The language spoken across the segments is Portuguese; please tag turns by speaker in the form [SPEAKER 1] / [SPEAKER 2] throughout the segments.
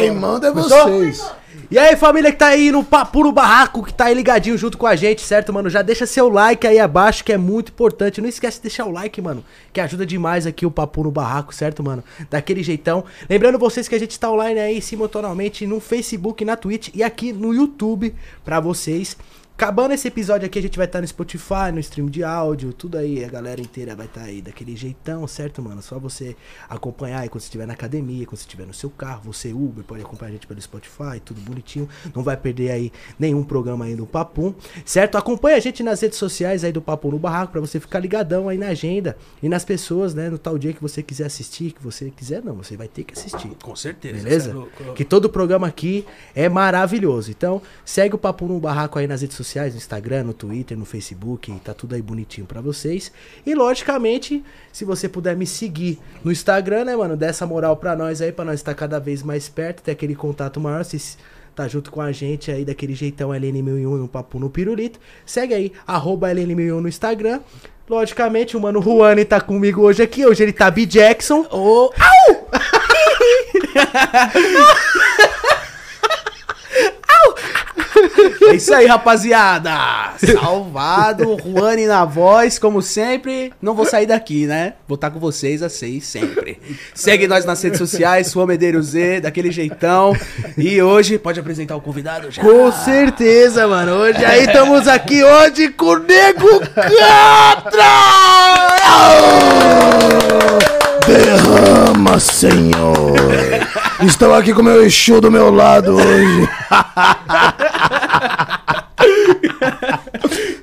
[SPEAKER 1] Quem manda é vocês.
[SPEAKER 2] E aí, família que tá aí no Papo no Barraco, que tá aí ligadinho junto com a gente, certo, mano? Já deixa seu like aí abaixo, que é muito importante. Não esquece de deixar o like, mano, que ajuda demais aqui o Papo no Barraco, certo, mano? Daquele jeitão. Lembrando vocês que a gente tá online aí simultaneamente no Facebook, na Twitch e aqui no YouTube pra vocês. Acabando esse episódio aqui, a gente vai estar no Spotify, no stream de áudio, tudo aí, a galera inteira vai estar aí daquele jeitão, certo, mano? Só você acompanhar aí quando você estiver na academia, quando você estiver no seu carro, você Uber, pode acompanhar a gente pelo Spotify, tudo bonitinho. Não vai perder aí nenhum programa aí do Papum, certo? Acompanha a gente nas redes sociais aí do Papum no Barraco pra você ficar ligadão aí na agenda e nas pessoas, né? No tal dia que você quiser assistir, que você quiser não, você vai ter que assistir.
[SPEAKER 3] Com certeza.
[SPEAKER 2] Beleza?
[SPEAKER 3] é.
[SPEAKER 2] Que todo programa aqui é maravilhoso. Então, segue o Papo no Barraco aí nas redes sociais, no Instagram, no Twitter, no Facebook, tá tudo aí bonitinho pra vocês. E logicamente, se você puder me seguir no Instagram, né, mano, dá essa moral pra nós aí, pra nós estar cada vez mais perto, ter aquele contato maior, se tá junto com a gente aí daquele jeitão LN1001 no Papo no Pirulito. Segue aí, arroba LN1001 no Instagram. Logicamente, o mano Juani tá comigo hoje aqui. Hoje ele tá B. Jackson.
[SPEAKER 3] Ô, É isso aí, rapaziada. Salvado, Juani na voz, como sempre. Não vou sair daqui, né? Vou estar com vocês a seis sempre. Segue nós nas redes sociais, Sua Medeiros Z, daquele jeitão. E hoje, pode apresentar o convidado já?
[SPEAKER 2] Com certeza, mano. Hoje aí estamos aqui hoje com o Nego Catra!
[SPEAKER 1] Derrama, Senhor. Estou aqui com o meu Exu do meu lado hoje.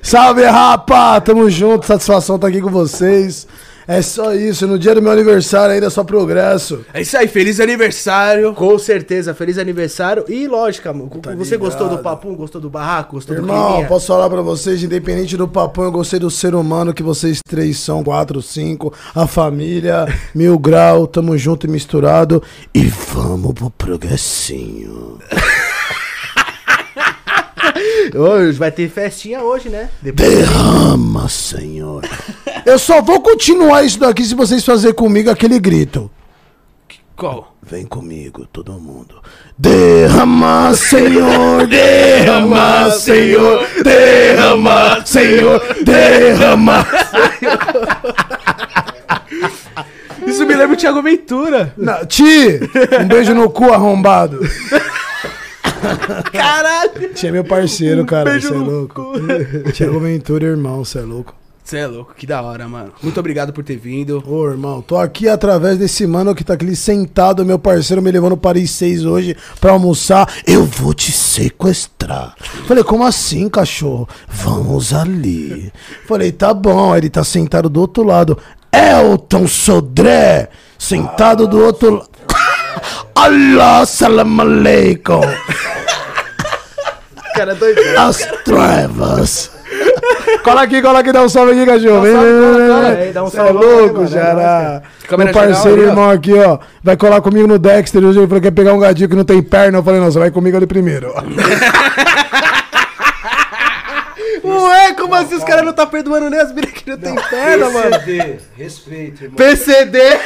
[SPEAKER 1] Salve, rapa! Tamo junto, satisfação estar aqui com vocês. É só isso, no dia do meu aniversário ainda é só progresso.
[SPEAKER 3] É isso aí, feliz aniversário.
[SPEAKER 2] Com certeza, feliz aniversário. E lógico, mano, você
[SPEAKER 1] ligado.
[SPEAKER 2] gostou do papum, gostou do barraco, gostou do
[SPEAKER 1] Irmão,
[SPEAKER 2] climinha?
[SPEAKER 1] posso falar pra vocês, independente do papão, eu gostei do ser humano que vocês três são, quatro, cinco, a família, mil grau, tamo junto e misturado. E vamos pro progressinho.
[SPEAKER 2] Hoje vai ter festinha hoje, né? Depois...
[SPEAKER 1] Derrama, Senhor. Eu só vou continuar isso daqui se vocês fazerem comigo aquele grito.
[SPEAKER 3] Qual?
[SPEAKER 1] Vem comigo, todo mundo. Derrama, Senhor, derrama, Senhor, derrama, Senhor, derrama.
[SPEAKER 3] Isso me lembra o Thiago Ventura.
[SPEAKER 1] Não, Ti, um beijo no cu arrombado.
[SPEAKER 3] Caralho.
[SPEAKER 1] Ti é meu parceiro, cara, você é
[SPEAKER 3] no
[SPEAKER 1] louco. Tiago Ventura, irmão, você é louco.
[SPEAKER 3] Você é louco, que da hora, mano. Muito obrigado por ter vindo.
[SPEAKER 1] Ô, irmão, tô aqui através desse mano que tá aqui sentado, meu parceiro, me levando Paris 6 hoje pra almoçar. Eu vou te sequestrar. Falei, como assim, cachorro? Vamos ali. Falei, tá bom. Aí ele tá sentado do outro lado. Elton Sodré, sentado do outro lado. Allah, salam aleikum.
[SPEAKER 2] Cara, doido.
[SPEAKER 1] As trevas. Cola aqui, cola aqui, dá um salve aqui, cachorro. Vem,
[SPEAKER 2] salve,
[SPEAKER 1] vem, vem,
[SPEAKER 2] dá um salve,
[SPEAKER 1] é louco,
[SPEAKER 2] é
[SPEAKER 1] Jará. Meu parceiro,
[SPEAKER 3] geral
[SPEAKER 1] irmão aqui, ó. Vai colar comigo no Dexter. Hoje ele falou que quer pegar um gadinho que não tem perna. Eu falei, não, você vai comigo ali primeiro.
[SPEAKER 2] Ué, como assim os caras não tá perdoando nem as minas que não tem perna, mano?
[SPEAKER 4] PCD, respeito, irmão.
[SPEAKER 2] PCD.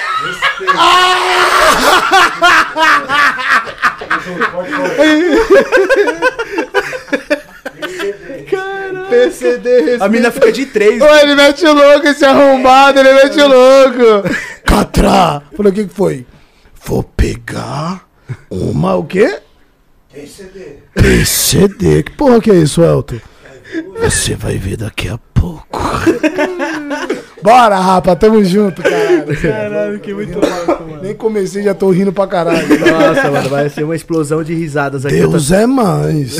[SPEAKER 2] PCD.
[SPEAKER 3] A mina fica de três.
[SPEAKER 1] Ô, ele mete o louco, esse arrombado, ele mete o louco. Catra. Falei, o que que foi? Vou pegar uma, o quê?
[SPEAKER 4] PCD.
[SPEAKER 1] PCD. Que porra que é isso, Elton? Você vai ver daqui a pouco. Bora, rapa, tamo junto, caralho.
[SPEAKER 2] Caralho, que muito louco, mano.
[SPEAKER 1] Nem comecei, já tô rindo pra caralho.
[SPEAKER 2] Nossa, mano, vai ser uma explosão de risadas aqui. Tô-
[SPEAKER 1] Deus é mais.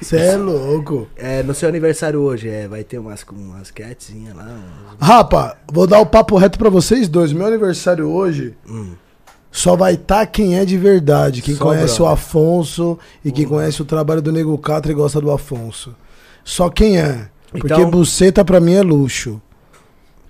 [SPEAKER 1] Você é louco.
[SPEAKER 2] É, no seu aniversário hoje, é, vai ter umas, umas catzinhas lá. uns-
[SPEAKER 1] Rapa, vou dar o papo reto pra vocês dois. Meu aniversário hoje só vai estar quem é de verdade. Quem
[SPEAKER 2] Só,
[SPEAKER 1] conhece
[SPEAKER 2] brother.
[SPEAKER 1] o Afonso e quem conhece o trabalho do Nego Catra e gosta do Afonso. Só quem é. Porque
[SPEAKER 2] Então-
[SPEAKER 1] buceta pra mim é luxo.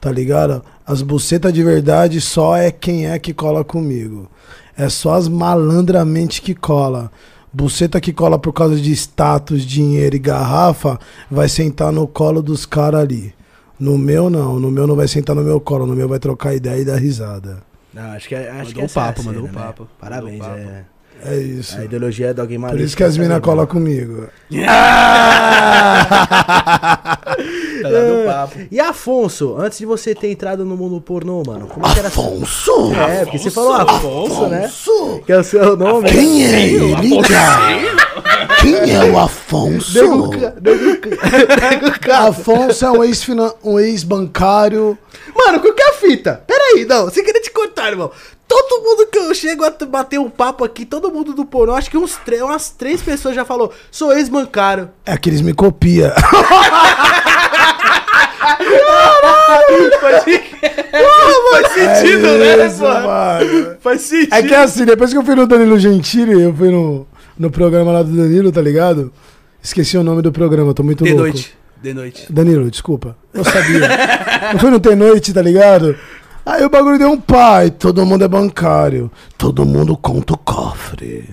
[SPEAKER 1] Tá ligado? As bucetas de verdade só é quem é que cola comigo. É só as malandramente que cola. Buceta que cola por causa de status, dinheiro e garrafa, vai sentar no colo dos caras ali. No meu não, no meu não vai sentar no meu colo, no meu vai trocar ideia e dar risada.
[SPEAKER 2] Não, acho que, é- acho
[SPEAKER 3] Mandou
[SPEAKER 2] que
[SPEAKER 3] o
[SPEAKER 2] é a
[SPEAKER 3] papo, mandou
[SPEAKER 2] cena,
[SPEAKER 3] o
[SPEAKER 2] né?
[SPEAKER 3] papo,
[SPEAKER 2] Parabéns,
[SPEAKER 3] mandou o papo.
[SPEAKER 2] É.
[SPEAKER 1] Isso.
[SPEAKER 2] A ideologia é Dog
[SPEAKER 1] Por isso que as minas colam comigo.
[SPEAKER 3] Tá dando papo.
[SPEAKER 2] E Afonso, antes de você ter entrado no mundo pornô, mano, como é que era
[SPEAKER 1] Afonso?
[SPEAKER 2] É, porque você falou Afonso, né?
[SPEAKER 1] Afonso?
[SPEAKER 2] Que é o seu nome.
[SPEAKER 1] Quem é ele, cara? Quem é o Afonso?
[SPEAKER 2] Nego nego
[SPEAKER 1] Afonso é um ex-finan- um ex-bancário.
[SPEAKER 2] Mano, qual que é a fita? Peraí, não, sem querer te cortar, irmão. Todo mundo que eu chego a t- bater um papo aqui, todo mundo do pornô, acho que uns três, umas três pessoas já falou, sou ex-bancário.
[SPEAKER 1] É que eles me copiam.
[SPEAKER 2] Faz sentido,
[SPEAKER 1] É isso, mano.
[SPEAKER 2] Faz sentido.
[SPEAKER 1] É que assim, depois que eu fui no Danilo Gentili, eu fui no, no programa lá do Danilo, tá ligado? Esqueci o nome do programa, tô muito
[SPEAKER 3] De
[SPEAKER 1] louco.
[SPEAKER 3] noite. De noite.
[SPEAKER 1] Danilo, desculpa. Eu sabia. eu fui no Tem Noite, tá ligado? Aí o bagulho deu um pai, todo mundo é bancário, todo mundo conta o cofre.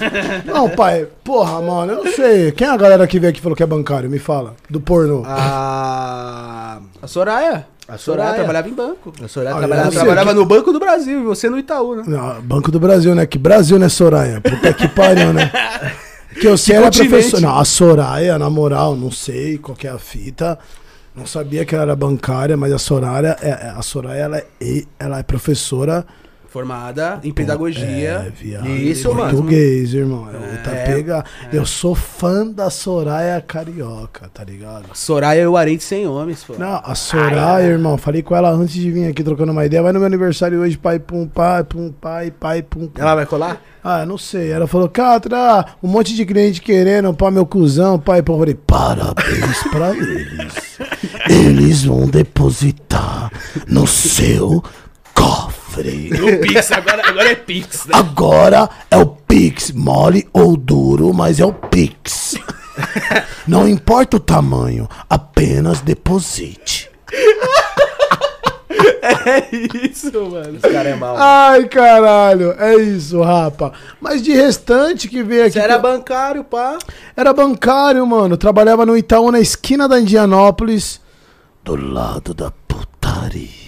[SPEAKER 1] não, pai, porra, mano, eu não sei. Quem é a galera que veio aqui e falou que é bancário? Me fala. Do pornô.
[SPEAKER 2] A...
[SPEAKER 3] A Soraya.
[SPEAKER 2] A
[SPEAKER 3] Soraya
[SPEAKER 2] Soraya.
[SPEAKER 3] trabalhava em banco.
[SPEAKER 2] A Soraya
[SPEAKER 1] Ah,
[SPEAKER 2] trabalhava
[SPEAKER 1] eu
[SPEAKER 3] Ela
[SPEAKER 1] sei
[SPEAKER 3] trabalhava
[SPEAKER 1] que-
[SPEAKER 3] no Banco do Brasil e você no Itaú, né?
[SPEAKER 1] Não, Banco do Brasil, né? Que Brasil, né, Soraya? Puta que pariu, né? Que eu sei,
[SPEAKER 3] Que
[SPEAKER 1] ela é professora. Não, a Soraya, na moral, não sei qual que é a fita. Não sabia que ela era bancária, mas a Soraya, é, é- a Soraya ela é, ela é professora
[SPEAKER 3] Formada em pedagogia.
[SPEAKER 1] É, viado.
[SPEAKER 2] Isso, mano.
[SPEAKER 1] Português, irmão. É outra
[SPEAKER 2] É,
[SPEAKER 1] pega. Eu sou fã da Soraya Carioca, tá ligado?
[SPEAKER 3] Soraya e o Arente sem homens, pô.
[SPEAKER 1] Não, a Soraya, irmão, falei com ela antes de vir aqui trocando uma ideia. Vai no meu aniversário hoje, pai, pum, pai, pum, pai, pai, pum, pum.
[SPEAKER 2] Ela vai colar?
[SPEAKER 1] Ah, não sei. Ela falou, Catra, um monte de cliente querendo, pá, meu cuzão, pai, pô. Eu falei, parabéns pra eles. Eles vão depositar no seu
[SPEAKER 3] Pix, agora, agora é Pix, né?
[SPEAKER 1] Agora é o Pix, mole ou duro, mas é o Pix. Não importa o tamanho, apenas deposite.
[SPEAKER 3] É isso, mano.
[SPEAKER 2] Esse cara é mal.
[SPEAKER 1] Ai, caralho, é isso, rapa. Mas de restante que veio aqui.
[SPEAKER 2] Você era bancário, pá.
[SPEAKER 1] Era bancário, mano. Trabalhava no Itaú, na esquina da Indianópolis. Do lado da putaria.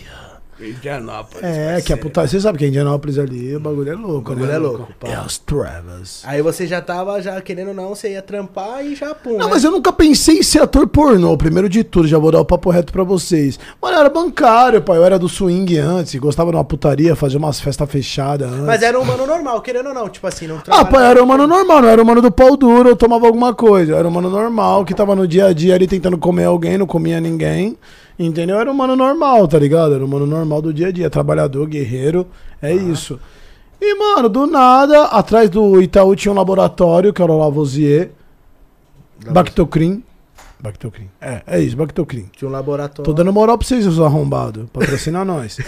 [SPEAKER 3] Indianópolis.
[SPEAKER 1] É, que a putaria. Você sabe que a Indianópolis ali, o bagulho é louco,
[SPEAKER 2] bagulho
[SPEAKER 1] né?
[SPEAKER 2] é louco.
[SPEAKER 1] É as trevas.
[SPEAKER 2] Aí você já tava, já querendo ou não, você ia trampar e já pum.
[SPEAKER 1] Não,
[SPEAKER 2] né?
[SPEAKER 1] mas eu nunca pensei em ser ator pornô, primeiro de tudo, já vou dar o papo reto pra vocês. Mano, eu era bancário, pai, eu era do swing antes, gostava de uma putaria, fazia umas festas fechadas antes.
[SPEAKER 2] Mas era um mano normal, querendo ou não, tipo assim, não
[SPEAKER 1] Ah, pai, eu era um mano normal, não era um mano do pau duro, eu tomava alguma coisa. Eu era um mano normal, que tava no dia a dia ali tentando comer alguém, não comia ninguém. Entendeu? Era um mano normal, tá ligado? Era um mano normal do dia a dia, trabalhador, guerreiro, é isso. E, mano, do nada, atrás do Itaú tinha um laboratório, que era o Lavoisier, Bactocrim. Bactocrim. É, é isso, Bactocrim.
[SPEAKER 2] Tinha um laboratório.
[SPEAKER 1] Tô dando moral pra vocês, os arrombados. Patrocina nós.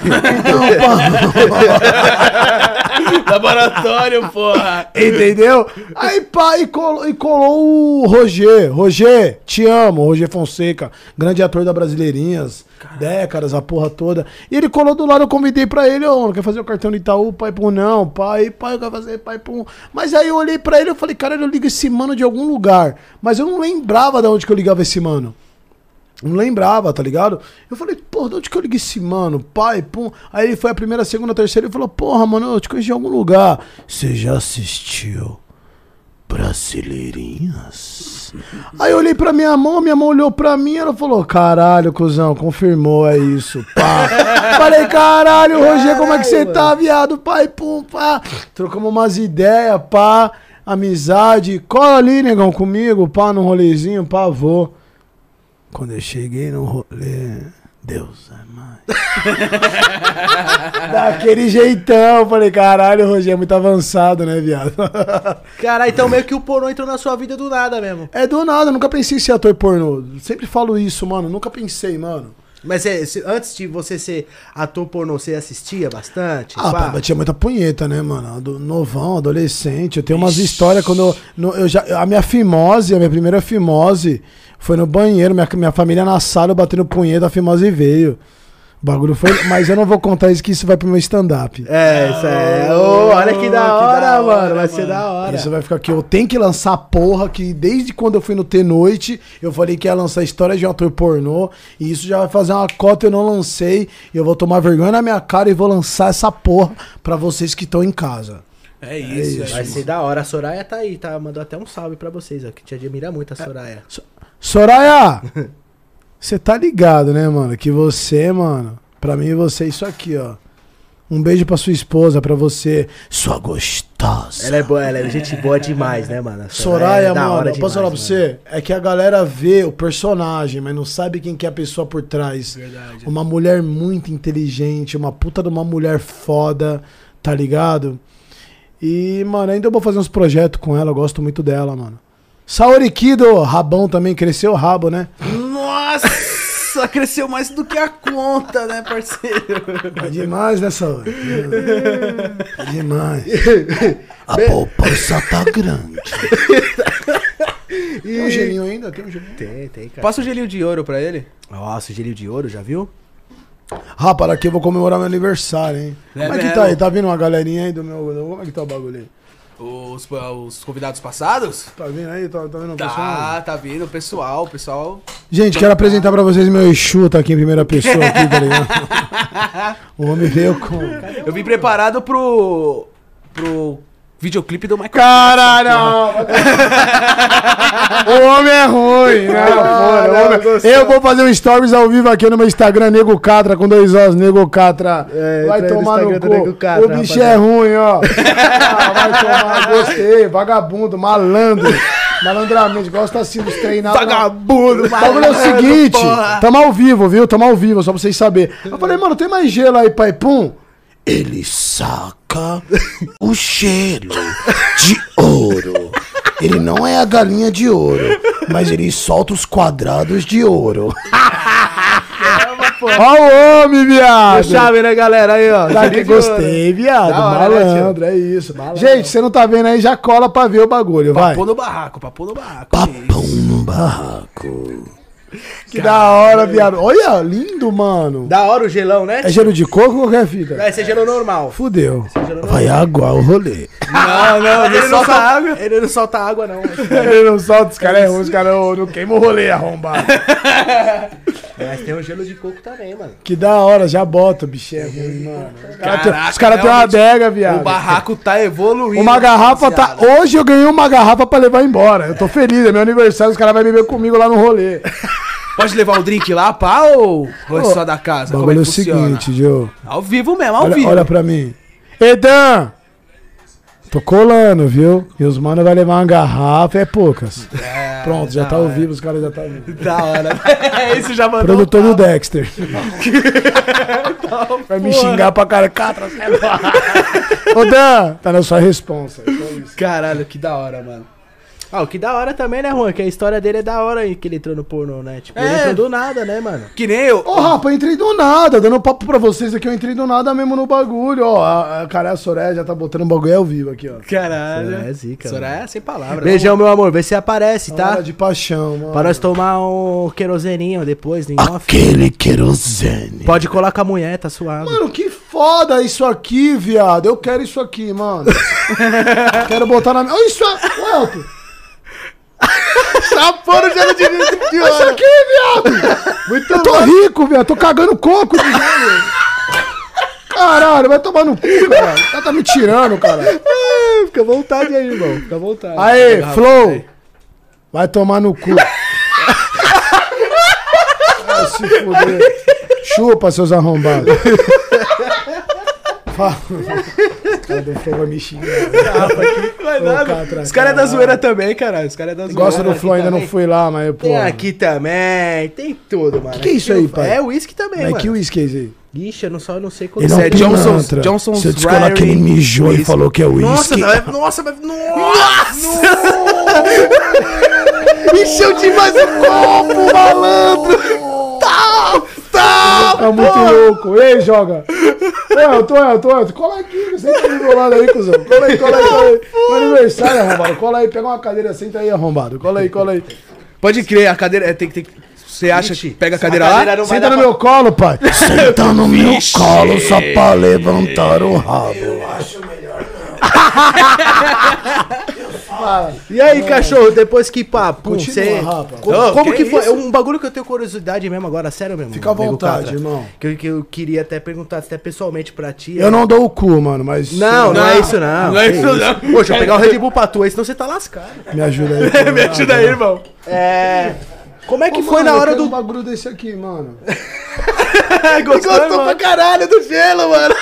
[SPEAKER 3] Laboratório, porra.
[SPEAKER 1] Entendeu? Aí, pá, e colou, e colou o Roger. Roger, te amo. Roger Fonseca, grande ator da Brasileirinhas. Décadas, a porra toda. E ele colou do lado, eu convidei pra ele, ô, quer fazer o cartão do Itaú? Pai, pum, não. Pai, pai, eu quero fazer, pai, pum. Mas aí eu olhei pra ele e falei, cara, eu ligo esse mano de algum lugar. Mas eu não lembrava de onde que eu ligava esse mano. Não lembrava, tá ligado? Eu falei, porra, de onde que eu liguei esse mano? Pai, pum. Aí ele foi a primeira, a segunda, a terceira e falou, porra, mano, eu te conheci de algum lugar. Você já assistiu Brasileirinhas? Aí eu olhei pra minha mão, minha mão olhou pra mim ela falou, caralho, cuzão, confirmou, é isso, pá. Falei, caralho, Roger, como é que você tá, viado? Pai, pum, pá. Trocamos umas ideias, pá. Amizade. Cola ali, negão, comigo, pá, num rolezinho, pá, vou. Quando eu cheguei no rolê, Deus é mais. Daquele jeitão, falei, caralho, o Roger é muito avançado, né, viado?
[SPEAKER 2] Cara, então meio que o pornô entrou na sua vida do nada mesmo.
[SPEAKER 1] é do nada, nunca pensei em ser ator pornô. Sempre falo isso, mano, nunca pensei, mano.
[SPEAKER 2] Mas você- antes de você ser ator pornô, você assistia bastante?
[SPEAKER 1] Ah,
[SPEAKER 2] Pá.
[SPEAKER 1] batia muita punheta, né, mano? Do novão, adolescente. Eu tenho umas histórias quando eu, no- eu já. A minha fimose, a minha primeira fimose foi no banheiro. Minha, minha família na sala, eu batendo punheta, a fimose veio. O bagulho foi. Mas eu não vou contar isso, que isso vai pro meu stand-up.
[SPEAKER 2] É, isso é. Ô, olha que da
[SPEAKER 3] que
[SPEAKER 2] hora,
[SPEAKER 3] da hora,
[SPEAKER 2] mano. Vai ser
[SPEAKER 3] mano.
[SPEAKER 2] da hora.
[SPEAKER 1] Isso vai ficar aqui. Eu tenho que lançar a porra que desde quando eu fui no T-Noite, eu falei que ia lançar história de um ator pornô. E isso já vai fazer uma cota, eu não lancei. E eu vou tomar vergonha na minha cara e vou lançar essa porra pra vocês que estão em casa.
[SPEAKER 3] É isso, é
[SPEAKER 2] Vai
[SPEAKER 3] isso.
[SPEAKER 2] ser da hora. A Soraya tá aí, tá? Mandou até um salve pra vocês, ó. Que te admira muito a Soraya.
[SPEAKER 1] Soraya! Você tá ligado, né, mano? Que você, mano, pra mim você é isso aqui, ó. Um beijo pra sua esposa, pra você, sua gostosa.
[SPEAKER 2] Ela é boa, ela é gente boa demais, né, mano?
[SPEAKER 1] Soraya,
[SPEAKER 2] é
[SPEAKER 1] mano, eu posso falar pra
[SPEAKER 2] demais,
[SPEAKER 1] você? É que a galera vê o personagem, mas não sabe quem que é a pessoa por trás.
[SPEAKER 3] Verdade.
[SPEAKER 1] Uma mulher muito inteligente, uma puta de uma mulher foda, tá ligado? E, mano, ainda eu vou fazer uns projetos com ela, eu gosto muito dela, mano. Saori Kido, rabão também, cresceu o rabo, né?
[SPEAKER 3] Nossa, cresceu mais do que a conta, né, parceiro?
[SPEAKER 1] É demais, né, Saori? É demais. A poupança tá grande. Tem um gelinho ainda? Tem um gelinho.
[SPEAKER 2] Tem, tem, cara.
[SPEAKER 3] Passa o gelinho de ouro pra ele.
[SPEAKER 2] Nossa, o gelinho de ouro, já viu?
[SPEAKER 1] Rapaz, aqui eu vou comemorar meu aniversário, hein?
[SPEAKER 3] É
[SPEAKER 1] Como é que tá aí? Tá vindo uma galerinha aí do meu. Como é que tá o bagulho aí?
[SPEAKER 3] Os, os convidados passados?
[SPEAKER 1] Tá vindo aí? Tá, tá vendo o
[SPEAKER 3] Tá,
[SPEAKER 1] pessoal?
[SPEAKER 3] tá vindo o pessoal, o pessoal.
[SPEAKER 1] Gente, quero apresentar pra vocês meu Exu, tá aqui em primeira pessoa aqui, tá ligado? o homem veio com.
[SPEAKER 3] Eu vim preparado pro. pro videoclipe do Michael
[SPEAKER 1] Caralho! o homem é ruim, né? Foda, o homem- Eu vou fazer um stories ao vivo aqui no meu Instagram, Nego Catra, com dois Os, Nego Catra.
[SPEAKER 2] É,
[SPEAKER 1] vai tomar no cu.
[SPEAKER 2] Catra,
[SPEAKER 1] o bicho
[SPEAKER 2] rapaziada.
[SPEAKER 1] é ruim, ó. Ah, vai tomar, gostei. Vagabundo, malandro. Malandramente, gosta assim dos treinados.
[SPEAKER 3] Vagabundo,
[SPEAKER 1] O bagulho é o
[SPEAKER 3] malandro,
[SPEAKER 1] seguinte,
[SPEAKER 3] porra.
[SPEAKER 1] tamo ao vivo, viu? Tamo ao vivo, só pra vocês saberem. Eu falei, mano, tem mais gelo aí, pai Pum? Ele saca o gelo de ouro. Ele não é a galinha de ouro, mas ele solta os quadrados de ouro. Ó o homem, viado!
[SPEAKER 2] Chave, né, galera? Aí, ó.
[SPEAKER 1] Tá
[SPEAKER 2] de ouro.
[SPEAKER 1] gostei, viado.
[SPEAKER 2] Da hora, né?
[SPEAKER 1] Malandro, é isso. Gente, você não tá vendo aí, já cola pra ver o bagulho, vai.
[SPEAKER 3] Papo no barraco, papo no barraco.
[SPEAKER 1] Papão no barraco. Que da hora, viado. Olha, lindo, mano.
[SPEAKER 2] Da hora o gelão, né?
[SPEAKER 1] É gelo de coco ou qualquer fita?
[SPEAKER 2] Vai ser gelo normal.
[SPEAKER 1] Fudeu. Vai aguar o rolê.
[SPEAKER 3] Não, não,
[SPEAKER 2] Ele
[SPEAKER 3] ele
[SPEAKER 2] não
[SPEAKER 3] solta água.
[SPEAKER 2] Ele não solta água, não.
[SPEAKER 1] Ele não solta, os caras é ruim, os caras não queimam o rolê arrombado.
[SPEAKER 2] Mas tem um gelo de coco também, mano.
[SPEAKER 1] Que da hora, já bota, bicho, é ruim, mano. Os caras têm-
[SPEAKER 3] Caraca,
[SPEAKER 1] os caras têm uma adega, viado.
[SPEAKER 3] O barraco tá evoluindo.
[SPEAKER 1] Uma garrafa tá. Hoje eu ganhei uma garrafa pra levar embora. Eu tô feliz, é meu aniversário, os caras vão beber comigo lá no rolê.
[SPEAKER 3] Pode levar o drink lá, pá, ou, ou é
[SPEAKER 1] Ô,
[SPEAKER 3] só da casa?
[SPEAKER 1] O
[SPEAKER 3] Como é
[SPEAKER 1] é o
[SPEAKER 3] funciona?
[SPEAKER 1] seguinte, Joe.
[SPEAKER 3] Ao vivo mesmo, ao
[SPEAKER 1] Olha,
[SPEAKER 3] vivo.
[SPEAKER 1] olha pra mim. Edan! Tô colando, viu? E os mano vai levar uma garrafa, é poucas.
[SPEAKER 3] É,
[SPEAKER 1] Pronto, já tá
[SPEAKER 3] hora.
[SPEAKER 1] vivo, os caras já tá ouvindo.
[SPEAKER 3] Da hora. Isso já mandou.
[SPEAKER 1] Produtor do Dexter. Vai me xingar pra cara. Catra. Ô Dan, tá na sua responsa. é isso.
[SPEAKER 3] Caralho, que da hora, mano.
[SPEAKER 2] Ah, o que da hora também, né, Juan? Que a história dele é da hora aí, que ele entrou no pornô, né? Tipo, ele
[SPEAKER 3] É.
[SPEAKER 2] entrou do nada, né, mano?
[SPEAKER 3] Que nem eu.
[SPEAKER 1] Ô, Rapa, eu entrei do nada, dando papo pra vocês aqui, eu entrei do nada mesmo no bagulho, ó. A, a cara, a Soraya já tá botando um bagulho ao vivo aqui, ó.
[SPEAKER 3] Caralho.
[SPEAKER 2] Soraya é zica,
[SPEAKER 3] Soraya é sem palavras.
[SPEAKER 2] Beijão, meu amor. Vê se aparece, tá?
[SPEAKER 1] Hora de paixão, mano.
[SPEAKER 2] Pra nós tomar um queroseninho depois, em off.
[SPEAKER 1] Aquele querosene.
[SPEAKER 2] Pode colar com a mulher, tá suave.
[SPEAKER 1] Mano, que foda isso aqui, viado. Eu quero isso aqui, mano. quero botar na isso é. Ô,
[SPEAKER 2] No gelo de, de
[SPEAKER 1] isso aqui, viado.
[SPEAKER 2] Muito
[SPEAKER 1] Eu tô rico, viado. Tô cagando coco de gelo. Caralho, vai tomar no cu, cara. O cara tá me tirando, cara.
[SPEAKER 2] Fica à vontade aí, irmão. Fica à vontade.
[SPEAKER 1] Aê, Flow. Vai tomar no cu. Vai se fuder. Chupa, seus arrombados. Fala. Os caras do Flow vai me xingar.
[SPEAKER 3] Vai nada.
[SPEAKER 1] Catra,
[SPEAKER 3] Os caras é da zoeira também, caralho. Os caras é da zoeira.
[SPEAKER 1] Gosta do
[SPEAKER 3] aqui
[SPEAKER 1] Flow, ainda não
[SPEAKER 3] também.
[SPEAKER 1] fui lá, mas pô.
[SPEAKER 2] Tem aqui também, tem tudo, mano.
[SPEAKER 1] Que isso
[SPEAKER 2] Aqui
[SPEAKER 1] aí,
[SPEAKER 2] eu-
[SPEAKER 1] pai?
[SPEAKER 2] É uísque também,
[SPEAKER 1] Mas
[SPEAKER 2] mano.
[SPEAKER 1] que uísque é esse aí?
[SPEAKER 2] Ixi, eu não, só, eu não sei qual
[SPEAKER 1] Ele
[SPEAKER 3] Esse
[SPEAKER 1] é
[SPEAKER 3] é Johnson's-. Johnson's
[SPEAKER 1] Se eu descolar
[SPEAKER 3] Dairy
[SPEAKER 1] que ele mijou e falou que é
[SPEAKER 3] Nossa,
[SPEAKER 1] uísque.
[SPEAKER 3] vai- nossa, vai. Nossa! Encheu demais o copo, malandro! Tá!
[SPEAKER 1] Muito louco. Ei, joga. Ô, Elton, Elton, Elton, cola aqui. Você tá do meu lado aí, cuzão. Cola aí, cola aí, cola aí. Meu aniversário, arrombado. Cola aí, pega uma cadeira, senta aí, arrombado. Cola aí, cola aí.
[SPEAKER 3] Pode crer, a cadeira. é, tem, que- tem, que- Você acha que pega a
[SPEAKER 2] a
[SPEAKER 3] cadeira,
[SPEAKER 2] cadeira
[SPEAKER 3] lá?
[SPEAKER 1] Senta no
[SPEAKER 2] pra-
[SPEAKER 1] meu colo, pai. Senta no meu colo só pra levantar o rabo.
[SPEAKER 2] E aí, cachorro, depois que papo, você. Como,
[SPEAKER 3] Ô,
[SPEAKER 2] como
[SPEAKER 3] que
[SPEAKER 2] que, foi?
[SPEAKER 3] isso?
[SPEAKER 2] Um bagulho que eu tenho curiosidade mesmo agora, sério mesmo.
[SPEAKER 1] Fica à vontade,
[SPEAKER 2] Catra.
[SPEAKER 1] irmão.
[SPEAKER 2] Que, eu- que eu queria até perguntar até pessoalmente pra ti.
[SPEAKER 1] Eu não dou o cu, mano, mas.
[SPEAKER 2] Não, não, é
[SPEAKER 3] Não,
[SPEAKER 2] isso não.
[SPEAKER 3] não é
[SPEAKER 2] que
[SPEAKER 3] isso não.
[SPEAKER 2] Deixa eu pegar o Red Bull pra tu aí, senão você tá lascado.
[SPEAKER 1] Me ajuda aí.
[SPEAKER 3] Me ajuda aí, irmão.
[SPEAKER 2] É. Como é que
[SPEAKER 1] Ô,
[SPEAKER 2] foi
[SPEAKER 1] mano,
[SPEAKER 2] na hora do.
[SPEAKER 1] um bagulho desse aqui, mano.
[SPEAKER 2] Gostou pra caralho do gelo, mano.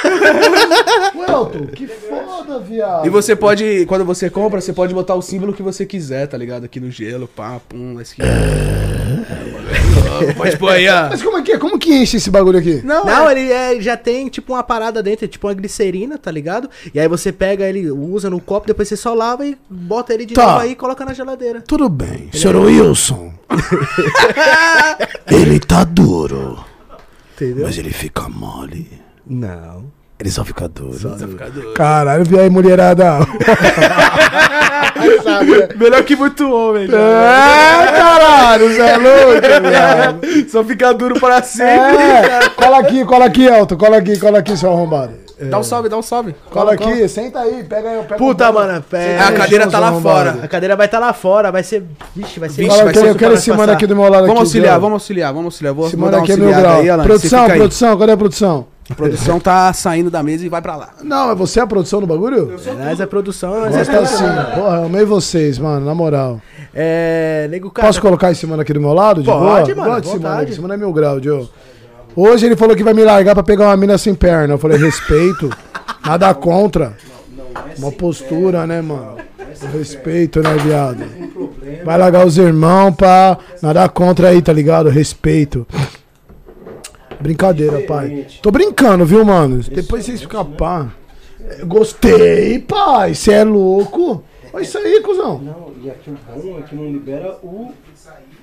[SPEAKER 1] Welton, que foda, viado.
[SPEAKER 3] E você pode, quando você compra, você pode botar o símbolo que você quiser, tá ligado? Aqui no gelo, pá, pum, na esquina. Pode pôr aí, ó.
[SPEAKER 1] Mas como é que é? Como que enche esse bagulho aqui?
[SPEAKER 3] Não,
[SPEAKER 2] Não,
[SPEAKER 3] é-
[SPEAKER 2] ele é- já tem tipo uma parada dentro, tipo uma glicerina, tá ligado? E aí você pega ele, usa no copo, depois você só lava e bota ele de
[SPEAKER 1] Tá.
[SPEAKER 2] novo aí e coloca na geladeira.
[SPEAKER 1] Tudo bem, senhor Wilson. ele tá duro,
[SPEAKER 2] Entendeu?
[SPEAKER 1] mas ele fica mole.
[SPEAKER 2] Não.
[SPEAKER 1] Ele só fica duro.
[SPEAKER 3] Fica doido.
[SPEAKER 1] Caralho, vi aí, mulherada.
[SPEAKER 3] Melhor que muito homem, já.
[SPEAKER 1] É, caralho, Zé louco, viado.
[SPEAKER 3] Só fica duro para sempre.
[SPEAKER 1] É, cola aqui, cola aqui, Elton. Cola aqui, cola aqui, seu arrombado.
[SPEAKER 3] Dá um salve, dá um salve.
[SPEAKER 1] Cola aqui, senta aí, pega aí. Pega
[SPEAKER 2] Puta,
[SPEAKER 1] um-
[SPEAKER 2] mano, pé.
[SPEAKER 3] A cadeira tá lá
[SPEAKER 1] arrombado.
[SPEAKER 3] fora.
[SPEAKER 2] A cadeira vai estar lá fora, vai ser. Vixe, vai ser.
[SPEAKER 3] Vixe, vai
[SPEAKER 1] eu quero,
[SPEAKER 3] ser
[SPEAKER 1] eu quero esse mano aqui do meu lado.
[SPEAKER 3] Vamos
[SPEAKER 1] aqui,
[SPEAKER 3] auxiliar, vamos auxiliar, vamos auxiliar. Vou,
[SPEAKER 1] Esse
[SPEAKER 3] vou
[SPEAKER 1] mano aqui é meu grau.
[SPEAKER 3] aí,
[SPEAKER 1] produção,
[SPEAKER 3] fica aí.
[SPEAKER 1] produção, cadê a produção?
[SPEAKER 3] A produção tá saindo da mesa e vai pra lá.
[SPEAKER 1] Não, é você a produção do bagulho?
[SPEAKER 2] Nós é produção, nós é
[SPEAKER 1] Gosta assim. Porra, eu amei vocês, mano, na moral.
[SPEAKER 2] É. Nego, cara.
[SPEAKER 1] Posso colocar esse mano aqui do meu lado? De
[SPEAKER 2] Pode,
[SPEAKER 1] boa?
[SPEAKER 2] mano,
[SPEAKER 1] desse mano
[SPEAKER 2] vontade.
[SPEAKER 1] Esse mano é mil grau, Joe. Hoje ele falou que vai me largar pra pegar uma mina sem perna. Eu falei, respeito. Nada contra. Uma postura, né, mano? Respeito, né, viado? Vai largar os irmãos pra. Nada contra aí, tá ligado? Respeito. Brincadeira, pai. Tô brincando, viu, mano? Depois vocês ficam pá. Gostei, pai. Você é louco? Olha isso aí, cuzão.
[SPEAKER 4] Não, e aqui o bom é que não libera o,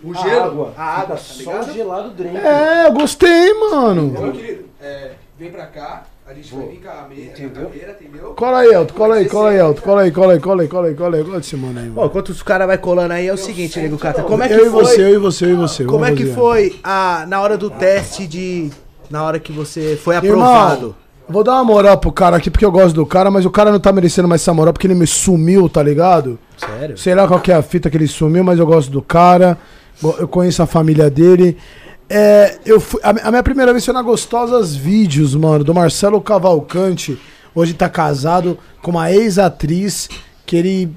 [SPEAKER 3] O
[SPEAKER 4] a água. A água, só o gelado dentro.
[SPEAKER 1] É, eu gostei, mano.
[SPEAKER 3] Meu querido, é, vem pra cá, a gente vai vir com a me-
[SPEAKER 4] Entendeu?
[SPEAKER 3] cadeira, entendeu?
[SPEAKER 1] Cola aí, Elton, cola aí, cola aí, Elton, cola aí, cola aí, cola aí, cola aí, cola aí, gosta desse mano aí,
[SPEAKER 2] Ó,
[SPEAKER 1] mano.
[SPEAKER 2] enquanto os caras vai colando aí, é o seguinte, nego Cata. Como é que
[SPEAKER 1] eu e
[SPEAKER 2] foi?
[SPEAKER 1] você, eu e você, eu e você.
[SPEAKER 2] Como é que
[SPEAKER 1] fazer.
[SPEAKER 2] foi a, na hora do teste de. Na hora que você foi
[SPEAKER 1] Irmão,
[SPEAKER 2] aprovado?
[SPEAKER 1] vou dar uma moral pro cara aqui porque eu gosto do cara, mas o cara não tá merecendo mais essa moral porque ele me sumiu, tá ligado?
[SPEAKER 2] Sério?
[SPEAKER 1] Sei lá qual que é a fita que ele sumiu, mas eu gosto do cara. Eu conheço a família dele. É, eu fui, a, a minha primeira vez foi na Gostosas Vídeos, mano, do Marcelo Cavalcante. Hoje tá casado com uma ex-atriz que ele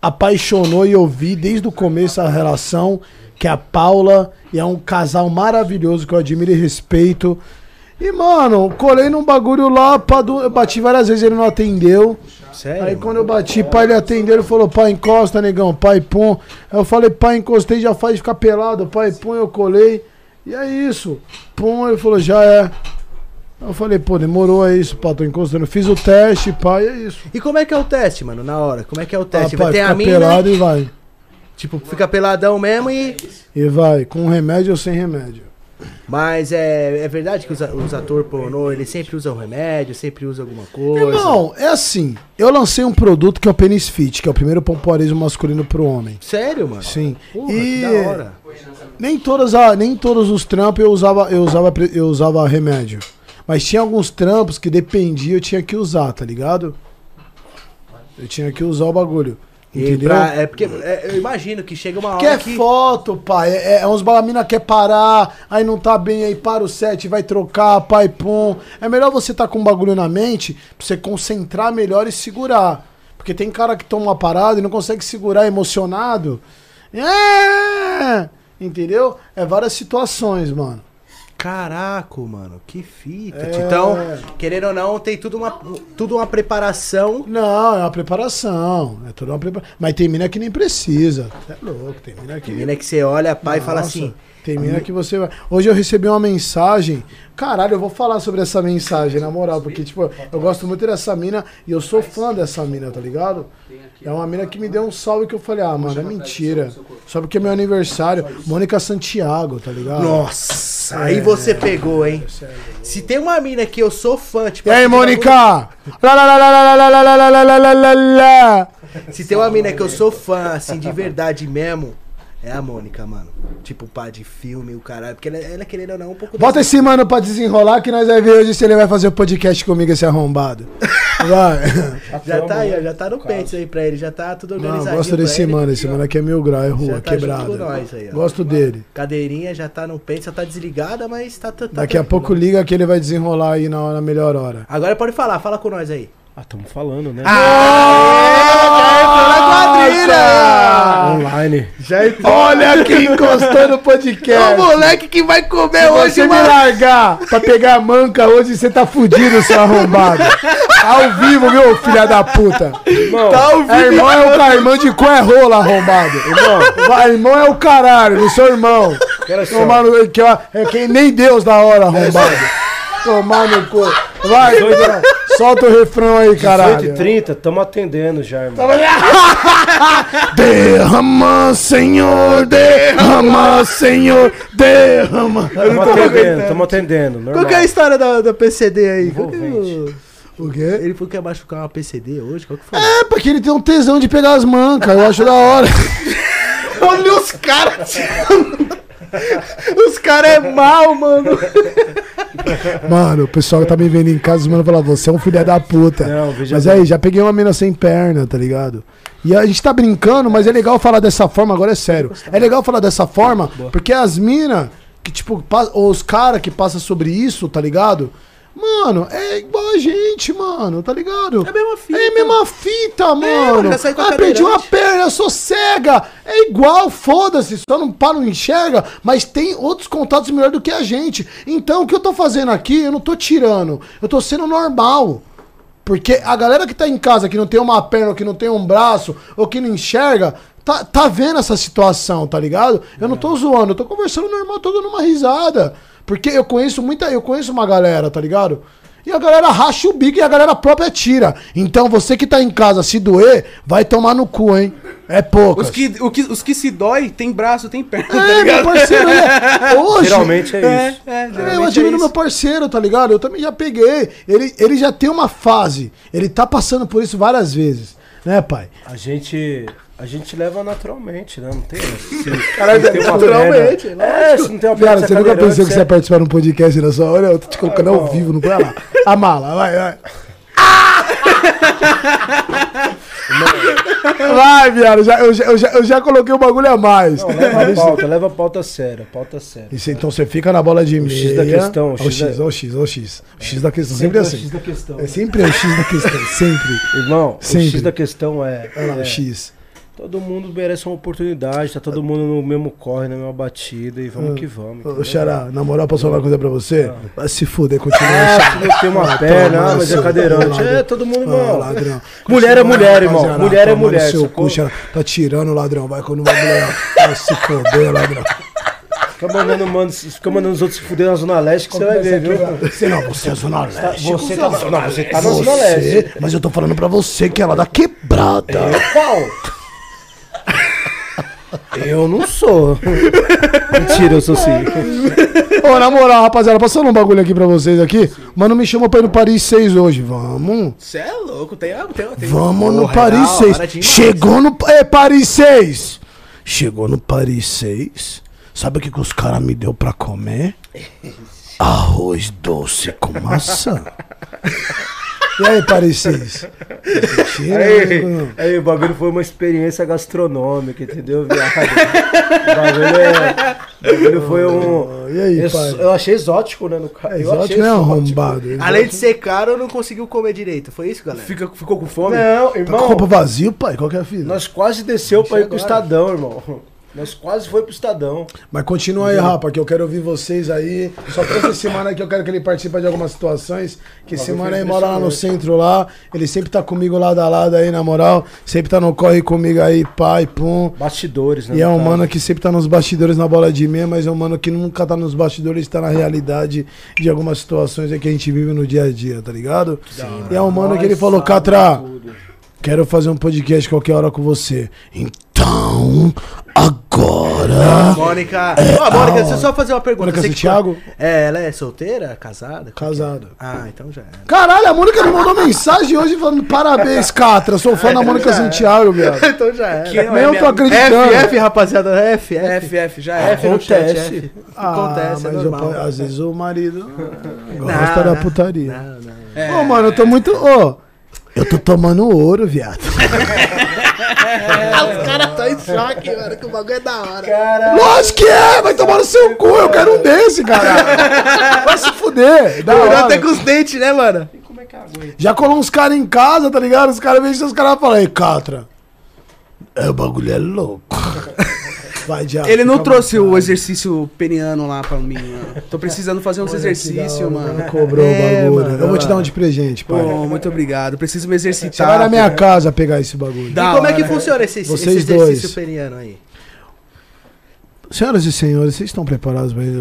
[SPEAKER 1] apaixonou e eu vi desde o começo a relação, que é a Paula, e é um casal maravilhoso que eu admiro e respeito. E, mano, colei num bagulho lá, pá, do- eu bati várias vezes, ele não atendeu.
[SPEAKER 2] Sério?
[SPEAKER 1] Aí quando eu bati, pai, ele atendeu, ele falou, pai, encosta, negão, pai, pum. Aí eu falei, pai, encostei, já faz ficar pelado, pai, pum, eu colei. E é isso. Pum, ele falou, já é. Eu falei, pô, demorou, é isso, pá, tô encostando. Fiz o teste, pai, é isso.
[SPEAKER 2] E como é que é o teste, mano, na hora? Como é que é o teste?
[SPEAKER 1] Ah,
[SPEAKER 2] vai
[SPEAKER 1] pai,
[SPEAKER 2] ter a
[SPEAKER 1] fica
[SPEAKER 2] mina,
[SPEAKER 1] pelado e vai.
[SPEAKER 2] tipo, fica peladão mesmo e...
[SPEAKER 1] E vai, com remédio ou sem remédio.
[SPEAKER 2] Mas é, é verdade que os, os atores pornô, eles sempre usam remédio, sempre usam alguma coisa.
[SPEAKER 1] Irmão, é assim, eu lancei um produto que é o Penis Fit, que é o primeiro pompoarismo masculino pro homem.
[SPEAKER 2] Sério, mano?
[SPEAKER 1] Sim.
[SPEAKER 2] Porra,
[SPEAKER 1] e
[SPEAKER 2] que da hora.
[SPEAKER 1] nem todas a, nem todos os trampos eu usava eu usava eu usava remédio. Mas tinha alguns trampos que dependia, eu tinha que usar, tá ligado? Eu tinha que usar o bagulho. Entendeu?
[SPEAKER 2] pra- é porque é, eu imagino que chega uma hora
[SPEAKER 1] Quer
[SPEAKER 2] que...
[SPEAKER 1] foto, pai. É, é uns balamina quer parar, aí não tá bem, aí para o set, vai trocar, pai, pum. É melhor você tá com um bagulho na mente pra você concentrar melhor e segurar. Porque tem cara que toma uma parada e não consegue segurar emocionado. É! Entendeu? É várias situações, mano.
[SPEAKER 2] Caraca, mano, que fita.
[SPEAKER 1] É.
[SPEAKER 2] Então, querendo ou não, tem tudo uma, tudo uma preparação.
[SPEAKER 1] Não, é uma preparação. É toda uma preparação. Mas tem mina que nem precisa. É louco, tem mina que.
[SPEAKER 2] Menina que você olha, pai, e fala assim.
[SPEAKER 1] Tem mina que você vai. Hoje eu recebi uma mensagem. Caralho, eu vou falar sobre essa mensagem, na moral, porque, tipo, eu gosto muito dessa mina e eu sou fã dessa mina, tá ligado? É uma mina que me deu um salve que eu falei, ah, mano, é mentira. Só porque é meu aniversário. Mônica Santiago, tá ligado?
[SPEAKER 2] Nossa, é, aí você pegou, hein? Se tem uma mina que eu sou fã, tipo.
[SPEAKER 1] E aí, Mônica?
[SPEAKER 2] Se tem uma mina que eu sou fã, assim, de verdade mesmo. É a Mônica, mano. Tipo, pá de filme, o caralho. Porque ela, ela querendo ou não, um pouco.
[SPEAKER 1] Bota esse mano pra desenrolar que nós vai ver hoje se ele vai fazer o podcast comigo, esse arrombado. Vai.
[SPEAKER 2] Já tá aí, ó, já tá no pente aí pra ele, já tá tudo
[SPEAKER 1] Não,
[SPEAKER 2] organizadinho.
[SPEAKER 1] gosto desse
[SPEAKER 2] ele.
[SPEAKER 1] mano. Esse mano aqui é mil grau, é
[SPEAKER 2] Já
[SPEAKER 1] rua,
[SPEAKER 2] tá
[SPEAKER 1] quebrada.
[SPEAKER 2] aí.
[SPEAKER 1] Gosto dele.
[SPEAKER 2] Cadeirinha já tá no pente, só tá desligada, mas tá. tá
[SPEAKER 1] Daqui a
[SPEAKER 2] tranquilo.
[SPEAKER 1] pouco liga que ele vai desenrolar aí na, na melhor hora.
[SPEAKER 2] Agora pode falar, fala com nós aí.
[SPEAKER 5] Ah, estamos falando, né?
[SPEAKER 1] Ah,
[SPEAKER 5] Online.
[SPEAKER 2] Já
[SPEAKER 1] Olha quem encostou no podcast.
[SPEAKER 2] moleque que vai comer
[SPEAKER 1] Se você me largar pra pegar a manca hoje, você tá fudido, seu arrombado. Ao vivo, viu, filha da puta?
[SPEAKER 5] Irmão,
[SPEAKER 2] Tá ao vivo.
[SPEAKER 1] É irmão é o cara, irmão de cu é rola, arrombado. Irmão, vai, irmão é o caralho, não sou irmão. Tomar no, que, ó, é quem nem Deus da hora, arrombado. Tomar no cu. Vai, irmão, solta o refrão aí,
[SPEAKER 5] 18
[SPEAKER 1] caralho.
[SPEAKER 5] e 30, estamos atendendo já, irmão.
[SPEAKER 1] Derrama, Senhor, derrama, Senhor, derrama.
[SPEAKER 5] Estamos atendendo, estamos atendendo. Normal.
[SPEAKER 2] Qual que é a história da, da PCD aí? É o-
[SPEAKER 5] Envolvente.
[SPEAKER 1] O quê?
[SPEAKER 2] Ele falou que ia machucar uma PCD hoje? Qual que foi?
[SPEAKER 1] É, porque ele tem um tesão de pegar as mancas, eu acho da hora.
[SPEAKER 2] Olha os caras! os caras é mal, mano.
[SPEAKER 1] Mano, o pessoal que tá me vendo em casa, os mano falam, você é um filho da puta.
[SPEAKER 5] Não,
[SPEAKER 1] mas
[SPEAKER 5] bem.
[SPEAKER 1] aí, já peguei uma mina sem perna, tá ligado? E a gente tá brincando, mas é legal falar dessa forma, agora é sério. É legal falar dessa forma, porque as minas, que tipo, os caras que passam sobre isso, tá ligado? Mano, é igual a gente, mano, tá ligado?
[SPEAKER 2] É a mesma fita.
[SPEAKER 1] É a mesma fita, mano.
[SPEAKER 2] saí com a
[SPEAKER 1] ah, perdi uma perna, eu sou cega. É igual, foda-se, só não para, não enxerga, mas tem outros contatos melhor do que a gente. Então, o que eu tô fazendo aqui, eu não tô tirando, eu tô sendo normal. Porque a galera que tá em casa, que não tem uma perna, ou que não tem um braço, ou que não enxerga, tá, tá vendo essa situação, tá ligado? Eu não tô zoando, eu tô conversando normal, tô dando uma risada. Porque eu conheço muita, eu conheço uma galera, tá ligado? E a galera racha o bico e a galera própria tira. Então você que tá em casa, se doer, vai tomar no cu, hein? É poucas.
[SPEAKER 3] Os que, o que, os que se dói, tem braço, tem perna, tá
[SPEAKER 1] É, meu
[SPEAKER 3] ligado?
[SPEAKER 1] parceiro, é. Hoje.
[SPEAKER 5] Geralmente é
[SPEAKER 3] É,
[SPEAKER 5] isso.
[SPEAKER 3] é,
[SPEAKER 1] É, eu
[SPEAKER 3] geralmente
[SPEAKER 1] admiro
[SPEAKER 3] é
[SPEAKER 1] meu parceiro, tá ligado? Eu também já peguei. Ele, ele já tem uma fase. Ele tá passando por isso várias vezes. Né, pai?
[SPEAKER 5] A gente, a gente leva naturalmente, né? Não tem. Se,
[SPEAKER 1] Caralho,
[SPEAKER 5] tem
[SPEAKER 2] naturalmente,
[SPEAKER 5] perna- É, se não tem uma
[SPEAKER 1] Cara, você nunca
[SPEAKER 5] cadeirante,
[SPEAKER 1] pensou que você ia participar de um podcast na sua hora? Eu tô te colocando ao vivo, não põe lá. A mala, vai, vai. Vai, viado, já, eu, já, eu, já, eu já coloquei o bagulho a mais.
[SPEAKER 5] Não, leva a pauta, leva a pauta séria, pauta séria.
[SPEAKER 1] Isso, então você fica na bola de meia.
[SPEAKER 5] X da questão, o
[SPEAKER 1] o
[SPEAKER 5] X da-
[SPEAKER 1] ó o X, ó o X. O X da questão, sempre é assim.
[SPEAKER 5] X da questão.
[SPEAKER 1] É sempre o X da questão, sempre.
[SPEAKER 5] Irmão,
[SPEAKER 1] Sempre.
[SPEAKER 5] o X da questão é, é,
[SPEAKER 1] o X.
[SPEAKER 5] todo mundo merece uma oportunidade, tá todo mundo no mesmo corre, na mesma batida e vamos que vamos.
[SPEAKER 1] Ô? Xará, na moral, posso falar uma coisa pra você? Vai se fuder, continua.
[SPEAKER 5] Ah,
[SPEAKER 1] Xará.
[SPEAKER 5] se não tem uma
[SPEAKER 1] Ah,
[SPEAKER 5] perna,
[SPEAKER 1] toma
[SPEAKER 5] ah, mas é cadeirante. É, todo mundo,
[SPEAKER 1] Ah,
[SPEAKER 5] irmão.
[SPEAKER 1] ladrão.
[SPEAKER 5] Mulher é mulher, irmão. Mulher é mulher,
[SPEAKER 1] Seu cu, Xará. Tá tirando, ladrão. Vai quando vai mulher. Vai se foder, ladrão.
[SPEAKER 5] Fica mandando, mano, fica mandando os outros se fuder na Zona Leste que você vai ver, viu?
[SPEAKER 1] Você não, você é Zona Leste.
[SPEAKER 5] Você tá, não, você tá na Zona Leste.
[SPEAKER 1] Mas eu tô falando pra você que ela dá quebrada.
[SPEAKER 5] Qual? Eu não sou. Mentira, eu sou sim.
[SPEAKER 1] Ô, na moral, rapaziada, passando um bagulho aqui pra vocês aqui. Mano, me chamou pra ir no Paris 6 hoje. Vamos.
[SPEAKER 3] Você é louco, tem, tem, tem
[SPEAKER 1] Vamos no
[SPEAKER 2] Porra,
[SPEAKER 1] Paris
[SPEAKER 2] hora
[SPEAKER 1] 6.
[SPEAKER 2] demais.
[SPEAKER 1] Chegou no é, Paris 6. Chegou no Paris 6. Sabe o que, que os caras me deu pra comer? Arroz doce com maçã. E aí, Paris 6? Mentira,
[SPEAKER 5] Aí,
[SPEAKER 1] né?
[SPEAKER 5] aí, o bagulho foi uma experiência gastronômica, entendeu, viado? O bagulho, é, o bagulho foi um.
[SPEAKER 1] E aí,
[SPEAKER 5] eu,
[SPEAKER 1] pai?
[SPEAKER 5] eu achei exótico, né, no cara.
[SPEAKER 1] É exótico, né,
[SPEAKER 5] exótico.
[SPEAKER 1] arrombado?
[SPEAKER 2] Além de ser caro, não conseguiu comer direito. Foi isso, galera?
[SPEAKER 3] Fica, ficou com fome?
[SPEAKER 5] Não,
[SPEAKER 1] Tá com
[SPEAKER 5] irmão.
[SPEAKER 1] copo vazio, pai? Qual que é a fila?
[SPEAKER 5] Nós quase desceu pra ir pro
[SPEAKER 2] agora.
[SPEAKER 5] Estadão, irmão. Nós quase foi pro Estadão.
[SPEAKER 1] Mas continua aí, rapa, que eu quero ouvir vocês aí. Só que essa semana que eu quero que ele participe de algumas situações. Que esse mano aí mora lá no centro lá. Ele sempre tá comigo lado a lado aí, na moral. Sempre tá no corre comigo aí, pai, pum.
[SPEAKER 5] Bastidores, né?
[SPEAKER 1] E é um
[SPEAKER 5] caso.
[SPEAKER 1] mano que sempre tá nos bastidores na bola de meia, mas é um mano que nunca tá nos bastidores, tá na realidade de algumas situações aí que a gente vive no dia a dia, tá ligado? e é um mano que ele falou, Catra, quero fazer um podcast qualquer hora com você. Então Então, agora.
[SPEAKER 2] Mônica. Ó, Mônica, deixa eu só fazer uma pergunta.
[SPEAKER 1] Mônica
[SPEAKER 2] Você que-
[SPEAKER 1] Santiago?
[SPEAKER 2] É, ela é solteira? Casada?
[SPEAKER 1] Casada.
[SPEAKER 2] Ah, então já é.
[SPEAKER 1] Caralho, a Mônica me mandou mensagem hoje falando parabéns, Catra. Sou fã da Mônica Santiago, viado.
[SPEAKER 2] então já é.
[SPEAKER 3] Que
[SPEAKER 1] Nem
[SPEAKER 3] é
[SPEAKER 1] eu tô acreditando.
[SPEAKER 2] F, F, rapaziada. F, F.
[SPEAKER 3] F, F, já é.
[SPEAKER 2] F no chat,
[SPEAKER 5] Acontece.
[SPEAKER 2] F.
[SPEAKER 1] Ah,
[SPEAKER 2] Acontece, é
[SPEAKER 1] mas
[SPEAKER 2] normal.
[SPEAKER 1] eu- às vezes o marido gosta da
[SPEAKER 2] não,
[SPEAKER 1] putaria.
[SPEAKER 2] Não, não.
[SPEAKER 3] É.
[SPEAKER 1] Ô, mano, eu tô muito. Ô, eu tô tomando ouro, viado.
[SPEAKER 2] Os caras tão em choque, mano, que o bagulho é da hora.
[SPEAKER 1] Lógico que é, vai tomar no seu cu. Eu quero um desse, cara. Vai se fuder. Da
[SPEAKER 2] Melhor
[SPEAKER 1] hora.
[SPEAKER 2] até com os dentes, né, mano?
[SPEAKER 1] Já colou uns caras em casa, tá ligado? Os caras veem os caras falam, ei, Catra. É, o bagulho é louco. Vai, diabo.
[SPEAKER 3] Ele não trouxe o exercício peniano lá pra mim, mano. Tô precisando fazer uns exercícios,
[SPEAKER 1] Não
[SPEAKER 3] mano.
[SPEAKER 1] cobrou
[SPEAKER 2] É,
[SPEAKER 1] o bagulho.
[SPEAKER 2] mano,
[SPEAKER 1] eu vou te dar um de presente, pai.
[SPEAKER 3] Pô, muito obrigado. Preciso me exercitar.
[SPEAKER 1] Você vai na minha casa pegar esse bagulho.
[SPEAKER 3] Da
[SPEAKER 2] e como é que
[SPEAKER 3] hora.
[SPEAKER 2] funciona esse, esse exercício
[SPEAKER 1] dois.
[SPEAKER 2] peniano aí?
[SPEAKER 1] Senhoras e senhores, vocês estão preparados pra isso?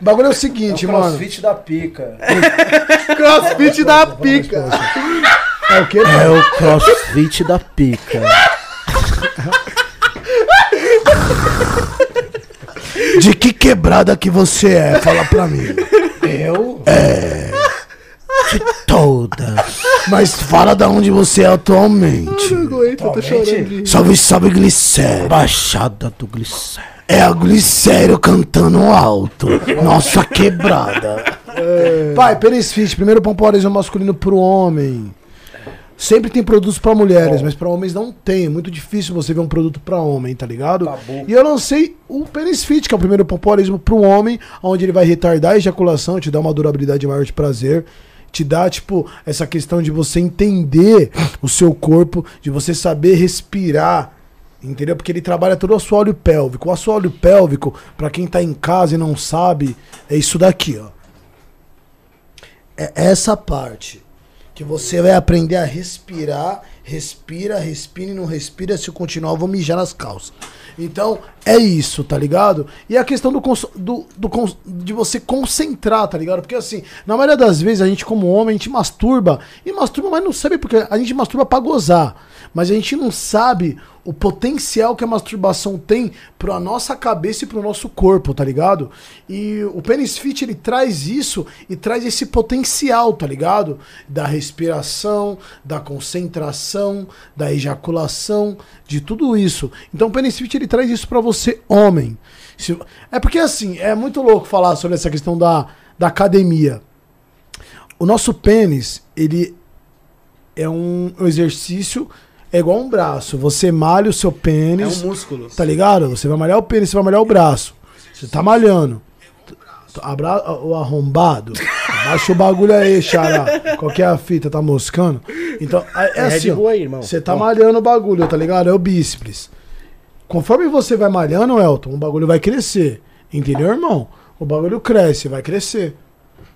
[SPEAKER 1] O bagulho é o seguinte, mano.
[SPEAKER 5] Crossfit da pica.
[SPEAKER 2] Crossfit da pica.
[SPEAKER 1] É o quê?
[SPEAKER 5] É o crossfit da pica.
[SPEAKER 1] De que quebrada que você é? Fala pra mim.
[SPEAKER 5] Eu?
[SPEAKER 1] Todas. Mas fala da onde você é atualmente.
[SPEAKER 2] aguento, eu tô chorando de
[SPEAKER 1] Salve, salve, Glicério.
[SPEAKER 5] Baixada do glicério.
[SPEAKER 1] É a Glicério cantando alto. Nossa quebrada. Pai, Pênis Fit, primeiro pompoarismo masculino pro homem. Sempre tem produtos pra mulheres, mas pra homens não tem. É muito difícil você ver um produto pra homem, tá ligado?
[SPEAKER 5] Tabu.
[SPEAKER 1] E eu lancei o Pênis Fit, que é o primeiro pompoarismo pro homem, onde ele vai retardar a ejaculação, te dar uma durabilidade maior de prazer. Te dá, tipo, essa questão de você entender o seu corpo, de você saber respirar. Entendeu? Porque ele trabalha todo o assoalho pélvico. O assoalho pélvico, pra quem tá em casa e não sabe, é isso daqui, ó. É essa parte. Que você vai aprender a respirar, respira, respira e não respira. Se continuar, eu vou mijar nas calças. Então, é isso, tá ligado? E a questão do, do, do de você concentrar, tá ligado? Porque assim, na maioria das vezes, a gente, como homem, a gente masturba. E masturba, mas não sabe porque a gente masturba pra gozar. Mas a gente não sabe o potencial que a masturbação tem pra nossa cabeça e pro nosso corpo, tá ligado? E o Penis Fit, ele traz isso e traz esse potencial, tá ligado? Da respiração, da concentração, da ejaculação, de tudo isso. Então o Penis Fit, ele traz isso pra você, homem. É porque assim, é muito louco falar sobre essa questão da, da academia. O nosso pênis, ele é um exercício, é igual um braço. Você malha o seu
[SPEAKER 3] É
[SPEAKER 1] pênis.
[SPEAKER 3] um músculo.
[SPEAKER 1] Tá ligado? Você vai malhar o pênis, você vai malhar o braço. Você tá malhando. Abra o arrombado. Abaixa o bagulho aí, xará. Qual que é a fita? Tá moscando? Então, é, é
[SPEAKER 2] É
[SPEAKER 1] assim. Você tá malhando o bagulho, tá ligado? É o bíceps. Conforme você vai malhando, Elton, o bagulho vai crescer. Entendeu, irmão? O bagulho cresce, vai crescer.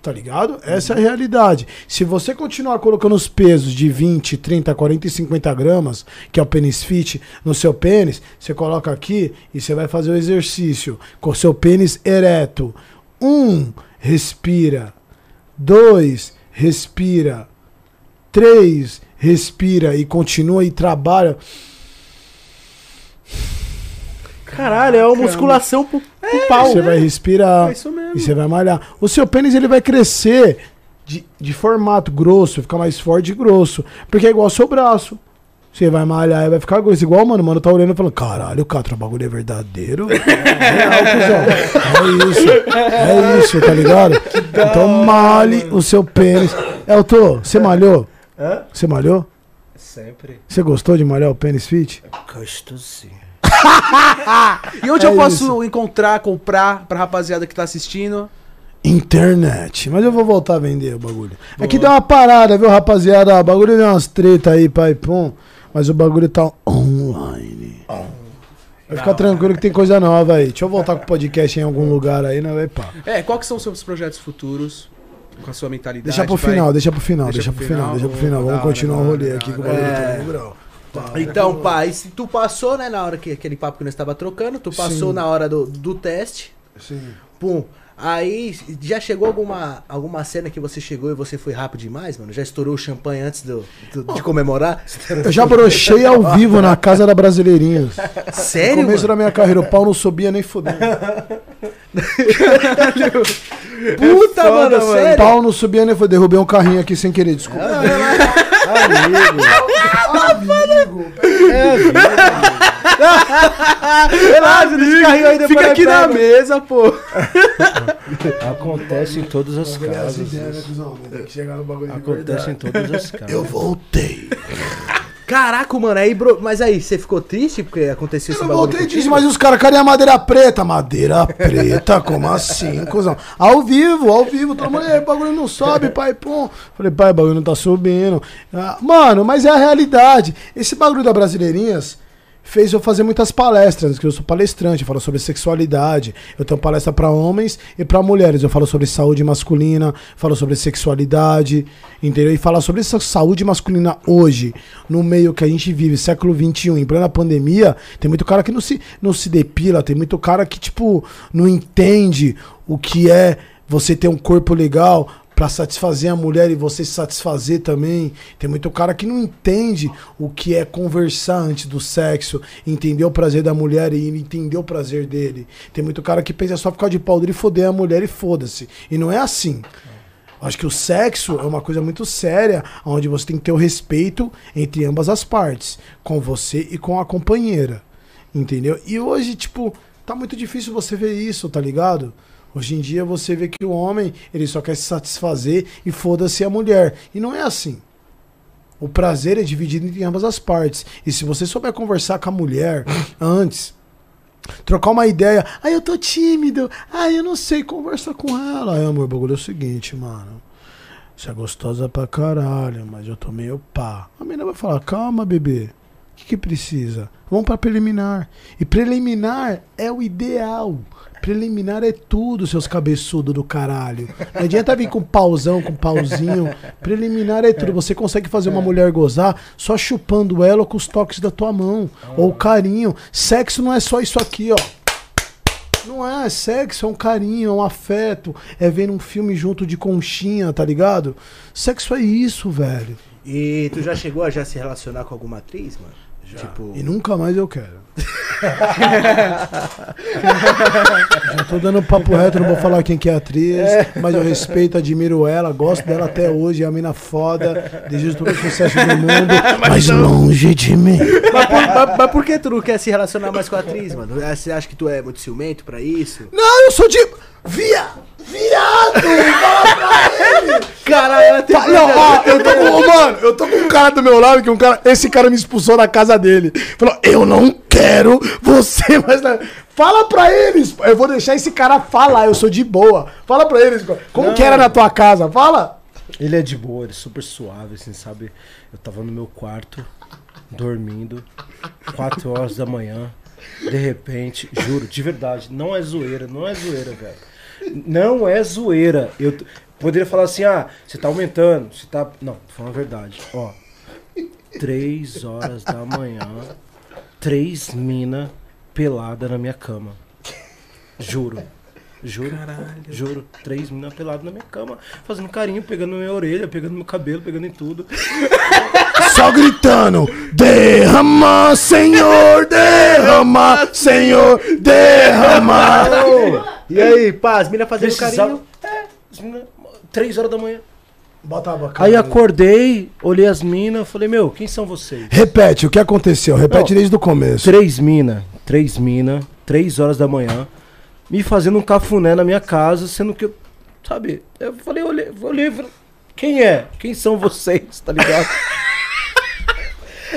[SPEAKER 1] Tá ligado? Essa é a realidade. Se você continuar colocando os pesos de 20, 30, 40 e 50 gramas, que é o pênis fit, no seu pênis, você coloca aqui e você vai fazer o exercício com o seu pênis ereto. Um, respira. Dois, respira. Três, respira e continua e trabalha.
[SPEAKER 2] Caralho, é uma musculação pro, pro pau.
[SPEAKER 1] Você vai respirar.
[SPEAKER 3] É isso mesmo.
[SPEAKER 1] E você vai malhar. O seu pênis ele vai crescer de, de formato grosso, ficar mais forte e grosso. Porque é igual ao seu braço. Você vai malhar e vai ficar grosso. Igual, mano, mano tá olhando e falando: caralho, Catra, o bagulho é verdadeiro. É real, cuzão. É isso. É isso, tá ligado? Então male o seu pênis. Elton, você malhou?
[SPEAKER 5] Hã?
[SPEAKER 1] Você malhou?
[SPEAKER 5] Sempre.
[SPEAKER 1] Você gostou de malhar o pênis fit?
[SPEAKER 5] Gostosinho.
[SPEAKER 3] E onde
[SPEAKER 1] É
[SPEAKER 3] eu posso encontrar, comprar pra rapaziada que tá assistindo?
[SPEAKER 1] Internet. Mas eu vou voltar a vender o bagulho. Aqui deu uma parada, viu, rapaziada? O bagulho deu umas treta aí, pai, pum. Mas o bagulho tá online. Vai ficar tranquilo que tem coisa nova aí. Deixa eu voltar com o podcast em algum lugar aí, né? Vai pá.
[SPEAKER 3] É, quais que são os seus projetos futuros? Com a sua mentalidade?
[SPEAKER 1] Deixa pro
[SPEAKER 3] vai?
[SPEAKER 1] final, deixa pro final,
[SPEAKER 3] Deixa
[SPEAKER 1] deixa
[SPEAKER 3] pro
[SPEAKER 1] pro final,
[SPEAKER 3] final,
[SPEAKER 1] deixa pro final. Vamos
[SPEAKER 3] hora,
[SPEAKER 1] continuar o rolê aqui que o bagulho
[SPEAKER 2] É.
[SPEAKER 1] tá bem bravo.
[SPEAKER 2] Então, pai, se tu passou, né, na hora que aquele papo que nós estava trocando, tu passou
[SPEAKER 1] Sim.
[SPEAKER 2] na hora do, do teste.
[SPEAKER 1] Sim.
[SPEAKER 2] Pum. Aí, já chegou alguma, alguma cena que você chegou e você foi rápido demais, mano? Já estourou o champanhe antes do, do- de comemorar?
[SPEAKER 1] Eu já brochei ao vivo na casa da Brasileirinhas. No
[SPEAKER 2] Sério,
[SPEAKER 1] começo
[SPEAKER 2] mano?
[SPEAKER 1] da minha carreira, o pau não subia nem fudendo.
[SPEAKER 2] Puta, mano,
[SPEAKER 1] O
[SPEAKER 2] sério?
[SPEAKER 1] pau não subia nem fudendo. Derrubei um carrinho aqui sem querer, desculpa.
[SPEAKER 2] Relaxa, deixa o carrinho aí depois
[SPEAKER 3] Fica aqui na
[SPEAKER 2] pega.
[SPEAKER 3] mesa, pô.
[SPEAKER 5] Acontece em todas as casas. Acontece em todas as casas.
[SPEAKER 1] Eu voltei.
[SPEAKER 2] Caraca, mano, aí, bro, mas aí, você ficou triste porque aconteceu esse
[SPEAKER 1] Eu
[SPEAKER 2] bagulho
[SPEAKER 1] voltei
[SPEAKER 2] contigo?
[SPEAKER 1] disso, mas os caras, cadê a madeira preta? Madeira preta? Como assim, cuzão? Ao vivo, ao vivo. Todo mundo, "Ei, o bagulho não sobe, pai, pum. Falei, pai, o bagulho não tá subindo. Ah, mano, mas é a realidade. Esse bagulho da Brasileirinhas fez eu fazer muitas palestras, que eu sou palestrante, eu falo sobre sexualidade. Eu tenho palestra pra homens e pra mulheres. Eu falo sobre saúde masculina, falo sobre sexualidade, entendeu? E falar sobre essa saúde masculina hoje, no meio que a gente vive, século XXI, em plena pandemia, tem muito cara que não se, não se depila, tem muito cara que, tipo, não entende o que é você ter um corpo legal pra satisfazer a mulher e você se satisfazer também. Tem muito cara que não entende o que é conversar antes do sexo, entender o prazer da mulher e entender o prazer dele. Tem muito cara que pensa só ficar de pau dele e foder a mulher e foda-se. E não é assim. Acho que o sexo é uma coisa muito séria, onde você tem que ter o respeito entre ambas as partes, com você e com a companheira. Entendeu? E hoje, tipo, tá muito difícil você ver isso, tá ligado? Hoje em dia você vê que o homem, ele só quer se satisfazer e foda-se a mulher. E não é assim. O prazer é dividido entre ambas as partes. E se você souber conversar com a mulher antes, trocar uma ideia, ah, eu tô tímido, ah, eu não sei, conversa com ela. Ai, amor, o bagulho é o seguinte, mano. Você é gostosa pra caralho, mas eu tô meio pá. A menina vai falar, calma, bebê. O que, que precisa? Vamos pra preliminar. E preliminar é o ideal. Preliminar é tudo, seus cabeçudos do caralho. Não adianta vir com pauzão, com pauzinho. Preliminar é tudo. Você consegue fazer uma mulher gozar só chupando ela com os toques da tua mão. Ou carinho. Sexo não é só isso aqui, ó. Não é sexo, é um carinho, é um afeto, é ver um filme junto de conchinha, tá ligado? Sexo é isso, velho.
[SPEAKER 2] E tu já chegou a já se relacionar com alguma atriz, mano? Tipo,
[SPEAKER 1] E nunca mais eu quero. Já tô dando papo reto, não vou falar quem que é a atriz, mas eu respeito, admiro ela, gosto dela até hoje, é a mina foda, desejo todo o sucesso do mundo, mas longe de mim.
[SPEAKER 2] mas, por, mas- mas por que tu não quer se relacionar mais com a atriz, mano? Ah, Você acha que tu é muito ciumento pra isso?
[SPEAKER 1] Não, eu sou de. Via! Viado! Fala pra ele!
[SPEAKER 2] Caralho, ela tem
[SPEAKER 1] Não, ó, eu tô com. Mano, eu tô com um cara do meu lado que um cara. Esse cara me expulsou da casa dele. Falou, eu não quero você mais. na-" Fala pra eles. Eu vou deixar esse cara falar, eu sou de boa. Fala pra eles. Como que era na tua casa? Fala.
[SPEAKER 5] Ele é de boa, ele é super suave, assim, sabe? Eu tava no meu quarto, dormindo, 4 horas da manhã, de repente, juro, de verdade, não é zoeira, não é zoeira, velho. Não é zoeira. Eu poderia falar assim, ah, você tá aumentando, você tá. Não, falando a verdade. Ó, 3 horas da manhã, três mina pelada na minha cama. Juro. Juro, juro, três minas peladas na minha cama, fazendo carinho, pegando minha orelha, pegando meu cabelo, pegando em tudo.
[SPEAKER 1] Só gritando: Derrama, Senhor, derrama, Senhor, derrama.
[SPEAKER 2] E aí, pá, as minas fazendo
[SPEAKER 5] Precisava-
[SPEAKER 2] carinho?
[SPEAKER 5] É, mina- três horas da manhã.
[SPEAKER 1] Bota a boca.
[SPEAKER 5] Aí acordei, olhei as minas, falei, meu, quem são vocês?
[SPEAKER 1] Repete, o que aconteceu? Repete
[SPEAKER 5] Não.
[SPEAKER 1] desde o começo.
[SPEAKER 5] Três mina, três mina, três horas da manhã, me fazendo um cafuné na minha casa, sendo que eu, sabe, eu falei, olhei, olhei, falei, quem é? Quem são vocês, tá ligado?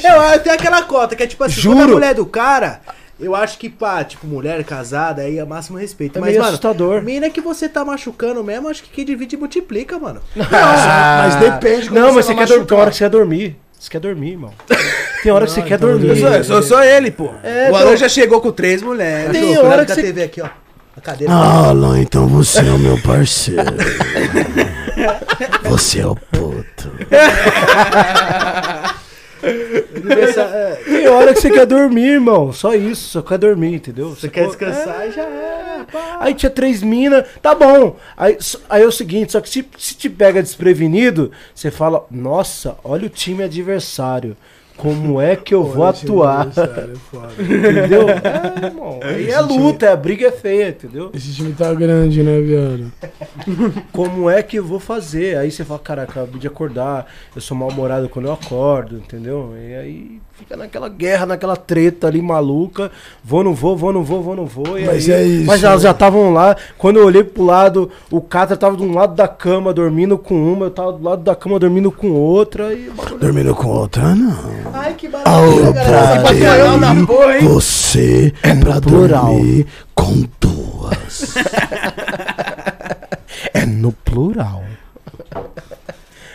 [SPEAKER 2] Eu, eu tenho aquela cota que é tipo assim, quando a
[SPEAKER 5] Juro.
[SPEAKER 2] mulher do cara, eu acho que, pá, tipo, mulher casada, aí é máximo respeito.
[SPEAKER 5] É
[SPEAKER 2] Mas,
[SPEAKER 5] meio
[SPEAKER 2] mano,
[SPEAKER 5] assustador.
[SPEAKER 2] mina que você tá machucando mesmo, acho que quem divide multiplica, mano.
[SPEAKER 1] mas depende como
[SPEAKER 5] Não, mas você
[SPEAKER 1] vai
[SPEAKER 5] quer dormir, tem hora que você quer dormir. Você quer dormir, irmão. Tem hora que você quer dormir.
[SPEAKER 3] Eu sou, eu sou, sou ele, pô.
[SPEAKER 5] É,
[SPEAKER 3] o Alan
[SPEAKER 5] então-
[SPEAKER 3] já chegou com três mulheres.
[SPEAKER 5] Tem hora que você-
[SPEAKER 2] TV aqui, ó. A cadeira.
[SPEAKER 1] Ah, Alan, então você é o meu parceiro. Você é o puto.
[SPEAKER 2] É,
[SPEAKER 5] Tem hora que você quer dormir, irmão. Só isso, só quer dormir, entendeu?
[SPEAKER 2] Você quer
[SPEAKER 5] pô-
[SPEAKER 2] descansar e já é. pá.
[SPEAKER 5] Aí tinha três minas, tá bom. Aí, aí é o seguinte, só que se, se te pega desprevenido, você fala, nossa, olha o time adversário. Como é que eu vou atuar? entendeu? É, irmão. Aí é luta, é, a briga é feia, entendeu?
[SPEAKER 1] Esse time tá grande, né, viado?
[SPEAKER 5] Como é que eu vou fazer? Aí você fala, caraca, acabei de acordar, eu sou mal-humorado quando eu acordo, entendeu? E aí fica naquela guerra, naquela treta ali maluca. Vou, não vou, vou, não vou, vou, não vou.
[SPEAKER 1] Mas
[SPEAKER 5] aí,
[SPEAKER 1] é isso,
[SPEAKER 5] Mas elas
[SPEAKER 1] né?
[SPEAKER 5] já estavam lá. Quando eu olhei pro lado, o Catra tava de um lado da cama dormindo com uma, eu tava do lado da cama dormindo com outra. E
[SPEAKER 1] Dormindo com outra, não.
[SPEAKER 2] Ai, que
[SPEAKER 1] Ao
[SPEAKER 2] maravilha, galera. da
[SPEAKER 1] ter
[SPEAKER 2] porra, hein?
[SPEAKER 1] você é pra
[SPEAKER 5] plural.
[SPEAKER 1] dormir com duas.
[SPEAKER 5] É no plural.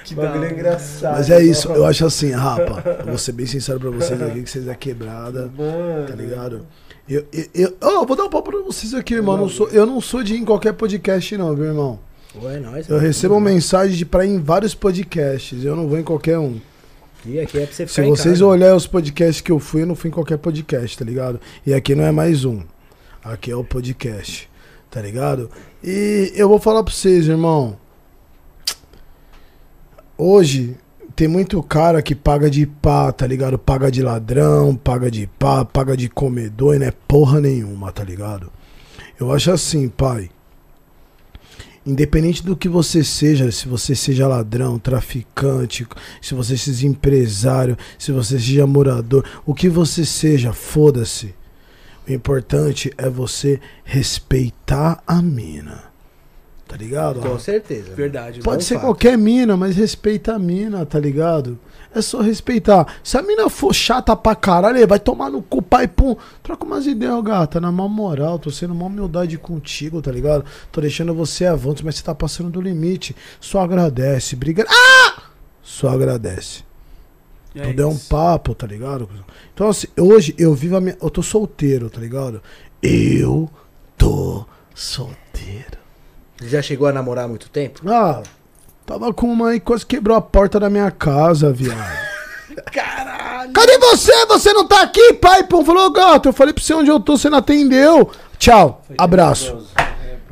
[SPEAKER 5] Que bagulho engraçado.
[SPEAKER 1] Mas é isso, eu acho assim, rapa. Eu vou ser bem sincero pra vocês aqui, que vocês é quebrada,
[SPEAKER 5] Mano.
[SPEAKER 1] tá ligado? Eu, eu, eu, ó, eu vou dar um papo pra vocês aqui, irmão. Não sou, eu não sou de ir em qualquer podcast, não, viu, irmão?
[SPEAKER 2] Ué, nós.
[SPEAKER 1] Eu recebo mensagem de pra ir em vários podcasts. Eu não vou em qualquer um.
[SPEAKER 2] E aqui é pra você
[SPEAKER 1] Se
[SPEAKER 2] ficar em
[SPEAKER 1] vocês
[SPEAKER 2] casa.
[SPEAKER 1] olharem os podcasts que eu fui, eu não fui em qualquer podcast, tá ligado? E aqui não é mais um. Aqui é o podcast, tá ligado? E eu vou falar pra vocês, irmão. Hoje tem muito cara que paga de pá, tá ligado? Paga de ladrão, paga de pá, paga de comedor e não é porra nenhuma, tá ligado? Eu acho assim, pai. Independente do que você seja, se você seja ladrão, traficante, se você seja empresário, se você seja morador, o que você seja, foda-se. O importante é você respeitar a mina. Tá ligado?
[SPEAKER 2] Com certeza.
[SPEAKER 3] Verdade.
[SPEAKER 1] Pode
[SPEAKER 2] bom
[SPEAKER 1] ser
[SPEAKER 2] fato.
[SPEAKER 1] qualquer mina, mas respeita a mina, tá ligado? É só respeitar. Se a mina for chata pra caralho, vai tomar no cu, pai, pum. Troca umas ideias, gata. Na maior moral, tô sendo uma humildade contigo, tá ligado? Tô deixando você avanço, mas você tá passando do limite. Só agradece. Briga. Ah! Só agradece.
[SPEAKER 3] É
[SPEAKER 1] Tudo é um papo, tá ligado? Então, assim, hoje eu vivo a minha. Eu tô solteiro, tá ligado? Eu tô solteiro.
[SPEAKER 2] Já chegou a namorar há muito tempo?
[SPEAKER 1] Ah, tava com uma aí, quase quebrou a porta da minha casa, viado.
[SPEAKER 2] Caralho!
[SPEAKER 1] Cadê você? Você não tá aqui, pai? Pô, falou, gato, eu falei pra você onde eu tô, você não atendeu. Tchau, abraço.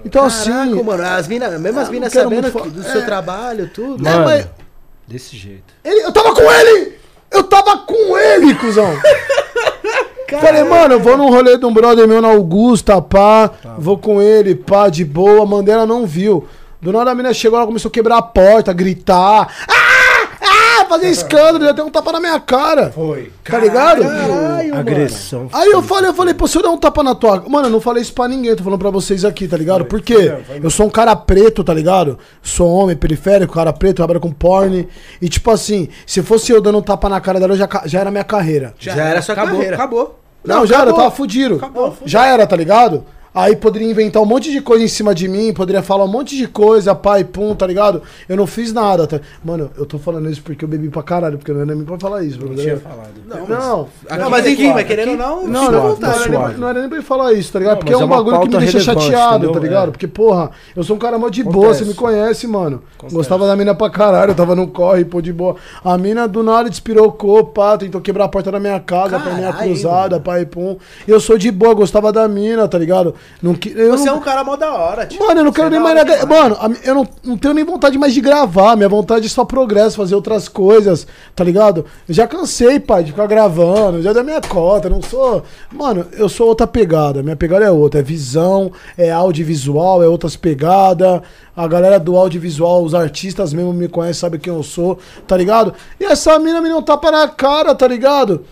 [SPEAKER 1] Então, assim.
[SPEAKER 2] Caraca, mano, as mina, mesmo as
[SPEAKER 1] Ah,
[SPEAKER 2] minas sabendo
[SPEAKER 1] muito
[SPEAKER 2] do seu
[SPEAKER 1] é.
[SPEAKER 2] trabalho, tudo.
[SPEAKER 1] É,
[SPEAKER 5] Mano,
[SPEAKER 1] mas-
[SPEAKER 5] desse jeito.
[SPEAKER 1] Ele, eu tava com ele! Eu tava com ele, cuzão! Falei, mano, eu vou num rolê de um brother meu na Augusta, pá. Vou com ele, pá, de boa. Mandela não viu. Do nada a menina chegou, ela começou a quebrar a porta, gritar. Ah! Ah! Fazer escândalo, deu até um tapa na minha cara.
[SPEAKER 5] Foi.
[SPEAKER 1] Tá ligado?
[SPEAKER 2] Caralho,
[SPEAKER 5] Agressão.
[SPEAKER 1] Aí eu falei, eu falei, pô, se eu der um tapa na tua. Mano, eu não falei isso pra ninguém, tô falando pra vocês aqui, tá ligado? Por quê? Eu sou um cara preto, tá ligado? Sou homem periférico, cara preto, trabalho com porn. E tipo assim, se fosse eu dando um tapa na cara dela, já, já era minha carreira.
[SPEAKER 2] Já era sua
[SPEAKER 3] acabou,
[SPEAKER 2] carreira.
[SPEAKER 3] Acabou.
[SPEAKER 1] Não, já era, eu
[SPEAKER 3] acabou.
[SPEAKER 1] tava fudido.
[SPEAKER 3] Acabou.
[SPEAKER 1] Já era, tá ligado? Aí poderia inventar um monte de coisa em cima de mim, poderia falar um monte de coisa, pai, pum, tá ligado? Eu não fiz nada. Tá? Mano, eu tô falando isso porque eu bebi pra caralho, porque não era nem pra falar isso.
[SPEAKER 5] Não tinha falado.
[SPEAKER 1] Não, não,
[SPEAKER 2] Não, mas enfim, mas querendo ou não,
[SPEAKER 1] não, não, não, era nem, não era nem pra falar isso, tá ligado?
[SPEAKER 5] Não,
[SPEAKER 1] Porque
[SPEAKER 5] mas
[SPEAKER 1] é um
[SPEAKER 5] é
[SPEAKER 1] bagulho que me deixa chateado,
[SPEAKER 5] entendeu?
[SPEAKER 1] tá ligado?
[SPEAKER 5] É.
[SPEAKER 1] Porque, porra, eu sou um cara mó de boa,
[SPEAKER 5] Acontece.
[SPEAKER 1] você me conhece, mano. Gostava da mina pra caralho, eu tava no corre, pô, de boa. A mina do nada despirocou, pá, tentou quebrar a porta da minha casa,
[SPEAKER 2] Caralho,
[SPEAKER 1] cruzada, pá e pum. E eu sou de boa, gostava da mina, tá ligado? Não, que- eu
[SPEAKER 2] Você
[SPEAKER 1] não-
[SPEAKER 2] é um cara mó da hora, tio.
[SPEAKER 1] Mano, eu não quero
[SPEAKER 2] Você
[SPEAKER 1] nem
[SPEAKER 2] é
[SPEAKER 1] mais
[SPEAKER 2] da hora
[SPEAKER 1] nada. Mano, eu não, não tenho nem vontade mais de gravar. Minha vontade é só progresso, fazer outras coisas, tá ligado? Eu já cansei, pai, de ficar gravando, já da minha cota. eu Não sou. Mano, eu sou outra pegada. Minha pegada é outra. É visão, é audiovisual, é outras pegadas. A galera do audiovisual, os artistas mesmo me conhecem, sabem quem eu sou, tá ligado? E essa mina me não tapa na cara, tá ligado?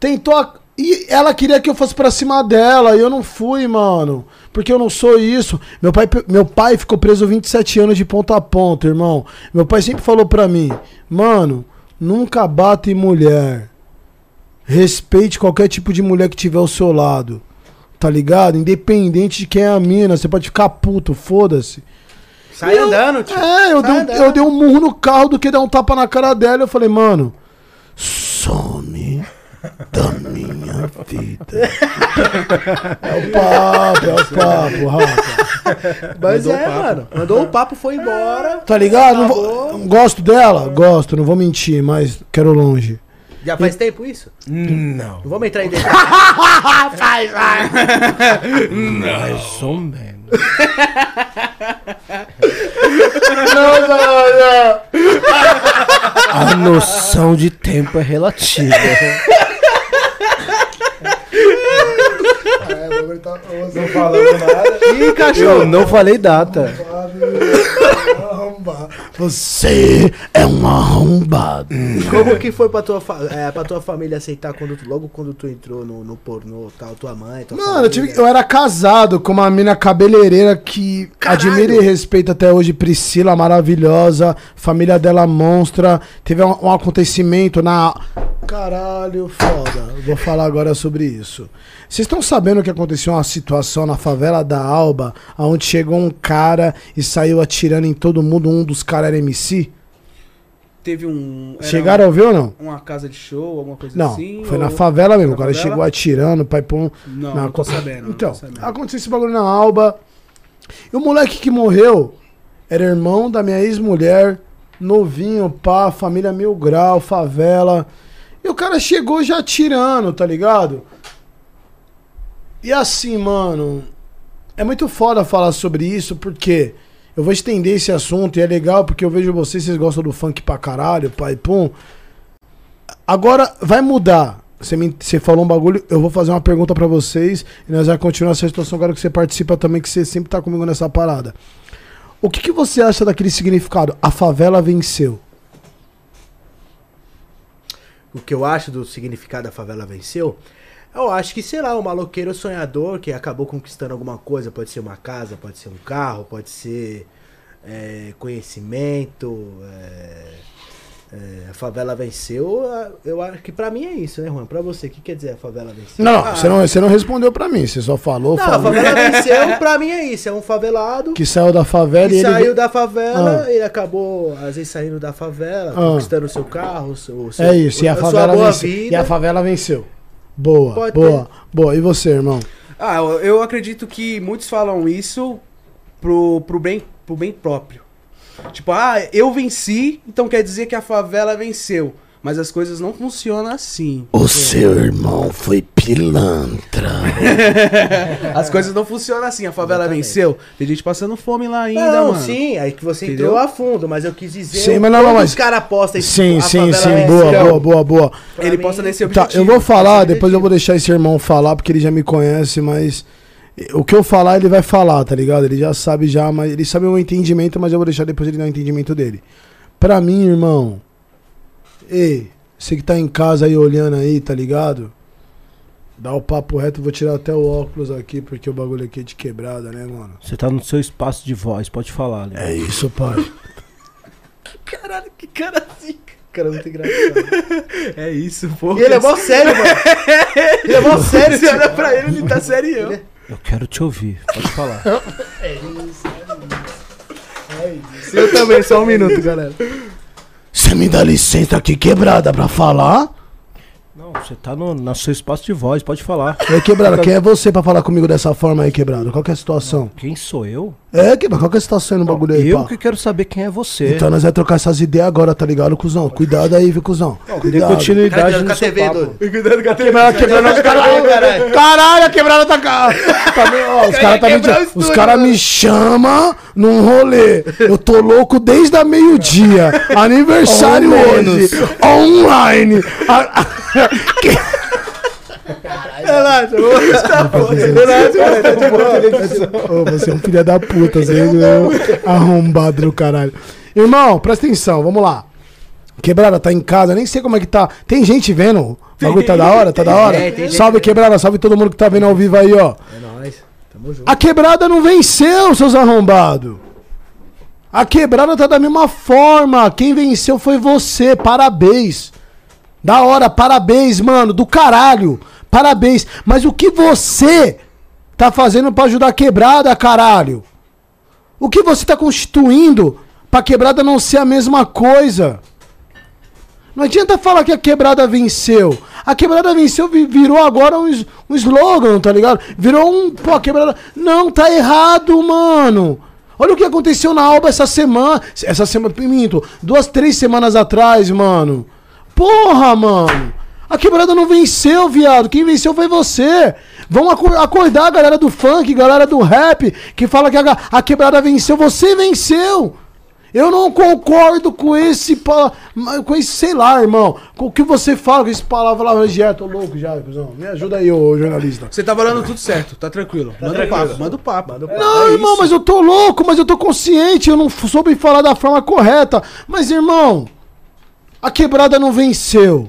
[SPEAKER 1] tentou. a- E ela queria que eu fosse pra cima dela, e eu não fui, mano. Porque eu não sou isso. Meu pai, meu pai ficou preso 27 anos de ponta a ponta, irmão. Meu pai sempre falou pra mim: mano, nunca bata em mulher. Respeite qualquer tipo de mulher que tiver ao seu lado. Tá ligado? Independente de quem é a mina, você pode ficar puto, foda-se.
[SPEAKER 2] Sai
[SPEAKER 1] Eu-
[SPEAKER 2] andando, tio.
[SPEAKER 1] É, eu
[SPEAKER 2] Sai
[SPEAKER 1] dei, um,
[SPEAKER 2] andando.
[SPEAKER 1] eu dei um murro no carro do que dar um tapa na cara dela. Eu falei, mano, some da minha vida. é o papo, é o papo, Rafa.
[SPEAKER 2] Mas
[SPEAKER 3] Mandou
[SPEAKER 2] é, mano. Mandou o papo, foi embora.
[SPEAKER 1] Tá ligado? Não vou- gosto dela? Gosto, não vou mentir, mas quero longe.
[SPEAKER 2] Já faz tempo isso?
[SPEAKER 5] Não.
[SPEAKER 2] Não vamos entrar em detalhes.
[SPEAKER 5] Mais ou menos. A noção de tempo é relativa.
[SPEAKER 1] Não falamos nada.
[SPEAKER 2] Ih, cachorro.
[SPEAKER 5] Eu não falei data.
[SPEAKER 1] Você é um arrombado.
[SPEAKER 2] Como que foi pra tua, fa- é, pra tua família aceitar quando tu- logo quando tu entrou no, no pornô, tal, tua mãe, tua
[SPEAKER 1] Mano, eu, tive- eu era casado com uma mina cabeleireira que admiro e respeito até hoje, Priscila, maravilhosa, família dela monstra. Teve um, um acontecimento na. Caralho, foda. Vou falar agora sobre isso. Vocês estão sabendo que aconteceu uma situação na favela da Alba, onde chegou um cara e saiu atirando em todo mundo, um dos caras era MC?
[SPEAKER 3] Teve um.
[SPEAKER 1] Chegaram a ver ou não?
[SPEAKER 3] Uma casa de show, alguma coisa
[SPEAKER 1] Não,
[SPEAKER 3] assim?
[SPEAKER 1] foi na
[SPEAKER 3] ou-
[SPEAKER 1] favela mesmo.
[SPEAKER 3] na
[SPEAKER 1] O cara
[SPEAKER 3] favela?
[SPEAKER 1] chegou atirando, pai pum.
[SPEAKER 3] Não,
[SPEAKER 1] na
[SPEAKER 3] não tô sabendo. não
[SPEAKER 1] Então,
[SPEAKER 3] tô sabendo.
[SPEAKER 1] aconteceu esse bagulho na Alba. E o moleque que morreu era irmão da minha ex-mulher, novinho, pá, família mil grau, favela. E o cara chegou já atirando, tá ligado? E assim, mano, é muito foda falar sobre isso porque eu vou estender esse assunto e é legal porque eu vejo vocês, vocês gostam do funk pra caralho, pai, pum. Agora vai mudar. Você, me, você falou um bagulho, eu vou fazer uma pergunta pra vocês e nós vamos continuar essa situação agora que você participa também, que você sempre tá comigo nessa parada. O que, que você acha daquele significado? A favela venceu.
[SPEAKER 2] O que eu acho do significado da favela venceu, eu acho que, sei lá, um maloqueiro sonhador que acabou conquistando alguma coisa, pode ser uma casa, pode ser um carro, pode ser é, conhecimento, é, é, a favela venceu, a- eu acho que pra mim é isso, né, Juan? Pra você, o que quer dizer a favela venceu?
[SPEAKER 1] Não, você, não você não respondeu pra mim, você só falou,
[SPEAKER 2] Não, a
[SPEAKER 1] falou
[SPEAKER 2] favela venceu, pra mim é isso, é um favelado
[SPEAKER 1] que saiu da favela
[SPEAKER 2] que
[SPEAKER 1] e ele.
[SPEAKER 2] saiu da favela,
[SPEAKER 1] Ah.
[SPEAKER 2] ele acabou, às vezes, saindo da favela,
[SPEAKER 1] Ah.
[SPEAKER 2] conquistando o seu carro, o seu, o
[SPEAKER 1] É isso, e a favela venceu.
[SPEAKER 2] vida.
[SPEAKER 1] E a favela venceu. Boa,
[SPEAKER 2] Pode
[SPEAKER 1] boa, boa. E você, irmão?
[SPEAKER 3] Ah, eu- eu acredito que muitos falam isso pro, pro, bem, pro bem próprio. Tipo, ah, eu venci, então quer dizer que a favela venceu. Mas as coisas não funcionam assim.
[SPEAKER 1] O seu irmão foi pilantra.
[SPEAKER 3] As coisas não funcionam assim. A favela
[SPEAKER 2] Exatamente.
[SPEAKER 3] venceu. Tem gente passando fome lá ainda,
[SPEAKER 2] Não,
[SPEAKER 3] mano.
[SPEAKER 2] sim, aí que você
[SPEAKER 3] Entendeu?
[SPEAKER 2] entrou a fundo, mas eu quis dizer.
[SPEAKER 1] Sim, mas não, mas-
[SPEAKER 2] os caras postam isso,
[SPEAKER 1] Sim, sim, sim.
[SPEAKER 2] venceu,
[SPEAKER 1] Boa, boa, boa, boa.
[SPEAKER 2] pra
[SPEAKER 3] Ele
[SPEAKER 2] mim-
[SPEAKER 3] posta nesse
[SPEAKER 1] Tá,
[SPEAKER 3] objetivo.
[SPEAKER 1] eu vou falar, depois eu vou deixar esse irmão falar, porque ele já me conhece, mas o que eu falar, ele vai falar, tá ligado? Ele já sabe já, mas ele sabe o meu entendimento, mas eu vou deixar depois ele dar o entendimento dele. Pra mim, irmão, ei, você que tá em casa aí olhando aí, tá ligado? Dá o papo reto, vou tirar até o óculos aqui, porque o bagulho aqui é de quebrada, né, mano?
[SPEAKER 5] Você tá no seu espaço de voz, pode falar, Léo.
[SPEAKER 1] É isso, pai.
[SPEAKER 3] Caralho, que cara assim.
[SPEAKER 2] Cara, muito engraçado.
[SPEAKER 3] É isso, pô.
[SPEAKER 2] E ele é mó sério, mano. Ele é mó sério,
[SPEAKER 3] Você olha pra ele, ele tá serião.
[SPEAKER 5] Eu quero te ouvir, pode falar.
[SPEAKER 2] Eu também, só um minuto, galera.
[SPEAKER 1] Você me dá licença aqui quebrada pra falar?
[SPEAKER 5] Não, você tá no, no seu espaço de voz, pode falar.
[SPEAKER 1] É quebrada, quem é você pra falar comigo dessa forma aí, quebrada? Qual que é a situação?
[SPEAKER 5] Quem sou eu?
[SPEAKER 1] É, quebrada, qual que é a situação aí no bagulho aí,
[SPEAKER 5] eu
[SPEAKER 1] pá?
[SPEAKER 5] que quero saber quem é você.
[SPEAKER 1] Então nós vamos trocar essas ideias agora, tá ligado, cuzão? Cuidado aí, viu, cuzão?
[SPEAKER 5] Dê
[SPEAKER 1] Cuidado.
[SPEAKER 5] continuidade
[SPEAKER 2] Cara,
[SPEAKER 5] no
[SPEAKER 2] com a
[SPEAKER 5] seu
[SPEAKER 2] TV,
[SPEAKER 5] papo.
[SPEAKER 2] doido.
[SPEAKER 3] Cuidado com a
[SPEAKER 1] Quebrada, quebrada, os caras.
[SPEAKER 2] caralho.
[SPEAKER 1] Caralho, a quebrada tá. ca- tá ó, os caras tá me,
[SPEAKER 3] quebrar o
[SPEAKER 1] os
[SPEAKER 3] estúdio,
[SPEAKER 1] cara me chamam num rolê. Eu tô louco desde a meio-dia. Aniversário hoje. Online. A- a- que-
[SPEAKER 2] Relaxa, vou Relaxa, tá de boa.
[SPEAKER 1] Ô, você é um filho da puta, você é um arrombado do caralho. Irmão, presta atenção, vamos lá. Quebrada tá em casa, nem sei como é que tá. Tem gente vendo? O bagulho tá da hora? Tá da hora? salve quebrada, salve todo mundo que tá vendo ao vivo aí, ó.
[SPEAKER 2] É nóis, tamo junto.
[SPEAKER 1] A quebrada não venceu, seus arrombados. A quebrada tá da mesma forma. Quem venceu foi você. Parabéns. Da hora, parabéns, mano. Do caralho. Parabéns. Mas o que você tá fazendo pra ajudar a quebrada, caralho? O que você tá constituindo pra quebrada não ser a mesma coisa? Não adianta falar que a quebrada venceu. A quebrada venceu vi- virou agora um, um slogan, tá ligado? Virou um. Pô, a quebrada. Não, tá errado, mano. Olha o que aconteceu na Alba essa semana. Essa semana, minto. Duas, três semanas atrás, mano. Porra, mano. A quebrada não venceu, viado. Quem venceu foi você. Vamos acor- acordar a galera do funk, galera do rap, que fala que a, a quebrada venceu. Você venceu. Eu não concordo com esse, com esse, sei lá, irmão. Com o que você fala, com esse palavra lá, já tô louco já, cuzão. Me ajuda aí, ô jornalista.
[SPEAKER 3] Você tá falando tudo certo, tá tranquilo. manda o papo, manda o papo.
[SPEAKER 1] Não,
[SPEAKER 3] É
[SPEAKER 1] irmão,
[SPEAKER 3] isso.
[SPEAKER 1] mas eu tô louco, mas eu tô consciente, eu não soube falar da forma correta. Mas, irmão, a quebrada não venceu.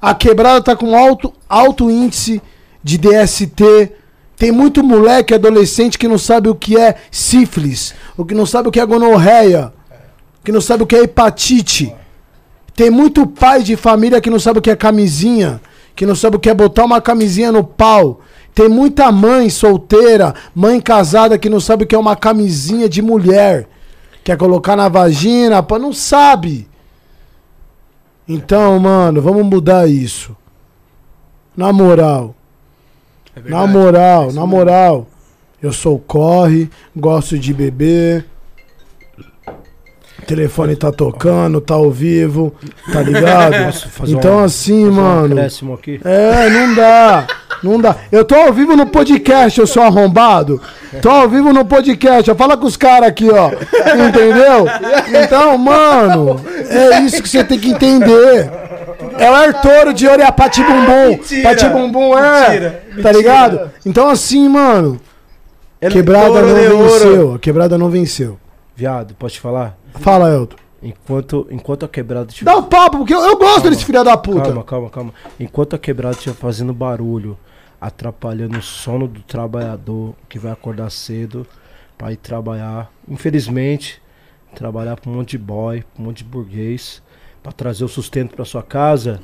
[SPEAKER 1] A quebrada tá com alto, alto índice de DST. Tem muito moleque adolescente que não sabe o que é sífilis, o que não sabe o que é gonorreia, que não sabe o que é hepatite. Tem muito pai de família que não sabe o que é camisinha, que não sabe o que é botar uma camisinha no pau. Tem muita mãe solteira, mãe casada que não sabe o que é uma camisinha de mulher. Quer colocar na vagina, pô, não sabe. Então, mano, vamos mudar isso. Na moral.
[SPEAKER 3] É
[SPEAKER 1] Na moral,
[SPEAKER 3] É
[SPEAKER 1] na moral. Eu sou corre, gosto de beber. O telefone tá tocando, tá ao vivo, tá ligado? Então
[SPEAKER 5] um-
[SPEAKER 1] assim,
[SPEAKER 5] um
[SPEAKER 1] mano.
[SPEAKER 5] aqui?
[SPEAKER 1] É, não dá. Não dá. Eu tô ao vivo no podcast, eu sou arrombado. Tô ao vivo no podcast. ó. Fala com os caras aqui, ó. Entendeu? Então, mano, é isso que você tem que entender. É o Arturo de Ouro e a Pati Bumbum. Pati Bumbum é. Tá ligado? Então, assim, mano. Quebrada
[SPEAKER 3] Touro
[SPEAKER 1] não venceu. A quebrada não venceu.
[SPEAKER 5] Viado, posso te falar?
[SPEAKER 1] Fala, Elton.
[SPEAKER 5] Enquanto, enquanto a quebrada tiver.
[SPEAKER 1] Dá o papo, porque eu, eu gosto desse filho da puta.
[SPEAKER 5] Calma, calma, calma. Enquanto a quebrada estiver fazendo barulho, atrapalhando o sono do trabalhador que vai acordar cedo pra ir trabalhar, infelizmente, trabalhar pra um monte de boy, um monte de burguês, pra trazer o sustento pra sua casa.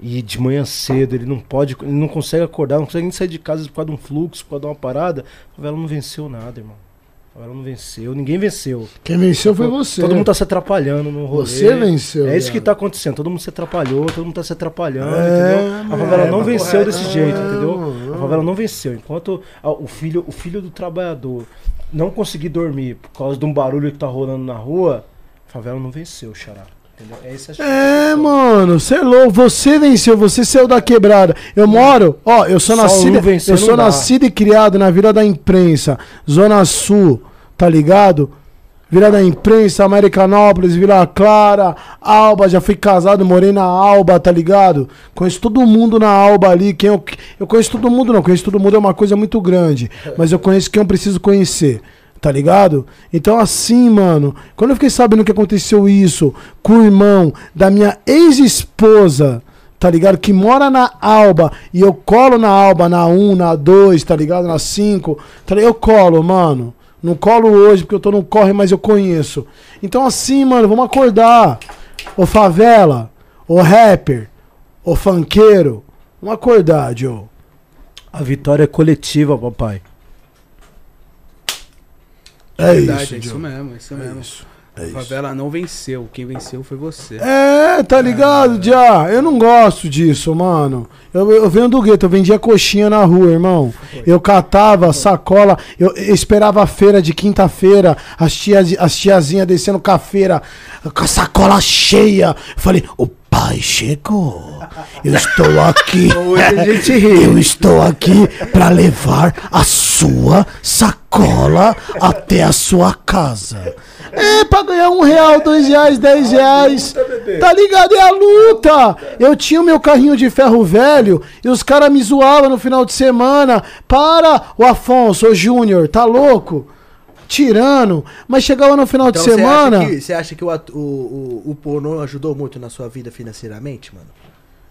[SPEAKER 5] E de manhã cedo ele não pode, ele não consegue acordar, não consegue nem sair de casa por causa de um fluxo, por causa de uma parada. A favela não venceu nada, irmão. A favela não venceu, ninguém venceu.
[SPEAKER 1] Quem venceu foi você.
[SPEAKER 5] Todo mundo tá se atrapalhando no rolê.
[SPEAKER 1] Você venceu.
[SPEAKER 5] É isso que tá acontecendo. Todo mundo se atrapalhou, todo mundo tá se atrapalhando,
[SPEAKER 1] É,
[SPEAKER 5] entendeu? A favela
[SPEAKER 1] É,
[SPEAKER 5] não venceu desse jeito, entendeu? A favela não venceu. Enquanto a- o filho, o filho do trabalhador não conseguir dormir por causa de um barulho que tá rolando na rua, a favela não venceu, xará. É
[SPEAKER 1] É, mano, você é louco. Você venceu, você saiu da quebrada. Eu moro, ó, eu sou
[SPEAKER 5] Só
[SPEAKER 1] nascido, eu sou nascido e criado na Vila da Imprensa, Zona Sul, tá ligado? Vila da Imprensa, Americanópolis, Vila Clara, Alba, já fui casado, morei na Alba, tá ligado? Conheço todo mundo na Alba ali. Quem eu, eu conheço todo mundo, não. Conheço todo mundo é uma coisa muito grande. Mas eu conheço quem eu preciso conhecer. Tá ligado? Então, assim, mano, quando eu fiquei sabendo que aconteceu isso com o irmão da minha ex-esposa, tá ligado? Que mora na Alba e eu colo na Alba, na 1, na 2, tá ligado? Na 5, tá ligado? Eu colo, mano. Não colo hoje porque eu tô no corre, mas eu conheço. Então, assim, mano, vamos acordar. Ô favela, ô rapper, ô funkeiro, vamos acordar, Joe.
[SPEAKER 5] A vitória é coletiva, papai.
[SPEAKER 1] É
[SPEAKER 3] Verdade,
[SPEAKER 1] isso,
[SPEAKER 3] é isso mesmo, é isso mesmo.
[SPEAKER 1] É
[SPEAKER 3] a
[SPEAKER 1] isso.
[SPEAKER 3] favela não venceu, quem venceu foi você.
[SPEAKER 1] É, tá ligado, já. Eu não gosto disso, mano. Eu, eu venho do gueto, eu vendia coxinha na rua, irmão. Eu catava sacola, eu, eu esperava a feira de quinta-feira, as, tia, as tiazinhas descendo com a feira, com a sacola cheia. Eu falei, o pai chegou. Eu estou aqui.
[SPEAKER 3] A.
[SPEAKER 1] Eu estou aqui pra levar a sua sacola até a sua casa. É, pra ganhar um real, dois reais, dez reais. Tá ligado? É a luta. Eu tinha o meu carrinho de ferro velho e os caras me zoavam no final de semana. Para, o Afonso, o Júnior, tá louco? Tirando. Mas chegava no final
[SPEAKER 2] Então
[SPEAKER 1] de
[SPEAKER 2] você
[SPEAKER 1] semana.
[SPEAKER 2] acha que, você acha que o, atu- o, o, o pornô ajudou muito na sua vida financeiramente, mano?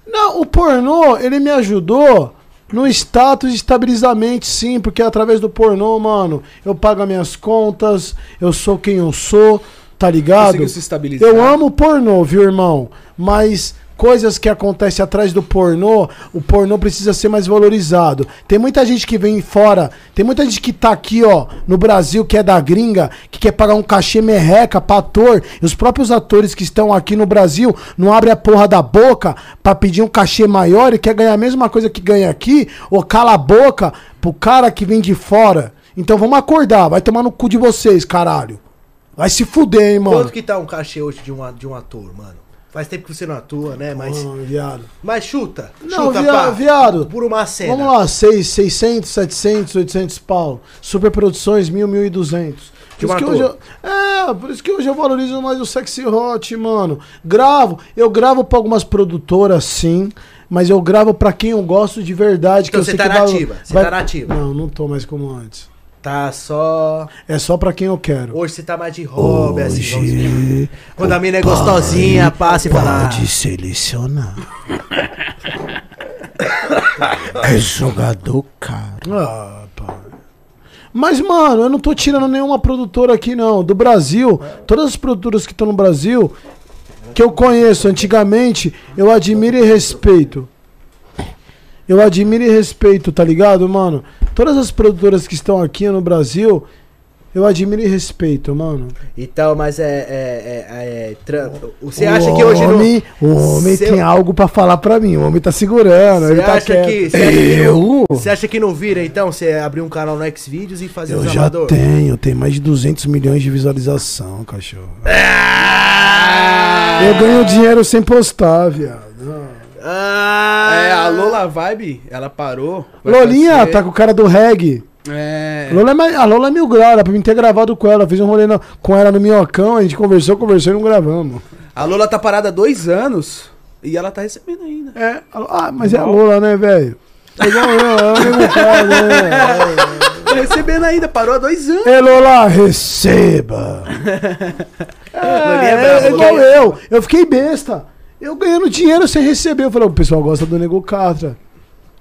[SPEAKER 1] Não, o pornô, ele me ajudou no status estabilizamente, sim, porque através do pornô, mano, eu pago as minhas contas, eu sou quem eu sou, tá ligado? Eu amo pornô, viu, irmão? Mas coisas que acontecem atrás do pornô, o pornô precisa ser mais valorizado. Tem muita gente que vem fora, tem muita gente que tá aqui, ó, no Brasil, que é da gringa, que quer pagar um cachê merreca pra ator, e os próprios atores que estão aqui no Brasil não abrem a porra da boca pra pedir um cachê maior e quer ganhar a mesma coisa que ganha aqui, ou cala a boca pro cara que vem de fora. Então vamos acordar, vai tomar no cu de vocês, caralho. Vai se fuder, hein, mano.
[SPEAKER 2] Quanto que tá um cachê hoje de um, de um ator, mano? Faz tempo que você não atua, né? Mas,
[SPEAKER 1] Ah, viado.
[SPEAKER 2] mas chuta.
[SPEAKER 1] Não,
[SPEAKER 2] chuta,
[SPEAKER 1] via-
[SPEAKER 2] pá.
[SPEAKER 1] viado.
[SPEAKER 2] Por uma cena.
[SPEAKER 1] Vamos lá, 6, 600, 700, 800 pau. Superproduções, 1.000, 1.200. Por isso que hoje eu, é, por isso que hoje eu valorizo mais o Sexy Hot, mano. Gravo, eu gravo pra algumas produtoras, sim, mas eu gravo pra quem eu gosto de verdade.
[SPEAKER 2] Então
[SPEAKER 1] que eu
[SPEAKER 2] você
[SPEAKER 1] sei
[SPEAKER 2] tá
[SPEAKER 1] que
[SPEAKER 2] na
[SPEAKER 1] vai-
[SPEAKER 2] você
[SPEAKER 1] vai-
[SPEAKER 2] tá na ativa.
[SPEAKER 1] Não, não tô mais como antes.
[SPEAKER 2] Tá só.
[SPEAKER 1] É só pra quem eu quero.
[SPEAKER 2] Hoje você tá mais de hobby, assim, Quando a mina é gostosinha, passa e fala.
[SPEAKER 1] pode selecionar. é jogador caro. Ah, pai. Mas, mano, eu não tô tirando nenhuma produtora aqui, não. Do Brasil, todas as produtoras que estão no Brasil, que eu conheço antigamente, eu admiro e respeito. Eu admiro e respeito, tá ligado, mano? Todas as produtoras que estão aqui no Brasil, eu admiro e respeito, mano.
[SPEAKER 2] Então, mas é. é, é, é Você
[SPEAKER 1] O
[SPEAKER 2] acha que hoje não.
[SPEAKER 1] O homem
[SPEAKER 2] Seu-
[SPEAKER 1] tem algo pra falar pra mim. O homem tá segurando,
[SPEAKER 2] Você
[SPEAKER 1] ele tá
[SPEAKER 2] acha,
[SPEAKER 1] quieto.
[SPEAKER 2] que,
[SPEAKER 1] Eu?
[SPEAKER 2] você acha que não vira, então, você abrir um canal no Xvideos e fazer
[SPEAKER 1] Eu
[SPEAKER 2] os
[SPEAKER 1] já tenho, tem mais de 200 milhões de visualização, cachorro.
[SPEAKER 2] Ah!
[SPEAKER 1] Eu ganho dinheiro sem postar, viado.
[SPEAKER 2] Ah!
[SPEAKER 3] É, a Lola Vibe, ela parou.
[SPEAKER 1] Lolinha
[SPEAKER 3] fazer-
[SPEAKER 1] tá com o cara do reggae.
[SPEAKER 3] É.
[SPEAKER 1] Lola é, mais- a Lola é mil grau, era pra mim ter gravado com ela. Fiz um rolê na- com ela no Minhocão, a gente conversou, conversou e não gravamos.
[SPEAKER 3] A Lola tá parada há dois anos e ela tá recebendo ainda.
[SPEAKER 1] É, ah, mas é a Lola, né, velho? É igual eu, é cara, né?
[SPEAKER 3] Tá recebendo ainda, parou há dois anos.
[SPEAKER 1] Ei, Lola, receba!
[SPEAKER 3] Lolinha
[SPEAKER 1] É,
[SPEAKER 3] é
[SPEAKER 1] é igual eu. Eu fiquei besta. Eu ganhando dinheiro sem receber. Eu falei, o pessoal gosta do Nego Catra.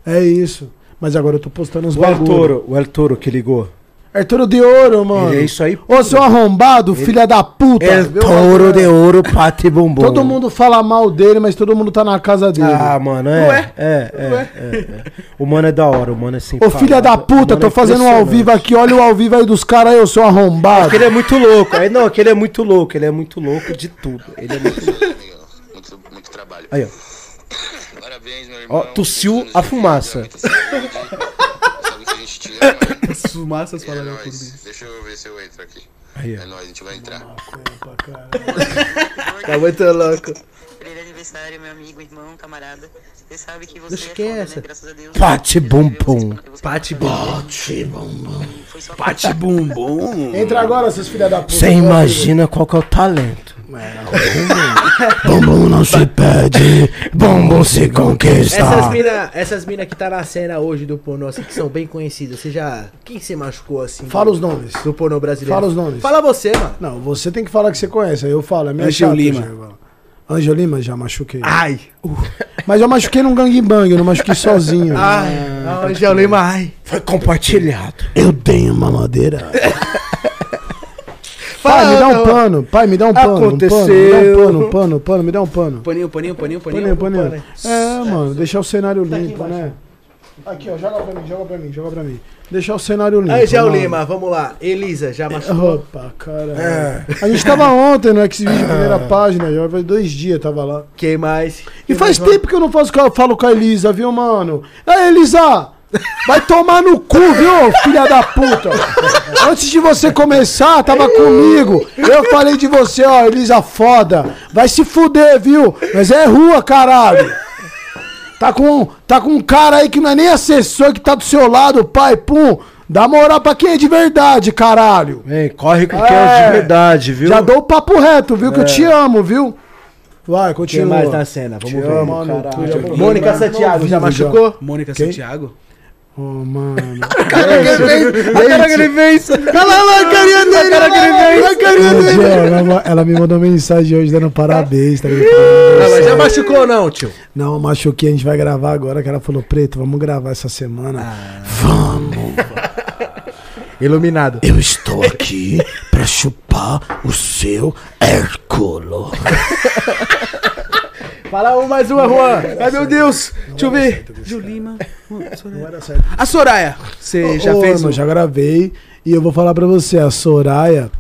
[SPEAKER 1] É isso. Mas agora eu tô postando uns
[SPEAKER 5] O
[SPEAKER 1] bagulho.
[SPEAKER 5] Toro, o El Toro que ligou.
[SPEAKER 1] Arturo de ouro, mano.
[SPEAKER 5] Ele é isso aí.
[SPEAKER 1] Ô, seu arrombado, filha da puta.
[SPEAKER 5] Toro
[SPEAKER 1] mano?
[SPEAKER 5] de ouro, pate bumbum.
[SPEAKER 1] Todo mundo fala mal dele, mas todo mundo tá na casa dele.
[SPEAKER 5] Ah, mano, é.
[SPEAKER 3] Não é?
[SPEAKER 5] É, é, é, é. O mano é da hora, o mano é
[SPEAKER 1] Ô,
[SPEAKER 5] simpático.
[SPEAKER 1] filha da puta, tô
[SPEAKER 5] é
[SPEAKER 1] fazendo um ao vivo aqui. Olha o ao vivo aí dos caras aí, eu sou arrombado.
[SPEAKER 5] Ele é muito louco. Aí, não, que ele é muito louco. Ele é muito louco de tudo. Ele é muito louco.
[SPEAKER 6] Trabalho.
[SPEAKER 5] Aí, ó.
[SPEAKER 6] Parabéns, meu irmão.
[SPEAKER 5] Ó, tossiu a fumaça.
[SPEAKER 6] que.
[SPEAKER 3] As fumaças
[SPEAKER 6] é
[SPEAKER 3] falando por mim.
[SPEAKER 6] Deixa eu ver se eu entro aqui.
[SPEAKER 5] Aí,
[SPEAKER 6] É nóis, a gente vai entrar.
[SPEAKER 2] Tá muito louco.
[SPEAKER 7] Feliz aniversário, meu amigo, irmão, camarada. Você sabe que você
[SPEAKER 2] Oxe,
[SPEAKER 7] é
[SPEAKER 2] quem é
[SPEAKER 7] foda,
[SPEAKER 2] essa?
[SPEAKER 7] né? Graças a Deus.
[SPEAKER 5] Pate
[SPEAKER 7] Você
[SPEAKER 5] bum
[SPEAKER 7] viveu,
[SPEAKER 5] bum.
[SPEAKER 7] você-
[SPEAKER 2] Pate
[SPEAKER 7] só
[SPEAKER 3] Bate bumbum.
[SPEAKER 1] Entra agora, seus filha da puta.
[SPEAKER 5] Você imagina qual que é o talento.
[SPEAKER 1] Bumbum não se pede, bumbum se conquista.
[SPEAKER 2] Essas mina, essas mina que tá na cena hoje do pornô, assim, que são bem conhecidas, você já. Quem você machucou assim?
[SPEAKER 1] Fala os nomes.
[SPEAKER 2] Do pornô brasileiro.
[SPEAKER 1] Fala os nomes.
[SPEAKER 2] Fala você, mano.
[SPEAKER 1] Não, você tem que falar que você conhece, aí eu falo. É minha
[SPEAKER 3] Angel
[SPEAKER 1] chata,
[SPEAKER 3] Lima.
[SPEAKER 1] Angel. Angel Lima já machuquei.
[SPEAKER 2] Ai.
[SPEAKER 1] Mas eu machuquei num gangbang, eu não machuquei sozinho.
[SPEAKER 2] Ai. Ah, Angel Lima, ai.
[SPEAKER 5] Foi compartilhado.
[SPEAKER 1] Eu tenho uma madeira.
[SPEAKER 2] Fala,
[SPEAKER 1] Pai, me dá um pano. Pai, me dá um pano.
[SPEAKER 5] Aconteceu.
[SPEAKER 1] Um pano, me dá um pano, um pano, um pano, me dá um pano.
[SPEAKER 3] Paninho, paninho, paninho, paninho.
[SPEAKER 1] Paninho, paninho. É, mano, deixar o cenário limpo, né? Aqui, ó, joga pra mim, joga pra mim, joga pra mim. Deixar o cenário limpo.
[SPEAKER 2] Angel
[SPEAKER 1] mano.
[SPEAKER 2] Lima, vamos lá. Elisa, já machucou?
[SPEAKER 1] Opa, cara. A gente tava ontem no Xvideo, primeira página, já faz dois dias tava lá.
[SPEAKER 2] Quem mais?
[SPEAKER 1] E
[SPEAKER 2] Quem
[SPEAKER 1] faz
[SPEAKER 2] mais,
[SPEAKER 1] tempo que eu não faço, falo com a Elisa, viu, mano? Ei, Elisa! Vai tomar no cu, viu, filha da puta? Antes de você começar, tava comigo. Eu falei de você, ó, Elisa foda. Vai se fuder, viu? Mas é rua, caralho. Tá com, tá com um cara aí que não é nem assessor, que tá do seu lado, pai, pum. Dá moral pra quem é de verdade, caralho.
[SPEAKER 5] Vem, corre com quem é
[SPEAKER 1] É.
[SPEAKER 5] de verdade, viu?
[SPEAKER 1] Já dou o papo reto, viu? Que eu te amo, viu? Vai,
[SPEAKER 2] Quem
[SPEAKER 1] continua.
[SPEAKER 2] mais na cena? Vamos ver.
[SPEAKER 1] amo, vou-
[SPEAKER 2] Mônica Santiago, já machucou?
[SPEAKER 3] Mônica
[SPEAKER 1] Quem?
[SPEAKER 3] Santiago.
[SPEAKER 1] Oh, mano.
[SPEAKER 5] A cara que ele fez.
[SPEAKER 1] Olha lá a carinha dele.
[SPEAKER 5] cara que ele fez.
[SPEAKER 1] a carinha dele. Ela, ela me mandou mensagem hoje dando parabéns, tá ligado?
[SPEAKER 2] Mas já machucou ou não, tio?
[SPEAKER 1] Não, machuquei, a gente vai gravar agora, que ela falou, Preto, vamos gravar essa semana. Vamos.
[SPEAKER 2] Iluminado.
[SPEAKER 1] Eu estou aqui pra chupar o seu Hérculo.
[SPEAKER 2] Fala um mais uma, Juan.
[SPEAKER 3] Ai, meu Deus. Deixa eu ver. Julima.
[SPEAKER 1] Não era certo.
[SPEAKER 3] A Soraya. Você já
[SPEAKER 1] Ô,
[SPEAKER 3] fez um...
[SPEAKER 1] já gravei. E eu vou falar pra você, a Soraya.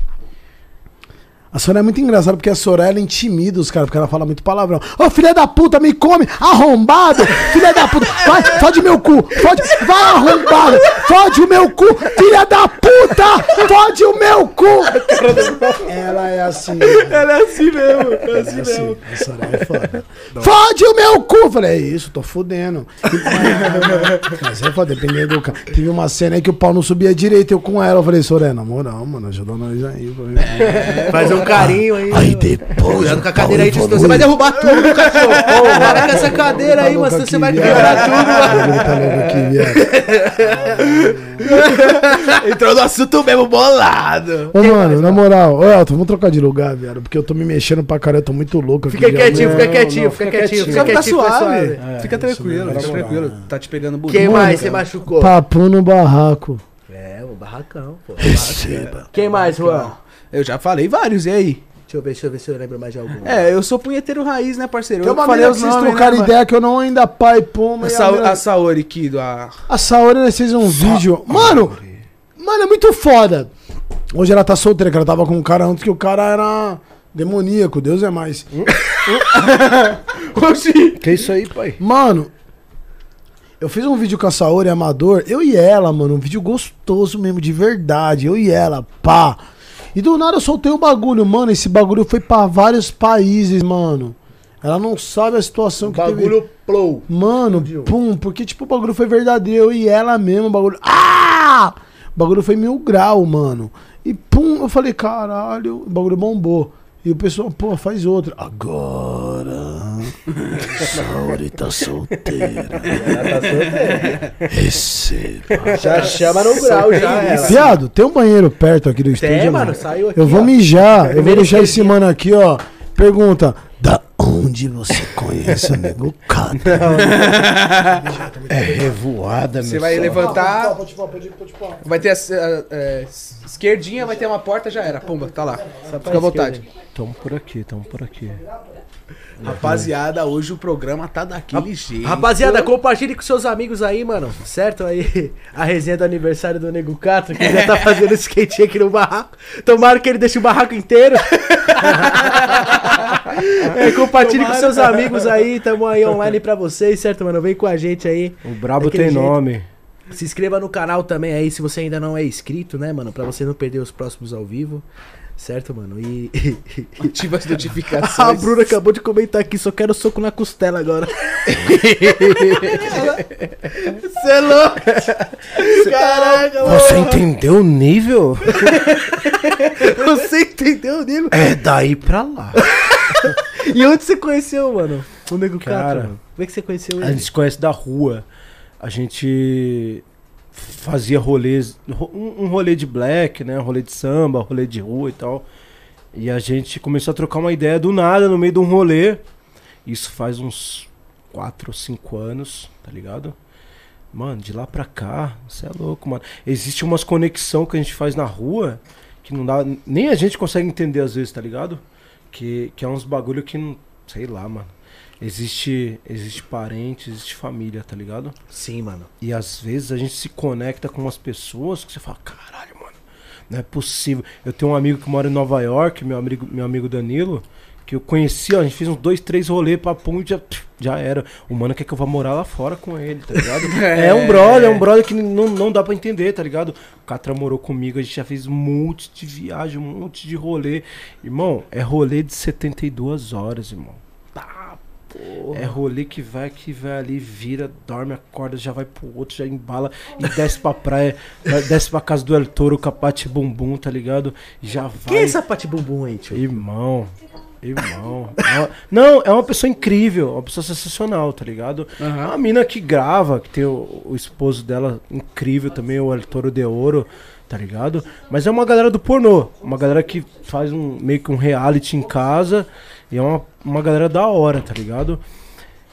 [SPEAKER 1] A Soraya é muito engraçada porque a Soraya ela intimida os caras, porque ela fala muito palavrão. Ô filha da puta, me come! Arrombado! Filha da puta! Vai, fode meu cu! Fode! Vai, arrombado! Fode o meu cu! Filha da puta! Fode o meu cu! Ela é assim.
[SPEAKER 3] Ela é assim mesmo, é assim
[SPEAKER 1] É assim, a Soraya é foda. Fode o meu cu! Falei, é isso, tô fudendo. Mas é foda, dependendo do cara. Teve uma cena aí que o pau não subia direito, eu com ela. Eu falei, Soraya, na moral, mano, ajuda nós aí.
[SPEAKER 2] Faz um carinho aí.
[SPEAKER 1] Aí depois.
[SPEAKER 3] Cuidado com a cadeira aí, Tostão. Você vai derrubar tudo, cachorro. Para com essa cadeira aí,
[SPEAKER 1] Tá
[SPEAKER 3] mas
[SPEAKER 1] louco
[SPEAKER 3] você vai quebrar tudo.
[SPEAKER 1] Tá.
[SPEAKER 3] Entrou no assunto mesmo bolado.
[SPEAKER 1] Ô, mano, na moral, ô Elton, vamos trocar de lugar, viado. Porque eu tô me mexendo pra caralho, eu tô muito louco aqui.
[SPEAKER 2] Fica quietinho, fica quietinho,
[SPEAKER 5] não,
[SPEAKER 2] fica
[SPEAKER 5] fica
[SPEAKER 2] quietinho,
[SPEAKER 5] quietinho.
[SPEAKER 2] fica quietinho, fica
[SPEAKER 3] suave.
[SPEAKER 2] suave.
[SPEAKER 3] Fica tranquilo,
[SPEAKER 1] isso
[SPEAKER 3] fica tranquilo. Tá te pegando bonito.
[SPEAKER 2] Quem
[SPEAKER 1] Mano,
[SPEAKER 2] mais você machucou?
[SPEAKER 1] Papo no barraco.
[SPEAKER 2] É, o barracão, pô.
[SPEAKER 1] Receba.
[SPEAKER 2] Quem mais, Juan?
[SPEAKER 3] Eu já falei vários, e aí?
[SPEAKER 2] Deixa eu ver, deixa eu ver se eu lembro mais de algum.
[SPEAKER 3] É, eu sou punheteiro raiz, né, parceiro?
[SPEAKER 1] Tem
[SPEAKER 3] Eu
[SPEAKER 1] uma
[SPEAKER 3] falei os
[SPEAKER 1] vocês
[SPEAKER 3] nomes,
[SPEAKER 1] trocaram
[SPEAKER 3] né,
[SPEAKER 1] ideia que eu não ainda pai, pô,
[SPEAKER 3] A,
[SPEAKER 1] mas
[SPEAKER 3] Sa
[SPEAKER 1] a,
[SPEAKER 3] a Saori Kido, a...
[SPEAKER 1] a Saori, nós fez um vídeo. Mano, mano, é muito foda. Hoje ela tá solteira, que ela tava com um cara antes que o cara era demoníaco, Deus é mais.
[SPEAKER 5] Que isso aí, pai?
[SPEAKER 1] Mano, eu fiz um vídeo com a Saori Amador, eu e ela, mano, um vídeo gostoso mesmo, de verdade, eu e ela, pá. E do nada eu soltei o bagulho, mano, esse bagulho foi pra vários países, mano. Ela não sabe a situação que teve.
[SPEAKER 2] Bagulho plou.
[SPEAKER 1] Mano, pum, porque tipo, o bagulho foi verdadeiro, e ela mesmo, o bagulho. Ah! O bagulho foi mil grau, mano. E pum, eu falei, caralho, o bagulho bombou. E o pessoal, pô, faz outro. Agora. Saori tá solteira. Receba.
[SPEAKER 2] Já chama no grau, já ela.
[SPEAKER 1] Viado, tem um banheiro perto aqui do estúdio.
[SPEAKER 2] Tem,
[SPEAKER 1] mano.
[SPEAKER 2] mano, saiu aqui.
[SPEAKER 1] Eu vou
[SPEAKER 2] ó.
[SPEAKER 1] mijar, eu vou deixar esse mano aqui, ó. Pergunta: Da onde você conhece o nego?
[SPEAKER 5] É revoada, meu
[SPEAKER 3] Você vai
[SPEAKER 5] só.
[SPEAKER 3] levantar, vai ter a, a- a- esquerdinha, vai ter uma porta, já era. Pumba, tá lá. Fica à vontade.
[SPEAKER 5] Tamo por aqui, tamo por aqui.
[SPEAKER 3] Rapaziada, hoje o programa tá daquele jeito.
[SPEAKER 2] Rapaziada, compartilhe com seus amigos aí, mano. Certo? Aí, a resenha do aniversário do Nego Catra, que já tá fazendo skate aqui no barraco. Tomara que ele deixe o barraco inteiro. É, compartilhe com seus amigos aí. Tamo aí online pra vocês, certo, mano? Vem com a gente aí.
[SPEAKER 5] O brabo tem
[SPEAKER 2] jeito.
[SPEAKER 5] nome.
[SPEAKER 2] Se inscreva no canal também aí, se você ainda não é inscrito, né, mano? Pra você não perder os próximos ao vivo. Certo, mano? E.
[SPEAKER 3] Ativa as
[SPEAKER 2] A
[SPEAKER 3] notificações.
[SPEAKER 2] Bruna acabou de comentar aqui, só quero soco na costela agora. Você é louco! Caraca, mano.
[SPEAKER 5] Você entendeu o nível?
[SPEAKER 2] Você entendeu, Nego?
[SPEAKER 5] É daí pra lá.
[SPEAKER 2] E onde você conheceu, mano? O Nego
[SPEAKER 5] Cara,
[SPEAKER 2] Catra, mano? Como é que você conheceu
[SPEAKER 5] A
[SPEAKER 2] ele?
[SPEAKER 5] gente se conhece da rua. A gente fazia rolês, ro- um um rolê de black, né? Rolê de samba, rolê de rua e tal. E a gente começou a trocar uma ideia do nada no meio de um rolê. Isso faz uns 4 ou 5 anos, tá ligado? Mano, de lá pra cá, você é louco, mano. Existe umas conexão que a gente faz na rua que não dá. Nem a gente consegue entender às vezes, tá ligado? Que, que é uns bagulho que não. Sei lá, mano. Existe, existe parente, existe família, tá ligado?
[SPEAKER 2] Sim, mano.
[SPEAKER 5] E às vezes a gente se conecta com umas pessoas que você fala, caralho, mano, não é possível. Eu tenho um amigo que mora em Nova York, meu amigo, meu amigo Danilo, que eu conheci, ó, a gente fez uns dois, três rolês, papum, e já, já era. O mano quer que eu vá morar lá fora com ele, tá ligado? é um brother, é um brother que não, não dá pra entender, tá ligado? O Catra morou comigo, a gente já fez um monte de viagem, um monte de rolê. Irmão, é rolê de 72 horas, irmão. É rolê que vai, que vai ali, vira, dorme, acorda, já vai pro outro, já embala e desce pra praia, desce pra casa do El Toro, capate bumbum, tá ligado? Já vai.
[SPEAKER 2] Quem é essa Pati Bumbum aí, tio?
[SPEAKER 5] Irmão, irmão. É uma- não, é uma pessoa incrível, uma pessoa sensacional, tá ligado? É uma mina que grava, que tem o, o esposo dela incrível também, o El Toro de Ouro, tá ligado? Mas é uma galera do pornô, uma galera que faz um meio que um reality em casa e é uma, uma galera da hora, tá ligado?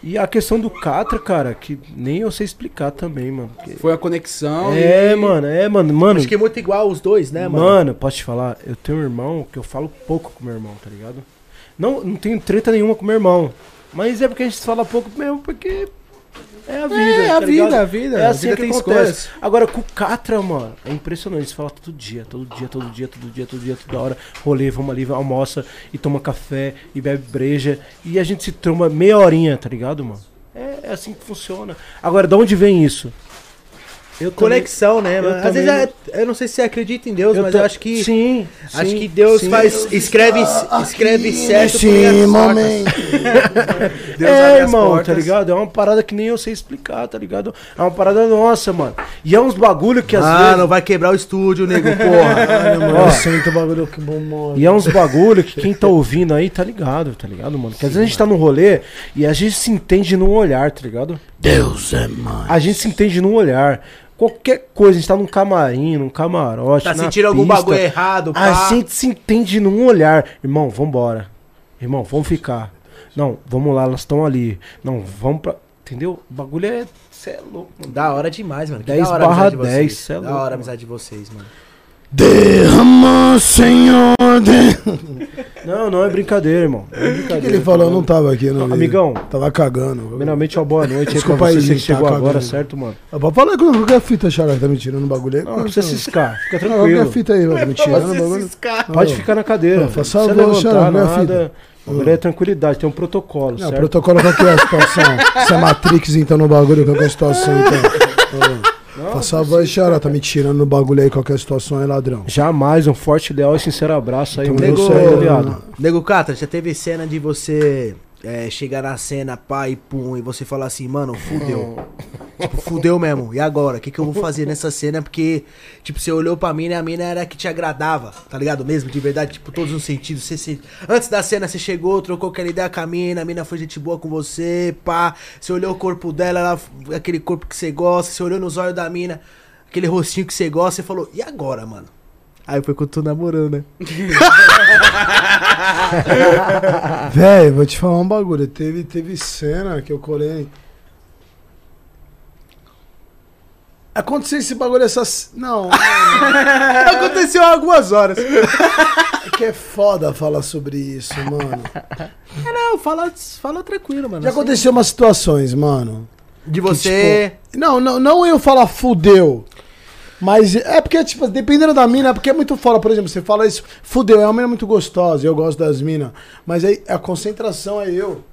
[SPEAKER 5] E a questão do Catra, cara, que nem eu sei explicar também, mano. porque-
[SPEAKER 3] Foi a conexão.
[SPEAKER 5] É,
[SPEAKER 3] e-
[SPEAKER 5] mano, é, mano, mano.
[SPEAKER 2] Acho que é muito igual os dois, né, mano?
[SPEAKER 5] Mano, posso te falar, eu tenho um irmão que eu falo pouco com meu irmão, tá ligado? Não, não tenho treta nenhuma com meu irmão. Mas é porque a gente fala pouco mesmo, porque É a vida,
[SPEAKER 3] É,
[SPEAKER 5] tá ligado?
[SPEAKER 3] vida, a vida.
[SPEAKER 5] É
[SPEAKER 3] A
[SPEAKER 5] assim
[SPEAKER 3] vida
[SPEAKER 5] que acontece.
[SPEAKER 3] escolhas.
[SPEAKER 5] Agora com o Catra, mano, é impressionante. Você fala todo dia, todo dia, todo dia, todo dia, todo dia, toda hora. Rolê, vamos ali, almoça e toma café e bebe breja. E a gente se toma meia horinha, tá ligado, mano? É, é assim que funciona. Agora, de onde vem isso? Eu também-
[SPEAKER 2] Conexão, né?
[SPEAKER 5] eu
[SPEAKER 2] mano? Às
[SPEAKER 5] também
[SPEAKER 2] vezes é- eu não sei se você acredita em Deus, mas
[SPEAKER 5] tô-
[SPEAKER 2] eu acho que.
[SPEAKER 5] Sim,
[SPEAKER 2] Acho
[SPEAKER 5] sim,
[SPEAKER 2] que Deus
[SPEAKER 5] sim.
[SPEAKER 2] faz. Escreve, escreve certo
[SPEAKER 1] Sim, momento.
[SPEAKER 3] Deus
[SPEAKER 5] é,
[SPEAKER 3] abre as
[SPEAKER 5] irmão,
[SPEAKER 3] portas.
[SPEAKER 5] tá ligado? É uma parada que nem eu sei explicar, tá ligado? É uma parada nossa, mano. E é uns bagulho que às
[SPEAKER 2] Ah,
[SPEAKER 5] vezes.
[SPEAKER 2] não vai quebrar o estúdio, nego, porra.
[SPEAKER 1] Olha, mano,
[SPEAKER 5] Ó.
[SPEAKER 1] eu sinto o bagulho que bom, mano.
[SPEAKER 5] E é uns bagulho que quem tá ouvindo aí tá ligado, tá ligado, mano? Que às vezes a gente tá num rolê e a gente se entende num olhar, tá ligado?
[SPEAKER 1] Deus é mais.
[SPEAKER 5] A gente se entende num olhar. Qualquer coisa, a gente tá num camarim, num camarote.
[SPEAKER 2] Tá sentindo algum
[SPEAKER 5] pista,
[SPEAKER 2] bagulho errado, pá.
[SPEAKER 5] A gente se entende num olhar. Irmão, vambora. Irmão, vamos ficar. Não, vamos lá, elas estão ali. Não, vamos pra. Entendeu? O bagulho é. Cê é louco, mano.
[SPEAKER 2] Da hora demais, mano. Que
[SPEAKER 5] 10
[SPEAKER 2] da hora a
[SPEAKER 5] barra
[SPEAKER 2] amizade de
[SPEAKER 5] 10,
[SPEAKER 2] vocês.
[SPEAKER 5] cê é
[SPEAKER 2] Da
[SPEAKER 5] louco,
[SPEAKER 2] hora a amizade de vocês, mano.
[SPEAKER 1] Derrama, Senhor. de-
[SPEAKER 5] Não, não é brincadeira, irmão. Não é
[SPEAKER 1] O que,
[SPEAKER 5] brincadeira.
[SPEAKER 1] que ele falou? Eu não tava aqui, não.
[SPEAKER 5] Amigão.
[SPEAKER 1] Tava cagando.
[SPEAKER 5] Primeiramente, uma boa noite
[SPEAKER 1] Desculpa
[SPEAKER 5] aí pra
[SPEAKER 1] aí,
[SPEAKER 5] você que
[SPEAKER 1] gente,
[SPEAKER 5] chegou
[SPEAKER 1] tá
[SPEAKER 5] agora,
[SPEAKER 1] cagando.
[SPEAKER 5] certo, mano?
[SPEAKER 1] Ah, Pode falar com qualquer fita, Xará, que tá me tirando o bagulho aí.
[SPEAKER 5] Não, não precisa ciscar, fica
[SPEAKER 1] Não, qualquer
[SPEAKER 5] tranquilo.
[SPEAKER 1] fita aí, vai tá me tirando o bagulho.
[SPEAKER 5] Pode ficar na cadeira.
[SPEAKER 1] Ô, faça
[SPEAKER 5] não precisa levantar
[SPEAKER 1] Xará, minha
[SPEAKER 5] nada. O bagulho é tranquilidade, tem um protocolo,
[SPEAKER 1] Não,
[SPEAKER 5] certo?
[SPEAKER 1] protocolo qual que é a situação? Se é Matrix, então, no bagulho, qual que é a situação, então? Ô, Faça a voz, tá me tirando no bagulho aí, qual que é a situação aí, ladrão?
[SPEAKER 5] Jamais, um forte, leal e sincero abraço aí,
[SPEAKER 1] Então,
[SPEAKER 5] nego,
[SPEAKER 1] sei,
[SPEAKER 5] aliado.
[SPEAKER 2] Nego Catra, já teve cena de você é, chegar na cena, pá e pum, e você falar assim, mano, fudeu. tipo, fudeu mesmo. E agora? O que, que eu vou fazer nessa cena? Porque, tipo, você olhou pra mina e a mina era que te agradava, tá ligado? Mesmo, de verdade, tipo, todos os sentidos. Você, se- Antes da cena, você chegou, trocou aquela ideia com a mina, a mina foi gente boa com você, pá. Você olhou o corpo dela, ela, aquele corpo que você gosta, você olhou nos olhos da mina, aquele rostinho que você gosta, você falou, e agora, mano? Aí foi quando tu namorou, né?
[SPEAKER 1] Velho, vou te falar um bagulho. Teve, teve cena que eu colei. Aconteceu esse bagulho essas. Não,
[SPEAKER 2] Aconteceu há algumas horas.
[SPEAKER 1] é que é foda falar sobre isso, mano.
[SPEAKER 2] Não, fala, fala tranquilo, mano.
[SPEAKER 1] Já
[SPEAKER 2] Assim,
[SPEAKER 1] aconteceu umas situações, mano.
[SPEAKER 2] De você.
[SPEAKER 1] Não, não, não eu falar fudeu. Mas é porque, tipo, dependendo da mina, é porque é muito foda. Por exemplo, você fala isso, fudeu, é uma mina muito gostosa, eu gosto das minas. Mas aí a concentração é eu.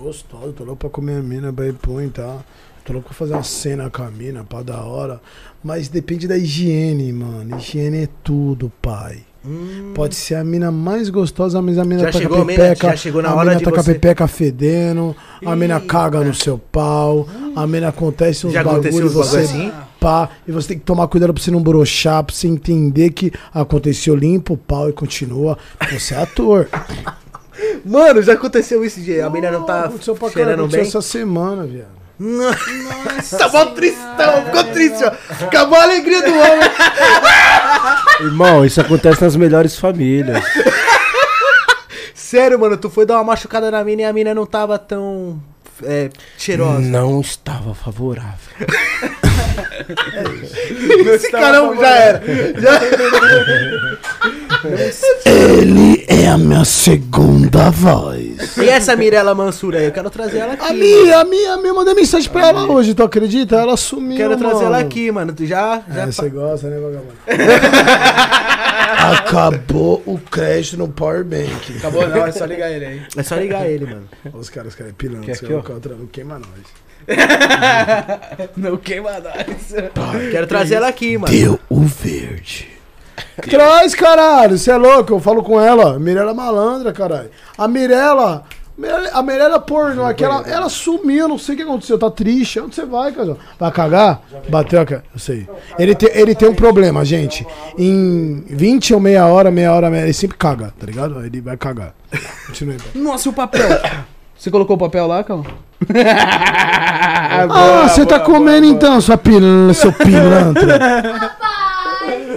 [SPEAKER 1] Gostoso, tô louco pra comer a mina, pra ir põe, tá? Tô louco pra fazer uma cena com a mina, pá, da hora. Mas depende da higiene, mano. Higiene é tudo, pai. Pode ser a mina mais gostosa, mas a mina
[SPEAKER 2] Já
[SPEAKER 1] tá com
[SPEAKER 2] chegou
[SPEAKER 1] a
[SPEAKER 2] a
[SPEAKER 1] pepeca.
[SPEAKER 2] já chegou na
[SPEAKER 1] a
[SPEAKER 2] hora
[SPEAKER 1] mina
[SPEAKER 2] de
[SPEAKER 1] tá com a
[SPEAKER 2] você-
[SPEAKER 1] pepeca fedendo, a mina caga no seu pau, a mina acontece uns
[SPEAKER 2] Já aconteceu
[SPEAKER 1] bagulho,
[SPEAKER 2] bagulho
[SPEAKER 1] você
[SPEAKER 2] assim?
[SPEAKER 1] Pá, e você tem que tomar cuidado pra você não broxar, pra você entender que aconteceu, limpa o pau e continua. Você é ator.
[SPEAKER 2] Mano, já aconteceu isso, Gê. A menina não tá
[SPEAKER 1] aconteceu pra
[SPEAKER 2] cheirando
[SPEAKER 1] aconteceu
[SPEAKER 2] bem.
[SPEAKER 1] essa semana, viado.
[SPEAKER 2] Nossa, mó tristão, ficou triste, ó. Acabou a alegria do homem.
[SPEAKER 5] Irmão, isso acontece nas melhores famílias.
[SPEAKER 2] Sério, mano, tu foi dar uma machucada na mina e a mina não tava tão é, cheirosa.
[SPEAKER 5] Não estava favorável.
[SPEAKER 2] Esse caramba já era.
[SPEAKER 1] Ele é a minha segunda voz.
[SPEAKER 2] E essa Mirella Mansura aí, eu quero trazer ela aqui.
[SPEAKER 1] A minha, a minha, a minha, mandei mensagem pra ela hoje, tu acredita? Ela sumiu.
[SPEAKER 2] Quero trazer
[SPEAKER 1] mano.
[SPEAKER 2] ela aqui, mano. Tu já. já
[SPEAKER 1] É, você gosta, né, vagabundo? Acabou o crédito no Power Bank.
[SPEAKER 3] Acabou não, é só ligar ele aí.
[SPEAKER 2] É só ligar ele, mano.
[SPEAKER 1] Os caras pilando, os
[SPEAKER 5] aqui, ó?
[SPEAKER 1] caras não queima nós.
[SPEAKER 3] Não queima nós.
[SPEAKER 2] Quero trazer ela aqui, mano.
[SPEAKER 1] Deu o verde. Traz, caralho, você é louco, eu falo com ela. Mirella malandra, caralho. A Mirella. A Mirella porno, aquela, ela sumiu, não sei o que aconteceu, tá triste. Onde você vai, casal? Vai cagar? Bateu a. Eu sei. Ele tem, ele tem um problema, gente. Em 20 ou meia hora, meia hora, meia, ele sempre caga, tá ligado? Ele vai cagar. Continue. pai.
[SPEAKER 3] Nossa, o papel? Você colocou o papel lá, calma?
[SPEAKER 1] Ah, você tá comendo então, sua pilantra, seu pilantra.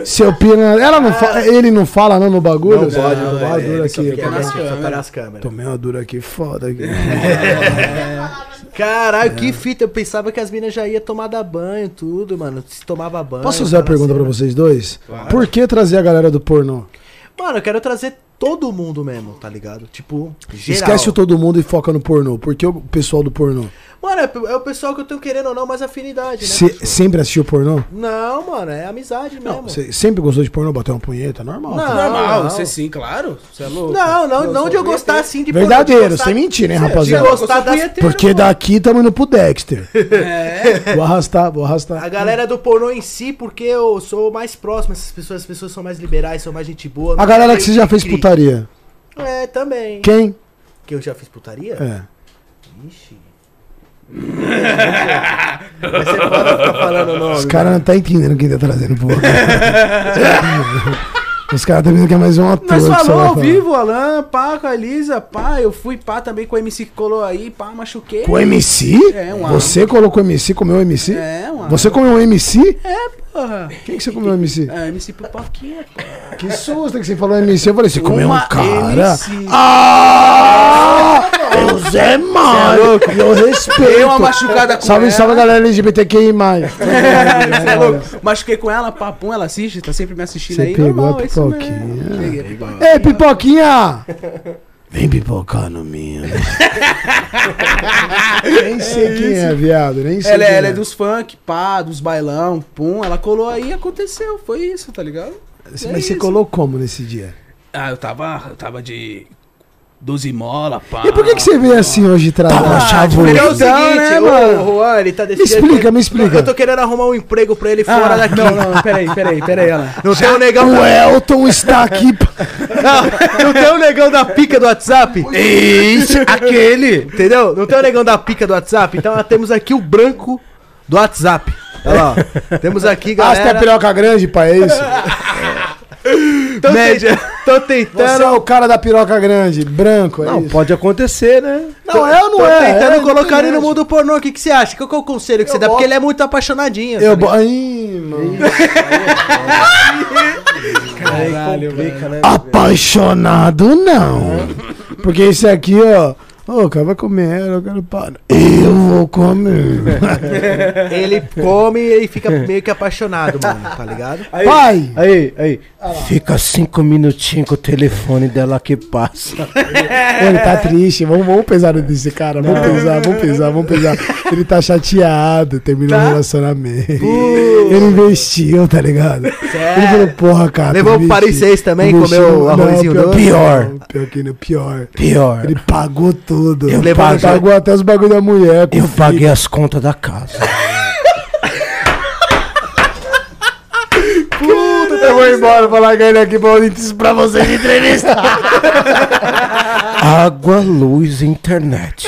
[SPEAKER 1] Seu pilantra. Ela não fa- ele não fala não no bagulho?
[SPEAKER 2] Não pode, não
[SPEAKER 1] Tomei uma
[SPEAKER 2] pode.
[SPEAKER 1] dura aqui.
[SPEAKER 2] nas tá nas câmeras.
[SPEAKER 1] Tomei uma dura aqui, foda aqui.
[SPEAKER 2] Caralho, que fita. Eu pensava que as minas já iam tomar da banho, tudo, mano. Se tomava banho.
[SPEAKER 1] Posso fazer uma pergunta pra
[SPEAKER 2] cena.
[SPEAKER 1] vocês dois? Por que trazer a galera do pornô?
[SPEAKER 2] Mano, eu quero trazer todo mundo mesmo, tá ligado? Tipo, geral.
[SPEAKER 1] Esquece o todo mundo e foca no pornô. Porque o pessoal do pornô.
[SPEAKER 2] Mano, é, é o pessoal que eu tenho querendo ou não mais afinidade, né?
[SPEAKER 1] Se- sempre assistiu pornô?
[SPEAKER 2] Não, mano, é amizade mesmo.
[SPEAKER 1] Você sempre gostou de pornô, bater uma punheta? Normal.
[SPEAKER 2] Não,
[SPEAKER 3] Normal,
[SPEAKER 2] não.
[SPEAKER 3] você sim, claro. Você é louco.
[SPEAKER 2] Não, não, não de eu gostar assim de pornô, de
[SPEAKER 1] Verdadeiro, sem mentira, hein,
[SPEAKER 2] de
[SPEAKER 1] rapaziada?
[SPEAKER 2] gostar das
[SPEAKER 1] Porque daqui tamo indo pro Dexter.
[SPEAKER 3] É.
[SPEAKER 1] Vou arrastar, vou arrastar.
[SPEAKER 2] A galera do pornô em si, porque eu sou mais próximo, essas pessoas, as pessoas são mais liberais, são mais gente boa.
[SPEAKER 1] A galera que você já fez
[SPEAKER 2] cri-cri.
[SPEAKER 1] Putaria.
[SPEAKER 2] É, também.
[SPEAKER 1] Quem?
[SPEAKER 2] Que eu já fiz putaria?
[SPEAKER 1] É.
[SPEAKER 2] Ixi. Vai ser foda ficar falando o nome.
[SPEAKER 1] Os caras não tá entendendo quem tá trazendo, pô. Os caras tá vendo que é mais um ator.
[SPEAKER 3] Nós
[SPEAKER 1] vai
[SPEAKER 3] ao vivo, Alan, pá, com a Elisa, pá. Eu fui pá também com o MC que colou aí, pá, machuquei.
[SPEAKER 1] Com o MC?
[SPEAKER 3] É, um
[SPEAKER 1] Você colocou MC, comeu MC?
[SPEAKER 3] É, uma.
[SPEAKER 1] Você comeu um MC?
[SPEAKER 3] Porra.
[SPEAKER 1] Quem que você comeu MC?
[SPEAKER 3] É, MC Pipoquinha.
[SPEAKER 1] Que susto que você falou MC. Eu falei, você comeu um cara?
[SPEAKER 3] MC.
[SPEAKER 1] Ah! Eu Zé Mário. Eu respeito.
[SPEAKER 3] Dei uma machucada com
[SPEAKER 1] Salve,
[SPEAKER 3] ela.
[SPEAKER 1] salve, galera LGBTQI+.
[SPEAKER 3] Você é louco. Machuquei com ela, papum, ela assiste, tá sempre me assistindo
[SPEAKER 1] Você
[SPEAKER 3] aí.
[SPEAKER 1] pegou
[SPEAKER 3] normal,
[SPEAKER 1] a
[SPEAKER 3] é
[SPEAKER 1] pipoquinha.
[SPEAKER 3] Pipoquinha.
[SPEAKER 1] Ei, Pipoquinha! Vem pipocar no minha. Nem sei quem é, viado. Nem sei
[SPEAKER 3] Ela, é-
[SPEAKER 1] quem
[SPEAKER 3] ela é dos funk, pá, dos bailão, pum. Ela colou aí e aconteceu. Foi isso, tá ligado?
[SPEAKER 1] Mas
[SPEAKER 3] É
[SPEAKER 1] você
[SPEAKER 3] isso.
[SPEAKER 1] colou como nesse dia?
[SPEAKER 3] Ah, eu tava, eu tava de 12 mola, pá.
[SPEAKER 1] E por que, que você veio assim hoje, travado?
[SPEAKER 3] Ah,
[SPEAKER 2] Porque é o seguinte,
[SPEAKER 3] né, mano?
[SPEAKER 2] Juan, ele tá decidindo.
[SPEAKER 1] explica, me explica.
[SPEAKER 2] Eu tô querendo arrumar um emprego pra ele fora
[SPEAKER 3] Ah,
[SPEAKER 2] daqui.
[SPEAKER 3] Não, não, peraí, peraí, peraí, ela.
[SPEAKER 2] Não tem um negão.
[SPEAKER 1] O Elton está aqui.
[SPEAKER 2] Não, não tem um negão da pica do WhatsApp?
[SPEAKER 3] Isso, aquele.
[SPEAKER 2] Entendeu? Não tem o negão da pica do WhatsApp? Então temos aqui o branco do WhatsApp. Olha lá, ó. Temos aqui,
[SPEAKER 1] Ah, você tem a
[SPEAKER 2] galera.
[SPEAKER 1] piroca grande, pai, é isso?
[SPEAKER 2] Tô,
[SPEAKER 3] Média.
[SPEAKER 2] Tô
[SPEAKER 1] Você
[SPEAKER 2] tentando.
[SPEAKER 1] é o cara da piroca grande, branco, é
[SPEAKER 5] Não,
[SPEAKER 1] isso?
[SPEAKER 5] pode acontecer, né?
[SPEAKER 1] Não, é ou não
[SPEAKER 2] Tô
[SPEAKER 1] é?
[SPEAKER 2] tentando
[SPEAKER 1] É,
[SPEAKER 2] colocar ele no mundo pornô. O que, que você acha? Qual que é o conselho que você dá?
[SPEAKER 1] boto-
[SPEAKER 2] Porque ele é muito apaixonadinho.
[SPEAKER 1] Eu bo... Ai, mano.
[SPEAKER 5] Caralho, complica, né?
[SPEAKER 1] Apaixonado não. Porque esse aqui, ó. Ô, cara, vai comer, eu quero para. Eu vou comer.
[SPEAKER 2] Ele come e ele fica meio que apaixonado, mano. Tá ligado?
[SPEAKER 5] Aí,
[SPEAKER 1] Pai!
[SPEAKER 5] aí, aí. Fica cinco minutinhos com o telefone dela que passa.
[SPEAKER 1] Ele tá triste. Vamos, vamos pesar desse cara. Vamos pesar, vamos pesar, vamos pesar. Ele tá chateado, terminou o relacionamento. Ele investiu, tá ligado? Ele falou, porra, cara.
[SPEAKER 2] Levou
[SPEAKER 1] investiu-
[SPEAKER 2] Paris 6 também, comeu o arrozinho
[SPEAKER 1] não,
[SPEAKER 2] doce?
[SPEAKER 1] Pior. Pior que não, pior.
[SPEAKER 5] Pior.
[SPEAKER 1] Ele pagou tudo.
[SPEAKER 5] Eu
[SPEAKER 1] Ele
[SPEAKER 5] paguei-
[SPEAKER 1] pagou até os bagulho da mulher.
[SPEAKER 5] Eu
[SPEAKER 1] filho.
[SPEAKER 5] paguei as contas da casa.
[SPEAKER 1] Eu vou embora falar com ele aqui pra, vocês de entrevista.
[SPEAKER 5] Água, luz internet.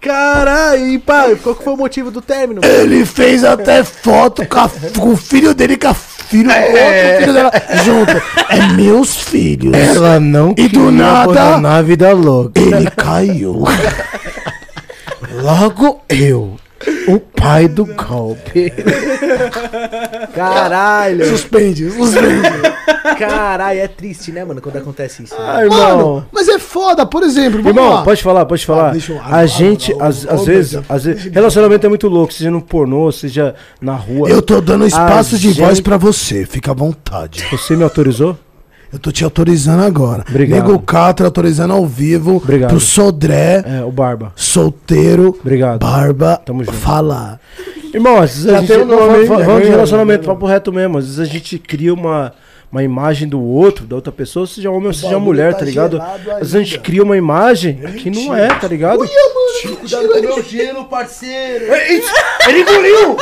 [SPEAKER 2] Caralho, e pá, qual que foi o motivo do término?
[SPEAKER 1] Ele fez até foto com, a- com o filho dele com a filho, outro filho dela junto. É meus filhos.
[SPEAKER 5] Ela não
[SPEAKER 1] E do nada-
[SPEAKER 5] abandonar a vida louca.
[SPEAKER 1] Ele caiu.
[SPEAKER 5] Logo eu, o pai do golpe.
[SPEAKER 2] Caralho,
[SPEAKER 1] Suspende, suspende.
[SPEAKER 2] caralho, é triste, né, mano, quando acontece isso.
[SPEAKER 5] Ah, irmão.
[SPEAKER 1] Mano, mas é foda, por exemplo, vamos
[SPEAKER 5] Irmão,
[SPEAKER 1] lá.
[SPEAKER 5] pode falar, pode falar.
[SPEAKER 1] Ah, deixa eu-
[SPEAKER 5] a
[SPEAKER 1] ah,
[SPEAKER 5] gente,
[SPEAKER 1] ah,
[SPEAKER 5] às,
[SPEAKER 1] ah,
[SPEAKER 5] às
[SPEAKER 1] ah,
[SPEAKER 5] vezes,
[SPEAKER 1] ah,
[SPEAKER 5] às vezes, relacionamento é muito louco, seja no pornô, seja na rua.
[SPEAKER 1] Eu tô dando espaço
[SPEAKER 5] A
[SPEAKER 1] de voz
[SPEAKER 5] gente-
[SPEAKER 1] pra você, fica à vontade.
[SPEAKER 5] Você me autorizou?
[SPEAKER 1] Eu tô te autorizando agora.
[SPEAKER 5] Obrigado.
[SPEAKER 1] Nego Catra autorizando ao vivo
[SPEAKER 5] Obrigado.
[SPEAKER 1] pro Sodré,
[SPEAKER 5] É, o Barba.
[SPEAKER 1] solteiro,
[SPEAKER 5] Obrigado.
[SPEAKER 1] barba,
[SPEAKER 5] Tamo junto.
[SPEAKER 1] falar.
[SPEAKER 5] Irmão, às vezes
[SPEAKER 1] Já
[SPEAKER 5] a gente.
[SPEAKER 1] tem um nome,
[SPEAKER 5] vamos- de
[SPEAKER 1] ganhou,
[SPEAKER 5] relacionamento,
[SPEAKER 1] já ganhou.
[SPEAKER 5] papo reto mesmo. Às vezes a gente cria uma, uma imagem do outro, da outra pessoa, seja homem ou seja mulher,
[SPEAKER 1] tá
[SPEAKER 5] tá ligado? Às vezes a gente cria uma imagem que não é, tá ligado?
[SPEAKER 2] Cuidado com o meu gelo, parceiro.
[SPEAKER 5] Ele engoliu!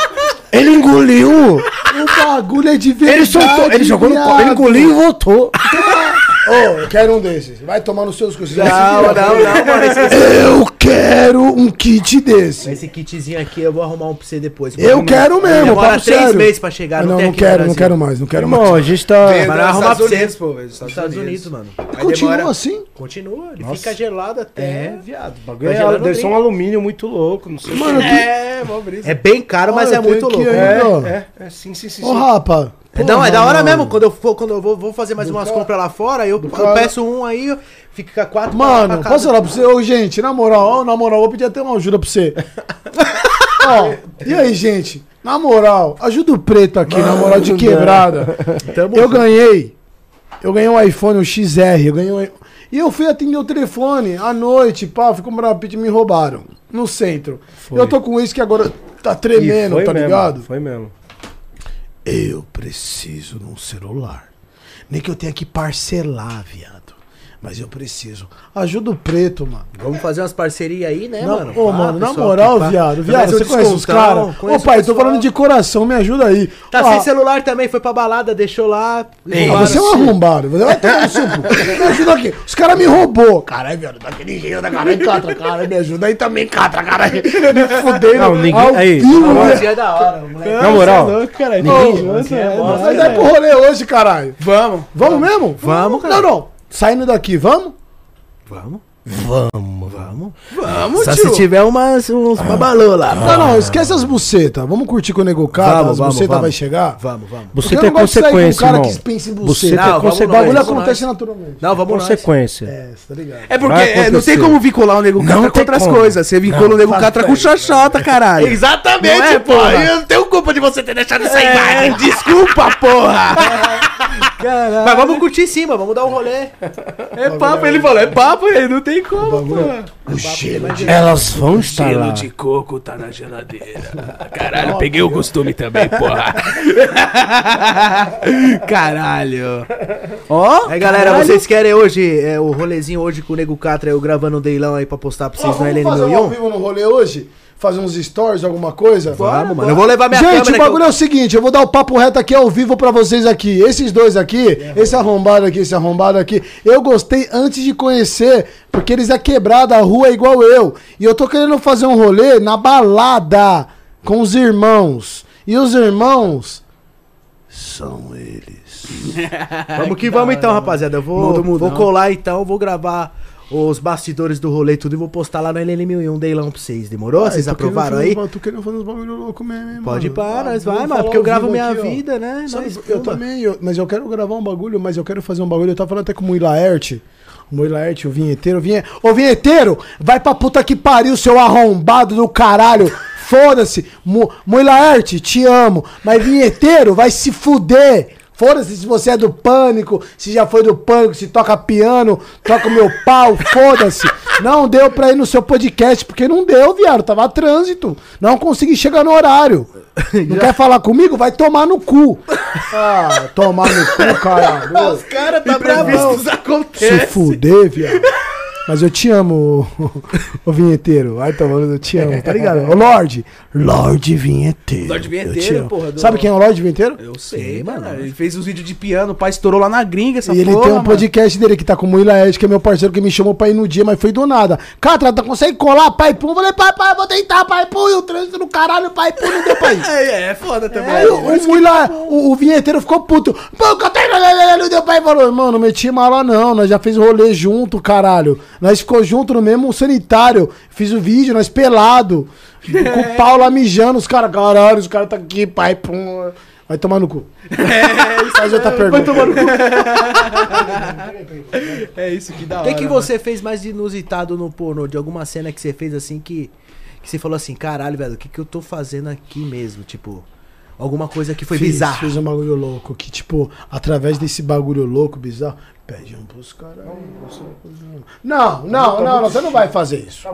[SPEAKER 5] Ele engoliu!
[SPEAKER 1] O bagulho é de verdade.
[SPEAKER 5] Ele soltou, ele jogou no copo, ele engoliu e voltou.
[SPEAKER 1] Ô, eu quero um desses. Vai tomar nos seus cursos.
[SPEAKER 2] Não, não, não, mano, esse,
[SPEAKER 1] Eu quero um kit desse.
[SPEAKER 2] esse kitzinho aqui eu vou arrumar um pra você depois.
[SPEAKER 1] Eu quero mesmo,
[SPEAKER 2] Demora três
[SPEAKER 1] sério.
[SPEAKER 2] meses pra chegar, não
[SPEAKER 1] não, não quero, não quero mais, não quero
[SPEAKER 5] Irmão,
[SPEAKER 1] mais.
[SPEAKER 5] a gente tá.
[SPEAKER 3] Vem
[SPEAKER 2] Vai arrumar
[SPEAKER 3] Estados
[SPEAKER 2] pra você.
[SPEAKER 3] Pô, velho. dos
[SPEAKER 2] Estados Unidos, mano. Aí
[SPEAKER 1] Continua
[SPEAKER 2] demora-
[SPEAKER 1] assim?
[SPEAKER 2] Continua, ele fica gelado até.
[SPEAKER 5] É, viado. O bagulho é, deve ser um alumínio muito louco, não sei.
[SPEAKER 1] Mano, que...
[SPEAKER 3] É, mó brisa.
[SPEAKER 2] É bem caro, mas
[SPEAKER 1] Olha,
[SPEAKER 2] é muito louco.
[SPEAKER 1] ainda,
[SPEAKER 5] É, é, é, sim, sim, sim.
[SPEAKER 1] Ô, rapa.
[SPEAKER 2] É, não, é da hora
[SPEAKER 1] mano.
[SPEAKER 2] mesmo. Quando eu for, quando eu vou, vou fazer mais umas
[SPEAKER 1] cara-
[SPEAKER 2] compras lá fora, eu, eu peço um aí, fica quatro
[SPEAKER 1] Mano,
[SPEAKER 2] pra-
[SPEAKER 1] posso falar pra você? Ô, gente, na moral, ó, na moral, vou pedir até uma ajuda pra você. Ó, e aí, gente? Na moral, ajuda o preto aqui, na moral de quebrada. Eu ganhei Eu ganhei um iPhone, um XR, eu ganhei um... E eu fui atender o telefone à noite, pá, fui comprar uma pizza e me roubaram. No centro.
[SPEAKER 5] Foi.
[SPEAKER 1] Eu tô com isso que agora tá tremendo, tá
[SPEAKER 5] mesmo,
[SPEAKER 1] ligado?
[SPEAKER 5] Foi mesmo.
[SPEAKER 1] Eu preciso de um celular. Nem que eu tenha que parcelar, viado. Mas eu preciso. Ajuda o preto, mano.
[SPEAKER 2] Vamos fazer umas parcerias aí, né,
[SPEAKER 1] Não,
[SPEAKER 2] mano?
[SPEAKER 1] ô,
[SPEAKER 2] Pá,
[SPEAKER 1] mano, na moral,
[SPEAKER 2] pá.
[SPEAKER 1] viado, viado, você conhece os caras? Ô, pai, tô falando de coração, me ajuda aí.
[SPEAKER 2] Tá
[SPEAKER 1] Ó,
[SPEAKER 2] sem celular também, foi pra balada, deixou lá.
[SPEAKER 1] ah,
[SPEAKER 2] roubaram.
[SPEAKER 1] você é um arrombado. Você vai tomar no seu cu. Me ajuda aqui. Os caras me roubou. Caralho, viado, daquele jeito, caralho, catra, cara. Me ajuda aí também, catra, cara. Me fudendo.
[SPEAKER 5] Não, ninguém-
[SPEAKER 1] ao
[SPEAKER 5] aí,
[SPEAKER 1] vivo,
[SPEAKER 5] na moral,
[SPEAKER 1] né?
[SPEAKER 2] É da hora, moleque.
[SPEAKER 5] Na moral,
[SPEAKER 1] Mas é pro rolê hoje, caralho.
[SPEAKER 3] Vamos.
[SPEAKER 1] Vamos mesmo?
[SPEAKER 2] Vamos, cara.
[SPEAKER 1] Não, não. Saindo daqui, vamos?
[SPEAKER 2] Vamos.
[SPEAKER 1] Vamos, vamos.
[SPEAKER 3] Vamos,
[SPEAKER 2] Só
[SPEAKER 3] tio.
[SPEAKER 2] se tiver umas, uns babalô lá.
[SPEAKER 1] Não, não, esquece as bucetas. Vamos curtir com o Nego Cata,
[SPEAKER 2] Vamos,
[SPEAKER 1] as
[SPEAKER 2] vamos,
[SPEAKER 1] bucetas
[SPEAKER 2] vamos.
[SPEAKER 1] vai chegar.
[SPEAKER 2] Vamos, vamos.
[SPEAKER 1] Porque
[SPEAKER 5] você
[SPEAKER 1] eu
[SPEAKER 5] tem
[SPEAKER 1] não gosto de sair com um
[SPEAKER 5] consequência,
[SPEAKER 1] cara
[SPEAKER 5] irmão.
[SPEAKER 1] que pensa em
[SPEAKER 5] Você
[SPEAKER 1] buceta.
[SPEAKER 5] tem
[SPEAKER 2] Não, vamos
[SPEAKER 1] O
[SPEAKER 5] consequência.
[SPEAKER 1] bagulho
[SPEAKER 2] nós, vamos
[SPEAKER 1] acontece naturalmente.
[SPEAKER 2] Não, vamos nós.
[SPEAKER 5] Consequência.
[SPEAKER 1] É, tá ligado?
[SPEAKER 3] É porque
[SPEAKER 5] Vai
[SPEAKER 3] é, não tem
[SPEAKER 5] acontecer.
[SPEAKER 3] como vincular o Nego
[SPEAKER 5] Não
[SPEAKER 3] Catra com
[SPEAKER 5] tem
[SPEAKER 3] outras
[SPEAKER 5] como.
[SPEAKER 3] coisas. Você vincula o Nego
[SPEAKER 1] faz
[SPEAKER 3] Catra com xoxota, caralho.
[SPEAKER 2] Exatamente,
[SPEAKER 3] Não é,
[SPEAKER 2] porra.
[SPEAKER 3] porra?
[SPEAKER 2] Eu não tenho culpa de você ter deixado essa
[SPEAKER 3] É,
[SPEAKER 2] imagem.
[SPEAKER 3] desculpa, porra.
[SPEAKER 2] Mas vamos curtir em cima, vamos dar um rolê.
[SPEAKER 3] É papo, ele falou, é papo, ele não tem como, porra.
[SPEAKER 1] O cheiro de...
[SPEAKER 5] Elas vão estar lá.
[SPEAKER 3] coco tá na geladeira. Caralho, peguei o costume também, porra. Caralho. Ó,
[SPEAKER 2] Aí, galera, vocês querem hoje é, o rolezinho hoje com o Nego Catra, eu gravando um deilão aí pra postar pra vocês no
[SPEAKER 1] vamos
[SPEAKER 2] LN
[SPEAKER 1] fazer um ao
[SPEAKER 2] 1001?
[SPEAKER 1] vivo no rolê hoje? Fazer uns stories, alguma coisa?
[SPEAKER 2] Vamos, mano. Eu vou levar minha
[SPEAKER 1] Gente, o bagulho é o seguinte, eu vou dar o papo reto aqui ao vivo pra vocês aqui. Esses dois aqui, esse arrombado aqui, esse arrombado aqui, eu gostei antes de conhecer, porque eles é quebrado, a rua é igual eu. E eu tô querendo fazer um rolê na balada com os irmãos. E os irmãos são eles.
[SPEAKER 2] Vamos que vamos então, rapaziada. Eu vou,
[SPEAKER 3] Muda o mudão.
[SPEAKER 2] vou colar então, vou gravar os bastidores do rolê tudo e vou postar lá no LN1001 um deilão pra vocês. Demorou? vocês
[SPEAKER 1] tô querendo
[SPEAKER 2] aprovaram aí?
[SPEAKER 1] uns ba- Tô querendo fazer uns bagulho louco mesmo, hein,
[SPEAKER 2] Pode
[SPEAKER 1] mano.
[SPEAKER 2] para,
[SPEAKER 1] Ah,
[SPEAKER 2] nós
[SPEAKER 1] vamos
[SPEAKER 2] vai, mano. Porque eu gravo minha
[SPEAKER 1] aqui, ó.
[SPEAKER 2] vida, né?
[SPEAKER 1] Sabe,
[SPEAKER 2] Nós,
[SPEAKER 1] eu
[SPEAKER 2] pumba.
[SPEAKER 1] também, eu- mas eu quero gravar um bagulho, mas eu quero fazer um bagulho. Eu tava falando até com o Mui Laerte. O vinheteiro. O vinhe... Ô, vinheteiro, vai pra puta que pariu, seu arrombado do caralho. Foda-se. Mui Laerte, te amo. Mas vinheteiro, vai se fuder. Foda-se se você é do pânico, se já foi do pânico, se toca piano, toca o meu pau, foda-se. Não deu pra ir no seu podcast, porque não deu, viado. Tava trânsito. Não consegui chegar no horário. Não quer falar comigo? Vai tomar no cu. Ah, tomar no cu, caralho.
[SPEAKER 2] Cara, tá
[SPEAKER 3] imprevistos
[SPEAKER 1] Se
[SPEAKER 3] acontecem.
[SPEAKER 1] fuder, viado. Mas eu te amo, o vinheteiro. Ai, tá falando, eu te amo, tá ligado? Ô, Lorde. Lorde Vinheteiro.
[SPEAKER 3] Lorde Vinheteiro, porra, do-
[SPEAKER 1] Sabe quem é o Lorde Vinheteiro?
[SPEAKER 3] Eu sei, mano. Ele fez os vídeos de piano, o pai estourou lá na gringa, essa
[SPEAKER 1] E ele
[SPEAKER 3] porra,
[SPEAKER 1] tem um
[SPEAKER 3] mano.
[SPEAKER 1] podcast dele que tá com o Muila Ed, que é meu parceiro que me chamou pra ir no dia, mas foi do nada. Catra, tá consegue colar, pai pum? Eu falei, pai, pai, vou tentar, pai pum. E o trânsito no caralho, pai pum, não deu pra ir.
[SPEAKER 3] É, é, foda também.
[SPEAKER 1] Aí o, o, Muila- o, o vinheteiro ficou puto. Pô, não deu pra ir. Falou, irmão, não meti mala não, nós já fez rolê junto, caralho. Nós ficou junto no mesmo sanitário. Fiz o vídeo, nós pelado. Com o pau lá mijando, os caras, caralho, os caras tá aqui, pai, pum. Vai tomar no cu. Faz outra pergunta. Vai tomar no cu.
[SPEAKER 3] É isso que dá
[SPEAKER 2] O que, que você fez mais de inusitado no pornô? De alguma cena que você fez assim que, que você falou assim, caralho, velho, o que, que eu tô fazendo aqui mesmo? Tipo, alguma coisa que foi
[SPEAKER 1] Fiz,
[SPEAKER 2] bizarra.
[SPEAKER 1] Fiz um bagulho louco. Que, tipo, através desse bagulho louco, bizarro, pede um pros caras. Não, não, não, não, você não vai fazer isso.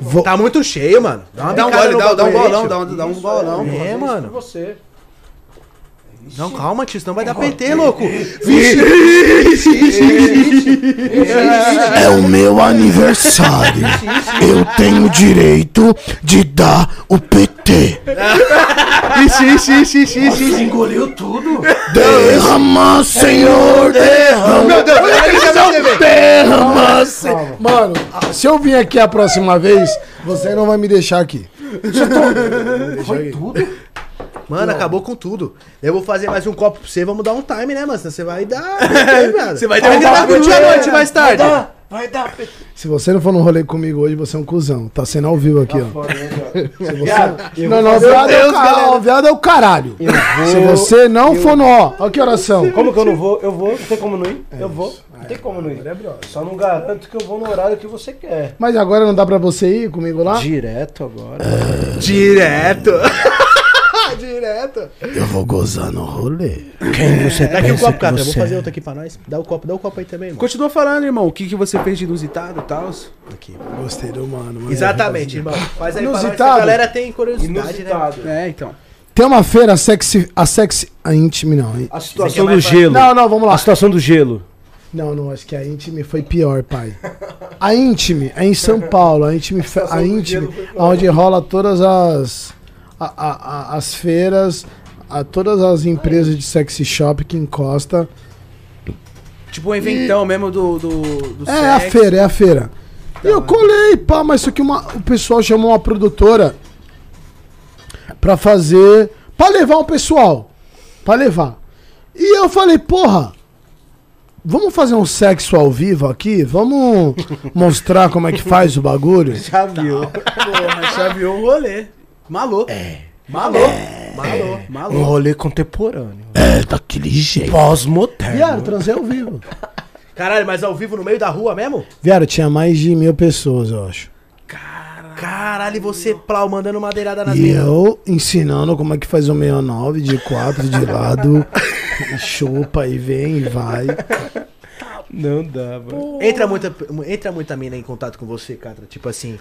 [SPEAKER 1] Vou-
[SPEAKER 2] Tá muito cheio, mano. Dá uma
[SPEAKER 3] Dá um gole, dá, dá um
[SPEAKER 2] tio.
[SPEAKER 3] dá um, dá um bolão.
[SPEAKER 2] É, mano.
[SPEAKER 5] Você.
[SPEAKER 2] Não, calma, tio, senão vai dar PT, louco.
[SPEAKER 1] É o meu aniversário. Eu tenho o direito de dar o PT.
[SPEAKER 2] Ixi, ixi, ixi, ixi, ixi.
[SPEAKER 5] Engoliu tudo.
[SPEAKER 1] Derrama, Senhor, derrama.
[SPEAKER 2] Meu Deus.
[SPEAKER 1] Derrama, Senhor. Mano, se eu vir aqui a próxima vez, você não vai me deixar aqui. Foi tudo?
[SPEAKER 2] Mano, acabou com tudo. Eu vou fazer mais um copo pra você, vamos dar um time, né, mano? Senão você vai dar. Você
[SPEAKER 3] vai
[SPEAKER 2] Vai
[SPEAKER 3] derrubar
[SPEAKER 2] dar curtir a noite mais tarde.
[SPEAKER 5] Vai dar.
[SPEAKER 1] Se você não for no rolê comigo hoje, você é um cuzão. Tá sendo ao vivo aqui, ó. Se você... Não, não, viado é, o ca- viado é o caralho. Se você não for no. Ó, ó que oração.
[SPEAKER 5] Como que eu não vou? Eu vou, não tem como não ir? eu vou, não tem como não ir. Só não garanto que eu vou no horário que você quer.
[SPEAKER 1] Mas agora não dá pra você ir comigo lá?
[SPEAKER 5] Direto agora.
[SPEAKER 2] Direto. Direto.
[SPEAKER 1] Eu vou gozar no rolê.
[SPEAKER 5] Quem você
[SPEAKER 2] Dá aqui o
[SPEAKER 5] pensa
[SPEAKER 2] copo,
[SPEAKER 5] que
[SPEAKER 2] cara. Eu vou fazer
[SPEAKER 5] é?
[SPEAKER 2] outro aqui pra nós. Dá o copo, dá o copo aí também, mano.
[SPEAKER 3] Continua falando, irmão. O que, que você fez de inusitado e tal?
[SPEAKER 2] Aqui.
[SPEAKER 1] Gostei do mano. mano.
[SPEAKER 2] Exatamente, irmão. Faz aí pra nós,
[SPEAKER 1] Inusitado.
[SPEAKER 2] a galera tem curiosidade, né?
[SPEAKER 5] Inusitado.
[SPEAKER 3] É, então.
[SPEAKER 1] Tem uma feira sexy. A sexy. A íntime não.
[SPEAKER 5] A situação
[SPEAKER 2] é
[SPEAKER 5] do gelo.
[SPEAKER 1] Não, não, vamos lá.
[SPEAKER 5] A situação do gelo.
[SPEAKER 1] Não, não, acho que a Intime foi pior, pai. A Intime é em São Paulo, a Intime, fe- a Intime onde rola todas as a- a- a- as feiras, a, todas as empresas de sexy shop que encosta.
[SPEAKER 3] Tipo um eventão mesmo do, do, do
[SPEAKER 1] É a
[SPEAKER 3] sexo.
[SPEAKER 1] feira, é a feira. E eu colei, pá, mas só que uma, o pessoal chamou uma produtora pra fazer, pra levar um pessoal, pra levar. E eu falei, porra, vamos fazer um sexo ao vivo aqui? Vamos mostrar como é que faz o bagulho?
[SPEAKER 2] Já viu.
[SPEAKER 3] Porra, chaveou o rolê. Malô. É. Malô. Malô.
[SPEAKER 5] Um
[SPEAKER 3] Malô.
[SPEAKER 5] rolê contemporâneo.
[SPEAKER 1] É, daquele jeito.
[SPEAKER 5] Pós-moderno.
[SPEAKER 1] Viado, transei ao vivo.
[SPEAKER 2] Caralho, mas ao vivo no meio da rua mesmo?
[SPEAKER 1] Viado, tinha mais de mil pessoas, eu acho.
[SPEAKER 2] Caralho, e você plau mandando madeirada nas
[SPEAKER 1] E eu ensinando como é que faz o 69 de quatro de lado. e chupa e vem e vai.
[SPEAKER 5] Não dá, mano.
[SPEAKER 2] Entra muita, entra muita mina em contato com você, cara. Tipo assim.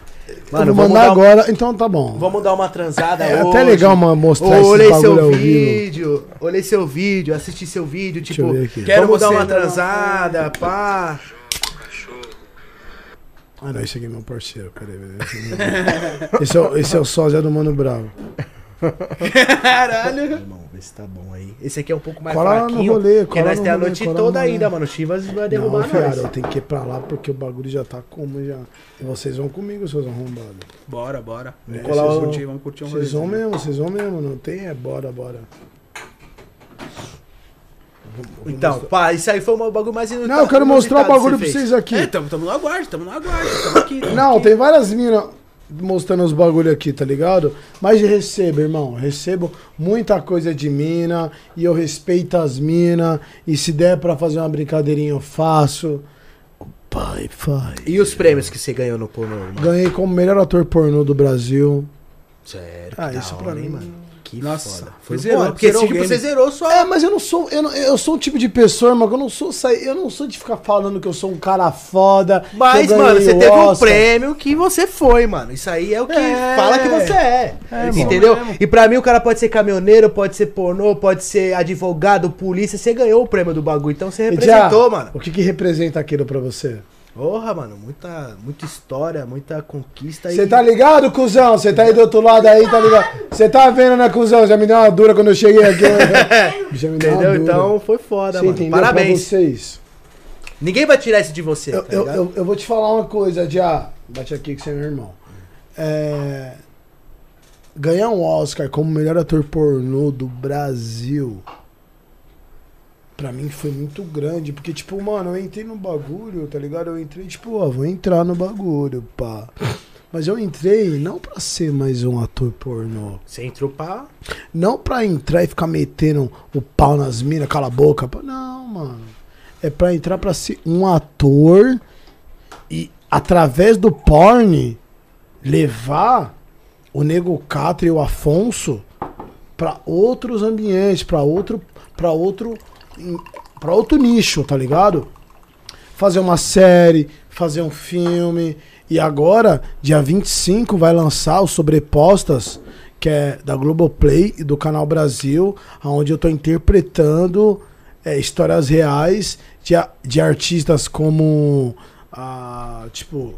[SPEAKER 1] Mano, vou
[SPEAKER 2] vamos
[SPEAKER 1] mandar
[SPEAKER 2] dar, um-
[SPEAKER 1] agora. Então tá bom.
[SPEAKER 2] vamos dar uma transada
[SPEAKER 1] É
[SPEAKER 2] hoje.
[SPEAKER 1] até legal uma, mostrar esse
[SPEAKER 2] Olhei seu
[SPEAKER 1] ao vivo.
[SPEAKER 2] vídeo, olhei seu vídeo, assisti seu vídeo, tipo, quero
[SPEAKER 3] Vamos
[SPEAKER 2] dar uma
[SPEAKER 3] não.
[SPEAKER 2] transada, pá.
[SPEAKER 1] Ah, não, esse aqui é meu parceiro. Peraí, peraí. Esse é, o- esse é o sósia do Mano Bravo.
[SPEAKER 3] Caralho.
[SPEAKER 2] Irmão, vê se tá bom aí. Esse aqui é um pouco mais
[SPEAKER 1] Cola lá no
[SPEAKER 2] fraquinho,
[SPEAKER 1] rolê,
[SPEAKER 2] porque
[SPEAKER 1] cola
[SPEAKER 2] nós
[SPEAKER 1] no
[SPEAKER 2] tem a noite
[SPEAKER 1] cola
[SPEAKER 2] toda ainda, mano. O Chivas vai
[SPEAKER 1] Não,
[SPEAKER 2] derrubar
[SPEAKER 1] fiado,
[SPEAKER 2] nós.
[SPEAKER 1] eu tenho que ir pra lá porque o bagulho já tá como já. E vocês vão comigo, seus arrombados.
[SPEAKER 3] Bora, bora.
[SPEAKER 1] É,
[SPEAKER 3] Vamos colar
[SPEAKER 1] vocês
[SPEAKER 3] um
[SPEAKER 1] vão-
[SPEAKER 3] curtir, vamos curtir um
[SPEAKER 1] Vocês vão mesmo, vocês vão mesmo. Não tem, é bora, bora.
[SPEAKER 2] Então, pá, isso aí foi o bagulho mais inusitado.
[SPEAKER 1] Não, eu quero mostrar o bagulho pra vocês aqui.
[SPEAKER 3] É, tamo, tamo no aguardo, tamo no aguardo. Tamo aqui. tamo
[SPEAKER 1] Não,
[SPEAKER 3] aqui.
[SPEAKER 1] tem várias minas mostrando os bagulho aqui, tá ligado? Mas recebo, irmão. Recebo muita coisa de mina. E eu respeito as minas. E se der pra fazer uma brincadeirinha, eu faço. Pai faz.
[SPEAKER 2] E os prêmios que você ganhou no pornô, mano?
[SPEAKER 1] Ganhei como melhor ator pornô do Brasil.
[SPEAKER 2] Sério,
[SPEAKER 1] Ah, isso
[SPEAKER 2] hora,
[SPEAKER 1] pra mim.
[SPEAKER 2] mano? Que
[SPEAKER 3] Nossa,
[SPEAKER 2] foda.
[SPEAKER 3] foi zerou,
[SPEAKER 2] porque
[SPEAKER 3] zerou o
[SPEAKER 2] tipo, você zerou só...
[SPEAKER 1] É, mas eu não sou. Eu, não- eu sou um tipo de pessoa, irmão, que eu não sou. Eu não sou de ficar falando que eu sou um cara foda.
[SPEAKER 2] Mas, mano, você teve um prêmio que você foi, mano. Isso aí é o que
[SPEAKER 1] É.
[SPEAKER 2] fala que você é.
[SPEAKER 1] É,
[SPEAKER 2] entendeu?
[SPEAKER 3] mesmo.
[SPEAKER 2] E pra mim o cara pode ser caminhoneiro, pode ser pornô, pode ser advogado, polícia. Você ganhou o prêmio do bagulho, então você representou,
[SPEAKER 1] já,
[SPEAKER 2] mano.
[SPEAKER 1] O que, que representa aquilo pra você?
[SPEAKER 2] Porra, mano, muita, muita história, muita conquista.
[SPEAKER 1] Você
[SPEAKER 2] e-
[SPEAKER 1] tá ligado, cuzão? Você tá aí do outro lado aí, tá ligado? Você tá vendo, né, cuzão? Já me deu uma dura quando eu cheguei aqui. Já me deu uma
[SPEAKER 2] Entendeu? Então foi foda, mano. Parabéns.
[SPEAKER 1] pra vocês.
[SPEAKER 2] Ninguém vai tirar isso de você,
[SPEAKER 1] Eu,
[SPEAKER 2] tá
[SPEAKER 1] eu, eu, eu vou te falar uma coisa, já. Bate aqui que você é meu irmão. É, Ganhar um Oscar como melhor ator pornô do Brasil. Pra mim foi muito grande, porque, tipo, mano, eu entrei no bagulho, tá ligado? Eu entrei, tipo, ó, vou entrar no bagulho, pá. Mas eu entrei não pra ser mais um ator pornô.
[SPEAKER 2] Você entrou pra.
[SPEAKER 1] Não pra entrar e ficar metendo o pau nas minas, cala a boca. Não, mano. É pra entrar pra ser um ator e, através do porn, levar o Nego Catra e o Afonso pra outros ambientes, pra outro, pra outro, para outro nicho, tá ligado? Fazer uma série, fazer um filme. E agora, dia 25, vai lançar o Sobrepostas, que é da Globoplay e do Canal Brasil, onde eu tô interpretando é, histórias reais de, de artistas como. ah, tipo.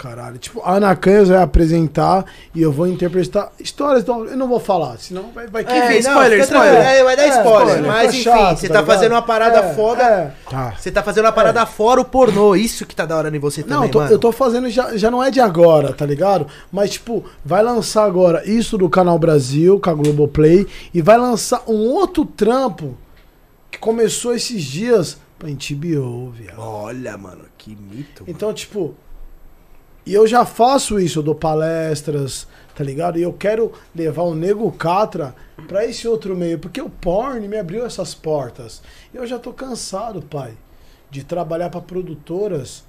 [SPEAKER 1] Caralho, tipo, a Ana Canhas vai apresentar e eu vou interpretar histórias. Então, eu não vou falar, senão vai, vai
[SPEAKER 2] É,
[SPEAKER 3] Enfim,
[SPEAKER 2] não,
[SPEAKER 3] spoiler, spoiler.
[SPEAKER 2] É, vai dar
[SPEAKER 1] É,
[SPEAKER 2] spoiler.
[SPEAKER 1] spoiler,
[SPEAKER 2] Mas enfim,
[SPEAKER 1] chato,
[SPEAKER 2] você
[SPEAKER 1] tá
[SPEAKER 2] tá, fazendo uma parada
[SPEAKER 1] É,
[SPEAKER 2] foda.
[SPEAKER 1] é.
[SPEAKER 5] Tá.
[SPEAKER 2] Você tá fazendo uma parada fora o pornô. Isso que tá da hora em você também,
[SPEAKER 1] Não, eu tô,
[SPEAKER 2] mano.
[SPEAKER 1] eu tô fazendo já, já não é de agora, tá ligado? Mas, tipo, vai lançar agora isso do Canal Brasil, com a Globoplay, e vai lançar um outro trampo que começou esses dias pra HBO, viado.
[SPEAKER 2] Olha, mano, que mito. mano.
[SPEAKER 1] Então, tipo, e eu já faço isso, eu dou palestras, tá ligado? E eu quero levar o Nego Catra pra esse outro meio, porque o porn me abriu essas portas. Eu já tô cansado, pai, de trabalhar pra produtoras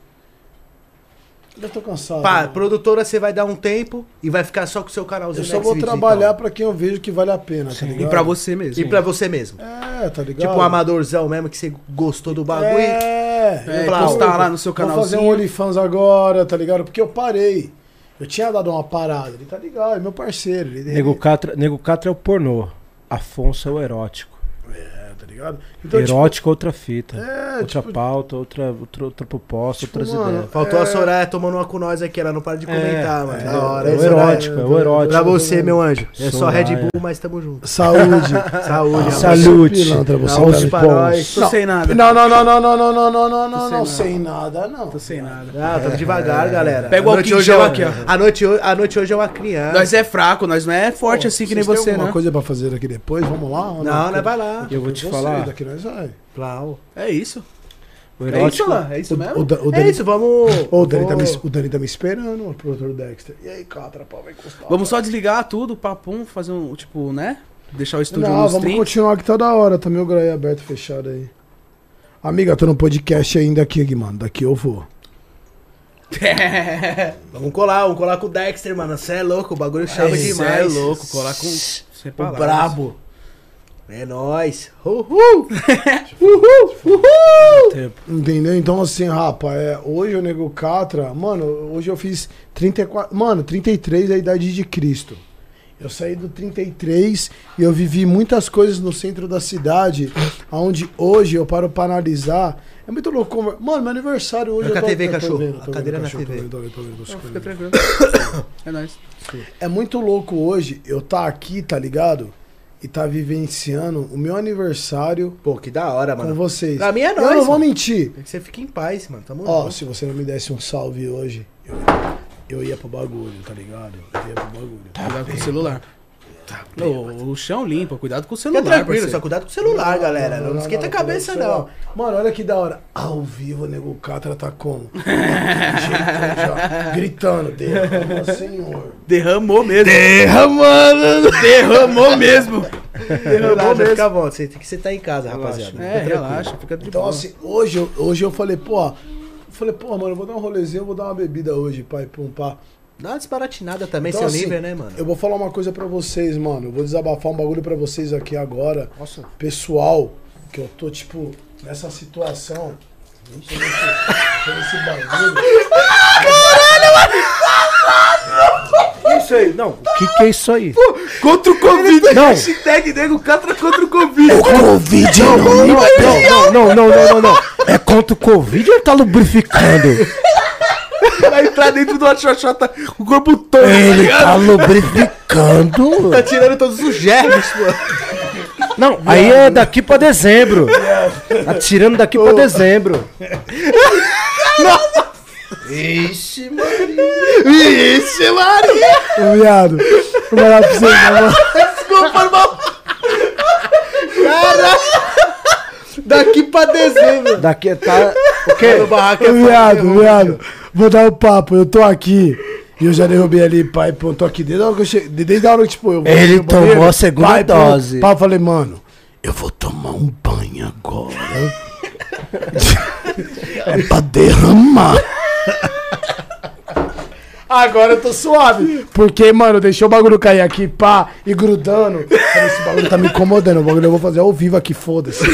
[SPEAKER 1] Eu tô cansado.
[SPEAKER 2] Pá,
[SPEAKER 1] mano.
[SPEAKER 2] produtora você vai dar um tempo e vai ficar só com o seu canalzinho
[SPEAKER 1] Eu só vou trabalhar
[SPEAKER 2] então.
[SPEAKER 1] pra quem eu vejo que vale a pena, tá ligado?
[SPEAKER 3] E pra você mesmo.
[SPEAKER 2] E pra você mesmo.
[SPEAKER 1] É, tá ligado?
[SPEAKER 2] Tipo um amadorzão mesmo que você gostou do bagulho.
[SPEAKER 1] É,
[SPEAKER 3] É,
[SPEAKER 1] eu
[SPEAKER 3] postar lá no seu
[SPEAKER 1] Vou fazer um
[SPEAKER 3] canalzinho.
[SPEAKER 1] OnlyFans agora, tá ligado? Porque eu parei. Eu tinha dado uma parada, ele tá ligado, é meu parceiro. Ele,
[SPEAKER 5] Nego Catra, Nego Catra é o pornô. Afonso é o erótico.
[SPEAKER 1] É, tá ligado? Então,
[SPEAKER 5] erótico é outra fita.
[SPEAKER 1] É,
[SPEAKER 5] outra
[SPEAKER 1] tipo-
[SPEAKER 5] pauta, outra, outra, outra proposta,
[SPEAKER 1] Tipo,
[SPEAKER 5] outras
[SPEAKER 1] mano,
[SPEAKER 5] ideias.
[SPEAKER 2] Faltou
[SPEAKER 1] É.
[SPEAKER 2] a Soraya tomando uma com nós aqui, ela não para de comentar, mano.
[SPEAKER 5] é,
[SPEAKER 2] Da hora,
[SPEAKER 5] é o erótico, é o erótico.
[SPEAKER 2] Pra você, meu anjo. É só. Red Bull, mas tamo junto.
[SPEAKER 1] Saúde.
[SPEAKER 2] Saúde.
[SPEAKER 1] Pilantra, você
[SPEAKER 5] aos
[SPEAKER 1] tá-
[SPEAKER 2] pra nós.
[SPEAKER 3] Tô sem nada.
[SPEAKER 1] Não, não, não, não, não, não, não, não, não, não,
[SPEAKER 3] sem
[SPEAKER 1] não,
[SPEAKER 3] nada.
[SPEAKER 1] sem nada, não.
[SPEAKER 3] Tô sem nada.
[SPEAKER 2] Ah, tamo devagar, galera.
[SPEAKER 3] Pega o
[SPEAKER 2] A noite
[SPEAKER 3] álcool em
[SPEAKER 2] hoje
[SPEAKER 3] gel
[SPEAKER 2] é-
[SPEAKER 3] aqui, ó.
[SPEAKER 2] A noite, ho- a noite hoje é uma criança.
[SPEAKER 3] Nós é fraco, nós não é forte assim que nem
[SPEAKER 1] Vocês têm
[SPEAKER 3] você,
[SPEAKER 1] alguma
[SPEAKER 3] né?
[SPEAKER 1] coisa pra fazer aqui depois? Vamos lá?
[SPEAKER 2] Não, né? Vai lá.
[SPEAKER 5] Eu vou te
[SPEAKER 1] Vocês,
[SPEAKER 5] falar.
[SPEAKER 1] Daqui nós vai.
[SPEAKER 2] Plau.
[SPEAKER 3] É isso.
[SPEAKER 5] O
[SPEAKER 3] É isso, lá. É isso mesmo?
[SPEAKER 1] O, Da- o
[SPEAKER 2] É
[SPEAKER 1] Dani,
[SPEAKER 2] isso, vamos.
[SPEAKER 1] O, Dani tá me, o Dani tá me esperando, o produtor Dexter. E aí, Catra, pau, vai encostar.
[SPEAKER 3] Vamos só desligar tudo, papum, fazer um, tipo, né? Deixar o estúdio
[SPEAKER 1] Não,
[SPEAKER 3] nos
[SPEAKER 1] vamos
[SPEAKER 3] 30.
[SPEAKER 1] continuar que tá da hora. Tá meu graí aberto, fechado aí. Amiga, tô no podcast ainda aqui, mano. Daqui eu vou.
[SPEAKER 2] Vamos colar, vamos colar com o Dexter, mano. Você é louco, o bagulho chama
[SPEAKER 3] Cê
[SPEAKER 2] demais.
[SPEAKER 3] é louco, colar com...
[SPEAKER 2] O brabo. É nóis. Uhul! Uhul! Uhul!
[SPEAKER 1] Entendeu? Então, assim, rapa, é, hoje o Nego Catra, mano, hoje eu fiz 34. Mano, 33 é a idade de Cristo. Eu saí do 33 e eu vivi muitas coisas no centro da cidade, onde hoje eu paro pra analisar. É muito louco. Mano, meu aniversário hoje.
[SPEAKER 2] Arranca
[SPEAKER 1] eu tô-
[SPEAKER 2] a TV,
[SPEAKER 1] eu tô
[SPEAKER 2] cachorro.
[SPEAKER 1] vendo,
[SPEAKER 2] A
[SPEAKER 1] tô
[SPEAKER 2] cadeira
[SPEAKER 1] vendo,
[SPEAKER 2] na
[SPEAKER 1] cachorro, tô
[SPEAKER 2] TV.
[SPEAKER 1] vendo, tô vendo, tô vendo, tô vendo.
[SPEAKER 3] fica tranquilo. É nóis.
[SPEAKER 1] É muito louco hoje eu tá aqui, tá ligado? E tá vivenciando o meu aniversário
[SPEAKER 2] Pô, que da hora,
[SPEAKER 1] com
[SPEAKER 2] mano.
[SPEAKER 1] vocês.
[SPEAKER 2] Pra mim é
[SPEAKER 1] eu
[SPEAKER 2] nóis,
[SPEAKER 1] não vou
[SPEAKER 2] mano.
[SPEAKER 1] mentir.
[SPEAKER 2] Tem que você fique em paz, mano. Tamo
[SPEAKER 1] Ó,
[SPEAKER 2] junto.
[SPEAKER 1] se você não me desse um salve hoje, eu, eu ia pro bagulho, tá ligado? Eu ia pro bagulho.
[SPEAKER 3] Cuidado com o celular. Ô, o chão limpa, cuidado com o
[SPEAKER 2] Fica
[SPEAKER 3] celular,
[SPEAKER 2] tranquilo,
[SPEAKER 3] parceiro.
[SPEAKER 2] só cuidado com o celular, galera. Não, esquenta a cabeça, não.
[SPEAKER 1] Mano, olha que da hora. Ao vivo, o Nego Catra tá como? Já, Gritando, derrama, senhor.
[SPEAKER 3] Derramou mesmo.
[SPEAKER 1] Derramando!
[SPEAKER 3] Derramou mesmo.
[SPEAKER 2] Relaxa, fica à vontade. Você tem que sentar em casa, rapaziada.
[SPEAKER 3] É, relaxa, fica de
[SPEAKER 1] Então,
[SPEAKER 3] boa.
[SPEAKER 1] assim, hoje, eu- hoje eu falei, pô, eu falei, pô, mano, eu vou dar um rolezinho, eu vou dar uma bebida hoje, pai, pum, pá.
[SPEAKER 2] Dá uma desbaratinada também,
[SPEAKER 1] Então,
[SPEAKER 2] seu
[SPEAKER 1] assim,
[SPEAKER 2] nível, né, mano?
[SPEAKER 1] Eu vou falar uma coisa pra vocês, mano. Eu vou desabafar um bagulho pra vocês aqui agora.
[SPEAKER 2] Nossa.
[SPEAKER 1] Pessoal, que eu tô, tipo, nessa situação. Tô nesse, tô nesse bagulho.
[SPEAKER 5] Isso aí, não. O que, que é isso aí?
[SPEAKER 3] Contra o Covid.
[SPEAKER 5] Não.
[SPEAKER 3] Hashtag Nego Catra contra o Covid.
[SPEAKER 1] O Covid não,
[SPEAKER 5] Não, não, não, não, não, não, não. É contra o Covid ou tá lubrificando?
[SPEAKER 3] Vai entrar dentro de uma xoxota com o corpo todo.
[SPEAKER 1] Ele tá lubrificando.
[SPEAKER 2] Tá tirando todos os germes, pô.
[SPEAKER 5] Não, aí é daqui pra dezembro. Tá tirando daqui pra dezembro.
[SPEAKER 2] Ixi, mano.
[SPEAKER 3] Ixi, Maria.
[SPEAKER 1] Viado. Vou falar pra vocês, mano.
[SPEAKER 3] Desculpa, irmão.
[SPEAKER 2] Daqui pra dezembro.
[SPEAKER 5] Daqui tá. O quê?
[SPEAKER 2] É
[SPEAKER 1] viado, viado. Vou dar o papo. Eu tô aqui. E eu já derrubei ali, pai, pô, tô aqui desde a hora que eu cheguei. Desde a hora que, tipo, eu
[SPEAKER 5] Ele
[SPEAKER 1] no banheiro,
[SPEAKER 5] tomou a segunda
[SPEAKER 1] pai, pô,
[SPEAKER 5] dose.
[SPEAKER 1] Pai, eu falei, mano, eu vou tomar um banho agora. é pra derramar. Agora eu tô suave. Porque, mano, deixou o bagulho cair aqui, pá, e grudando. Esse bagulho tá me incomodando. O bagulho eu vou fazer ao vivo aqui, foda-se.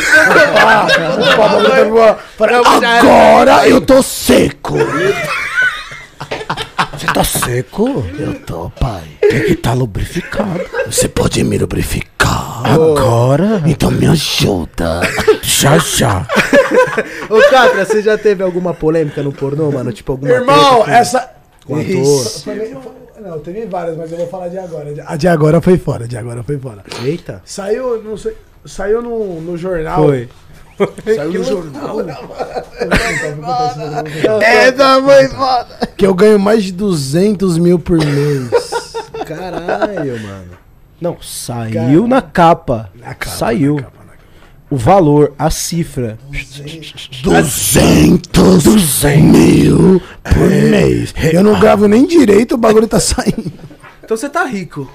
[SPEAKER 1] Agora eu tô seco.
[SPEAKER 5] Você tá seco?
[SPEAKER 1] Eu tô, pai.
[SPEAKER 5] Tem que tá lubrificado.
[SPEAKER 1] Você pode me lubrificar.
[SPEAKER 5] Agora?
[SPEAKER 1] Então me ajuda.
[SPEAKER 5] Já já.
[SPEAKER 2] Ô, Catra, você já teve alguma polêmica no pornô, mano? Tipo, alguma
[SPEAKER 1] Irmão, essa.
[SPEAKER 2] Com?
[SPEAKER 1] Isso. Foi meio- foi- Não, teve várias, mas eu vou falar de agora. A de agora foi fora, a de agora foi fora.
[SPEAKER 2] Eita.
[SPEAKER 1] Saiu, não sei, saiu no, no jornal.
[SPEAKER 5] Foi.
[SPEAKER 3] Saiu no jornal.
[SPEAKER 1] É, da mãe foda. Que eu ganho mais de 200 mil por mês.
[SPEAKER 2] Caralho, mano.
[SPEAKER 5] Não, saiu na capa.
[SPEAKER 1] Na capa,
[SPEAKER 5] Saiu.
[SPEAKER 1] na capa.
[SPEAKER 5] O valor, a cifra.
[SPEAKER 1] 200 mil por mês. Eu não gravo nem direito, o bagulho tá saindo.
[SPEAKER 3] Então você tá rico.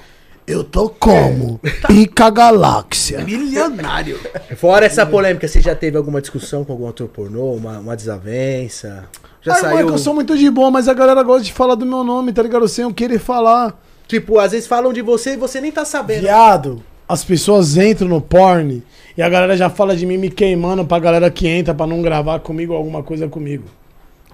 [SPEAKER 1] Eu tô como? Pica galáxia.
[SPEAKER 3] Milionário.
[SPEAKER 2] Fora essa polêmica, você já teve alguma discussão com algum ator pornô, uma, uma desavença? Já
[SPEAKER 1] Ai,
[SPEAKER 2] saiu.
[SPEAKER 1] eu sou muito de boa, mas a galera gosta de falar do meu nome, tá ligado? Sem eu querer falar.
[SPEAKER 2] Tipo, às vezes falam de você e você nem tá sabendo.
[SPEAKER 1] Viado, as pessoas entram no porn e a galera já fala de mim me queimando pra galera que entra pra não gravar comigo alguma coisa comigo.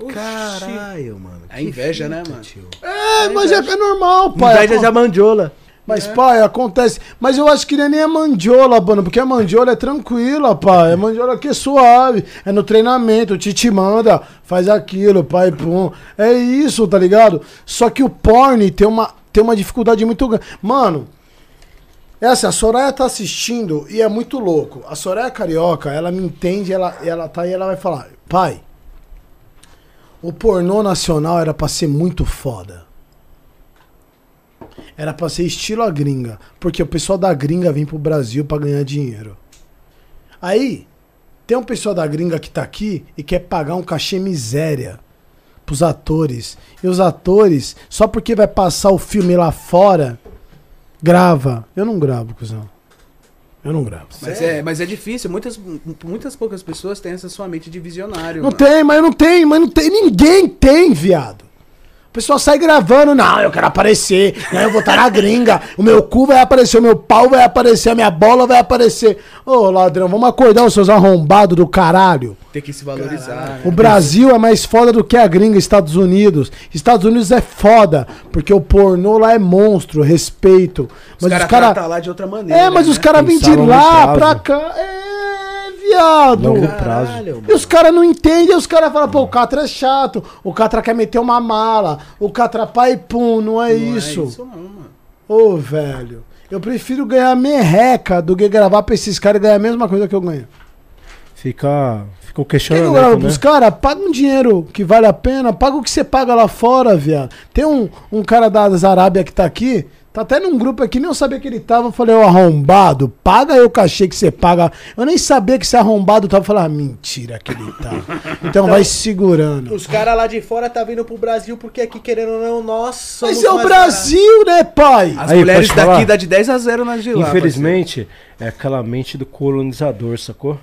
[SPEAKER 2] Caralho, mano.
[SPEAKER 3] É inveja, né, mano?
[SPEAKER 2] tio.
[SPEAKER 1] É, mas é, é normal, pai.
[SPEAKER 2] Inveja de mandiola.
[SPEAKER 1] Mas, pai, acontece. Mas eu acho que não é nem a mandiola, mano, porque a mandiola é tranquila, pai. A mandiola aqui é suave. É no treinamento, o Tite manda, faz aquilo, pai, pum. É isso, tá ligado? Só que o porn tem uma, tem uma dificuldade muito grande. Mano, é assim, a Soraya tá assistindo e é muito louco. A Soraya Carioca, ela me entende, ela, ela tá aí, ela vai falar, pai, o pornô nacional era pra ser muito foda. Era pra ser estilo a gringa. Porque o pessoal da gringa vem pro Brasil pra ganhar dinheiro. Aí, tem um pessoal da gringa que tá aqui e quer pagar um cachê miséria pros atores. E os atores, só porque vai passar o filme lá fora, grava. Eu não gravo, cuzão. Eu não gravo.
[SPEAKER 3] Mas é, mas é difícil. Muitas, muitas poucas pessoas têm essa sua mente de visionário.
[SPEAKER 1] Não
[SPEAKER 3] mano.
[SPEAKER 1] tem, mas não tem, mas não tem. Ninguém tem, viado. O pessoal sai gravando, não, eu quero aparecer, não, eu vou estar na gringa, o meu cu vai aparecer, o meu pau vai aparecer, a minha bola vai aparecer. Ô, ladrão, vamos acordar os seus arrombados do caralho.
[SPEAKER 3] Tem que se valorizar.
[SPEAKER 1] O Brasil é mais foda do que a gringa, Estados Unidos. Estados Unidos é foda, porque o pornô lá é monstro, respeito.
[SPEAKER 3] Os
[SPEAKER 1] Mas
[SPEAKER 3] caras
[SPEAKER 1] os caras.
[SPEAKER 3] tratam lá de outra maneira.
[SPEAKER 1] É, mas os
[SPEAKER 3] né?
[SPEAKER 1] caras vêm de lá pra cá. É, viado.
[SPEAKER 5] Longo prazo.
[SPEAKER 2] Caralho,
[SPEAKER 1] E os caras não entendem, os caras falam, pô, o Catra é chato, o Catra quer meter uma mala, o Catra pai pum, não é
[SPEAKER 3] Não
[SPEAKER 1] isso.
[SPEAKER 3] É isso não, mano.
[SPEAKER 1] Ô, velho, eu prefiro ganhar merreca do que gravar pra esses caras e ganhar a mesma coisa que eu ganho.
[SPEAKER 5] Fica, fica o
[SPEAKER 1] Quer que eu
[SPEAKER 5] questionamento,
[SPEAKER 1] gravo
[SPEAKER 5] né?
[SPEAKER 1] pros caras? Paga um dinheiro que vale a pena, paga o que você paga lá fora, viado. Tem um, um cara das Arábia que tá aqui, tá até num grupo aqui, nem eu sabia que ele tava. Eu falei, ô arrombado, paga aí o cachê que você paga. Eu nem sabia que esse arrombado tava. Eu falei, ah, mentira que ele tá. Então vai segurando.
[SPEAKER 2] Os caras lá de fora tá vindo pro Brasil porque aqui, querendo ou não, nós somos
[SPEAKER 1] Mas é o Brasil, né, pai?
[SPEAKER 3] As
[SPEAKER 5] Aí,
[SPEAKER 3] mulheres daqui dá de 10 a 0 nas de lá.
[SPEAKER 5] Infelizmente, é aquela mente do colonizador, sacou?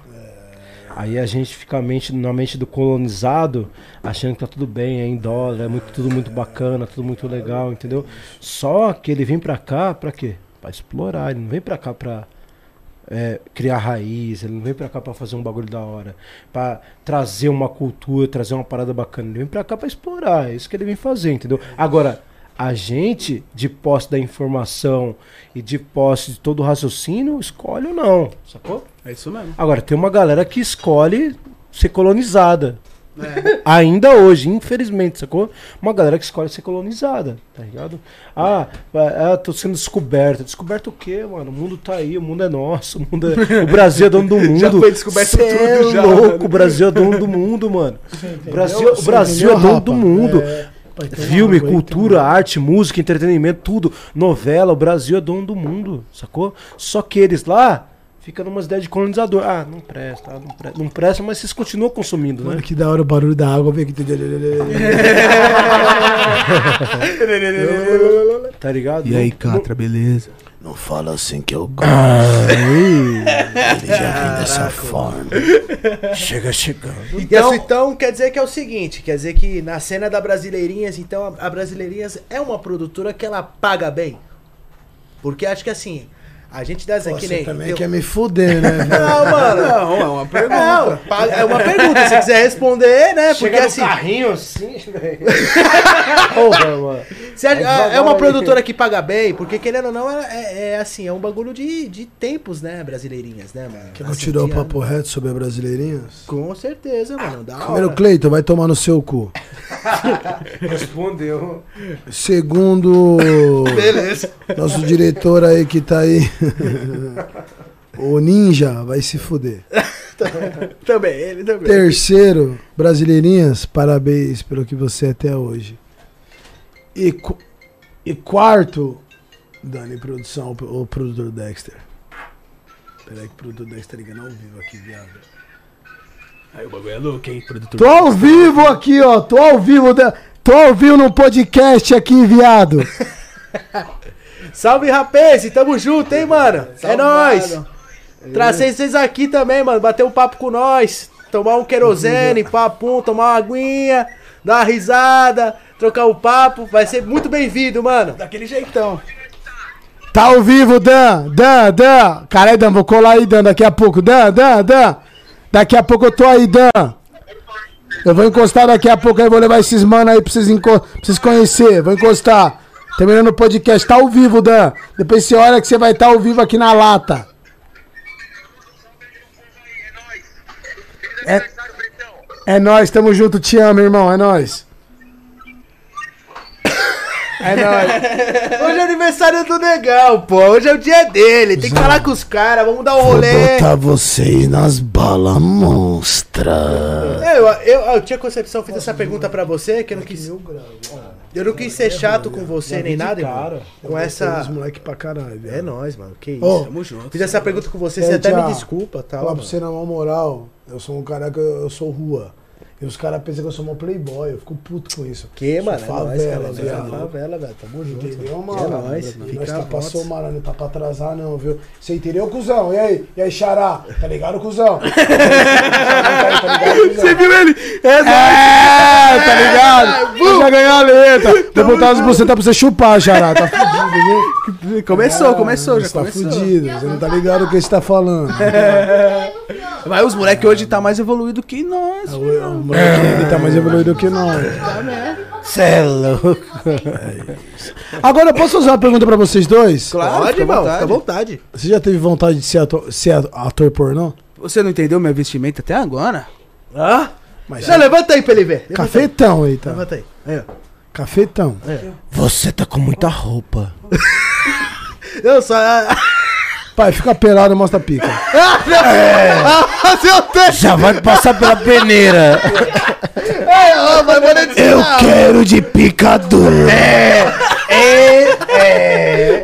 [SPEAKER 5] Aí a gente fica mente, na mente do colonizado, achando que tá tudo bem, é em dólar, é muito, tudo muito bacana, tudo muito legal, entendeu? Só que ele vem pra cá pra quê? Pra explorar, ele não vem pra cá pra é, criar raiz, ele não vem pra cá pra fazer um bagulho da hora, pra trazer uma cultura, trazer uma parada bacana, ele vem pra cá pra explorar, é isso que ele vem fazer, entendeu? Agora, a gente, de posse da informação e de posse de todo o raciocínio, escolhe ou não, sacou?
[SPEAKER 3] É isso mesmo.
[SPEAKER 5] Agora, tem uma galera que escolhe ser colonizada.
[SPEAKER 3] É.
[SPEAKER 5] Ainda hoje, infelizmente, sacou? Uma galera que escolhe ser colonizada, tá ligado? Ah, ah, tô sendo descoberta. Descoberta o quê, mano? O mundo tá aí, o mundo é nosso, o, mundo é- o Brasil é dono do mundo.
[SPEAKER 3] Já foi descoberto
[SPEAKER 5] Cê é
[SPEAKER 3] tudo já,
[SPEAKER 5] louco,
[SPEAKER 3] mano.
[SPEAKER 5] o Brasil é dono do mundo, mano. O Brasil, o Brasil é dono do mundo.
[SPEAKER 1] É, pai, tem uma
[SPEAKER 5] Filme, cultura, arte, música, entretenimento, tudo. Novela, o Brasil é dono do mundo, sacou? Só que eles lá ficam numas ideias de colonizador. Ah, não presta, ah, não presta, não presta, mas vocês continuam consumindo, né?
[SPEAKER 1] Mano, que da hora o barulho da água. Vem aqui.
[SPEAKER 5] Tá ligado?
[SPEAKER 3] E aí,
[SPEAKER 5] Não-
[SPEAKER 3] Catra, beleza?
[SPEAKER 1] Não fala assim que eu gosto. Ele já vem dessa forma. Chega chegando.
[SPEAKER 2] Então, então quer dizer que é o seguinte, quer dizer que na cena da Brasileirinhas, então a Brasileirinhas é uma produtora que ela paga bem. Porque acho que assim, a gente dá que
[SPEAKER 1] Você
[SPEAKER 2] nem.
[SPEAKER 1] também
[SPEAKER 2] eu-
[SPEAKER 1] quer me fuder, né?
[SPEAKER 2] Não, mano.
[SPEAKER 3] Não, é uma pergunta.
[SPEAKER 2] Não, é uma pergunta. Se quiser responder, né? Porque
[SPEAKER 5] Chega no
[SPEAKER 2] assim,
[SPEAKER 5] carrinho assim, velho. Porra, mano.
[SPEAKER 2] se a- é uma produtora que paga bem, porque querendo ou não, é, é- assim, é um bagulho de, de tempos, né? Brasileirinhas, né, mano?
[SPEAKER 1] Quer
[SPEAKER 2] Assim,
[SPEAKER 1] tirar o papo
[SPEAKER 2] ano.
[SPEAKER 1] reto sobre a Brasileirinhas?
[SPEAKER 2] Com certeza, mano. Da
[SPEAKER 1] Primeiro,
[SPEAKER 2] hora.
[SPEAKER 1] Cleiton, vai tomar no seu cu.
[SPEAKER 5] Respondeu.
[SPEAKER 1] Segundo. Beleza. Nosso diretor aí que tá aí. o Ninja vai se fuder.
[SPEAKER 2] Também, ele também.
[SPEAKER 1] Terceiro, Brasileirinhas, parabéns pelo que você é até hoje. E, e quarto, Dani Produção, o produtor Dexter. Peraí que o produtor Dexter tá ligando ao vivo aqui, viado.
[SPEAKER 3] Aí o bagulho é louco, hein, produtor?
[SPEAKER 1] Tô ao vivo aqui, ó. Tô ao vivo. Da... Tô ao vivo no podcast aqui, viado.
[SPEAKER 2] Salve, rapaz! Tamo junto, hein, mano? É nóis! Trazer vocês aqui também, mano. Bater um papo com nós. Tomar um querosene, papum, tomar uma aguinha, dar uma risada, trocar um papo. Vai ser muito bem-vindo, mano.
[SPEAKER 3] Daquele jeitão.
[SPEAKER 1] Tá ao vivo, Dan, Dan, Dan. Caralho, Dan, vou colar aí, Dan, daqui a pouco. Dan, Dan, Dan. Daqui a pouco eu tô aí, Dan. Eu vou encostar daqui a pouco aí, vou levar esses mano aí pra vocês, pra vocês conhecer. Vou encostar. Terminando o podcast, tá ao vivo, Dan. Depois você olha que você vai estar ao vivo aqui na lata. É, é nóis, tamo junto, te amo, irmão, é nóis. É nóis.
[SPEAKER 2] Hoje é aniversário do Negão, pô. Hoje é o dia dele. Tem que falar com os caras, vamos dar um rolê.
[SPEAKER 1] vocês nas balas monstra.
[SPEAKER 2] É, Eu, eu, eu tinha concepção, fiz essa pergunta pra você, que eu não quis. Eu não quis ser chato com você nem nada, irmão. Com essa.
[SPEAKER 1] Os moleque pra caralho.
[SPEAKER 2] É nóis, mano. Que isso.
[SPEAKER 1] Ô,
[SPEAKER 3] Tamo junto.
[SPEAKER 2] Fiz essa pergunta com você,
[SPEAKER 1] É,
[SPEAKER 2] você até me desculpa, tá?
[SPEAKER 1] Falar pra você na maior moral, eu sou um cara que eu sou rua. E os caras pensam que eu sou uma playboy, eu fico puto com isso.
[SPEAKER 2] Que, mano? É nóis, cara.
[SPEAKER 1] favela,
[SPEAKER 2] é
[SPEAKER 1] viado.
[SPEAKER 2] favela, velho. Tamo junto.
[SPEAKER 1] Entendeu,
[SPEAKER 2] mano. É nóis.
[SPEAKER 1] Nós
[SPEAKER 2] Fica
[SPEAKER 1] tá passou, mano, não tá pra atrasar não, viu? Você entendeu, cuzão? E aí? E aí, xará? Tá ligado, cuzão? tá ligado, cuzão?
[SPEAKER 3] Você viu ele? É,
[SPEAKER 1] É, tá ligado? Já ganhou a letra. Vou botar as bucetas pra você chupar, xará. Tá fudido?
[SPEAKER 3] Começou, começou, já
[SPEAKER 1] Você tá
[SPEAKER 3] começou.
[SPEAKER 1] fudido. Você não tá ligado o que você tá falando.
[SPEAKER 3] Mas os moleques hoje tá mais evoluído que nós.
[SPEAKER 1] O moleque ele tá mais evoluído que nós.
[SPEAKER 5] Cê é louco.
[SPEAKER 1] Agora, eu posso fazer uma pergunta pra vocês dois?
[SPEAKER 3] Claro,
[SPEAKER 2] Pode,
[SPEAKER 3] fica à
[SPEAKER 2] irmão.
[SPEAKER 3] vontade.
[SPEAKER 2] Fica à vontade.
[SPEAKER 1] Você já teve vontade de ser ator, ser ator pornô?
[SPEAKER 3] Você não entendeu meu vestimento até agora?
[SPEAKER 2] Hã?
[SPEAKER 1] Mas
[SPEAKER 2] Já levanta aí pra ele ver. Levanta aí.
[SPEAKER 1] Cafetão aí, tá?
[SPEAKER 2] Levanta aí. Aí, ó.
[SPEAKER 1] Cafetão.
[SPEAKER 5] Você tá com muita roupa.
[SPEAKER 2] Eu só.
[SPEAKER 1] Pai, fica pelado e mostra a pica.
[SPEAKER 2] Fazer o teste.
[SPEAKER 5] Já vai passar pela peneira.
[SPEAKER 2] É, monetizar.
[SPEAKER 1] quero de picador.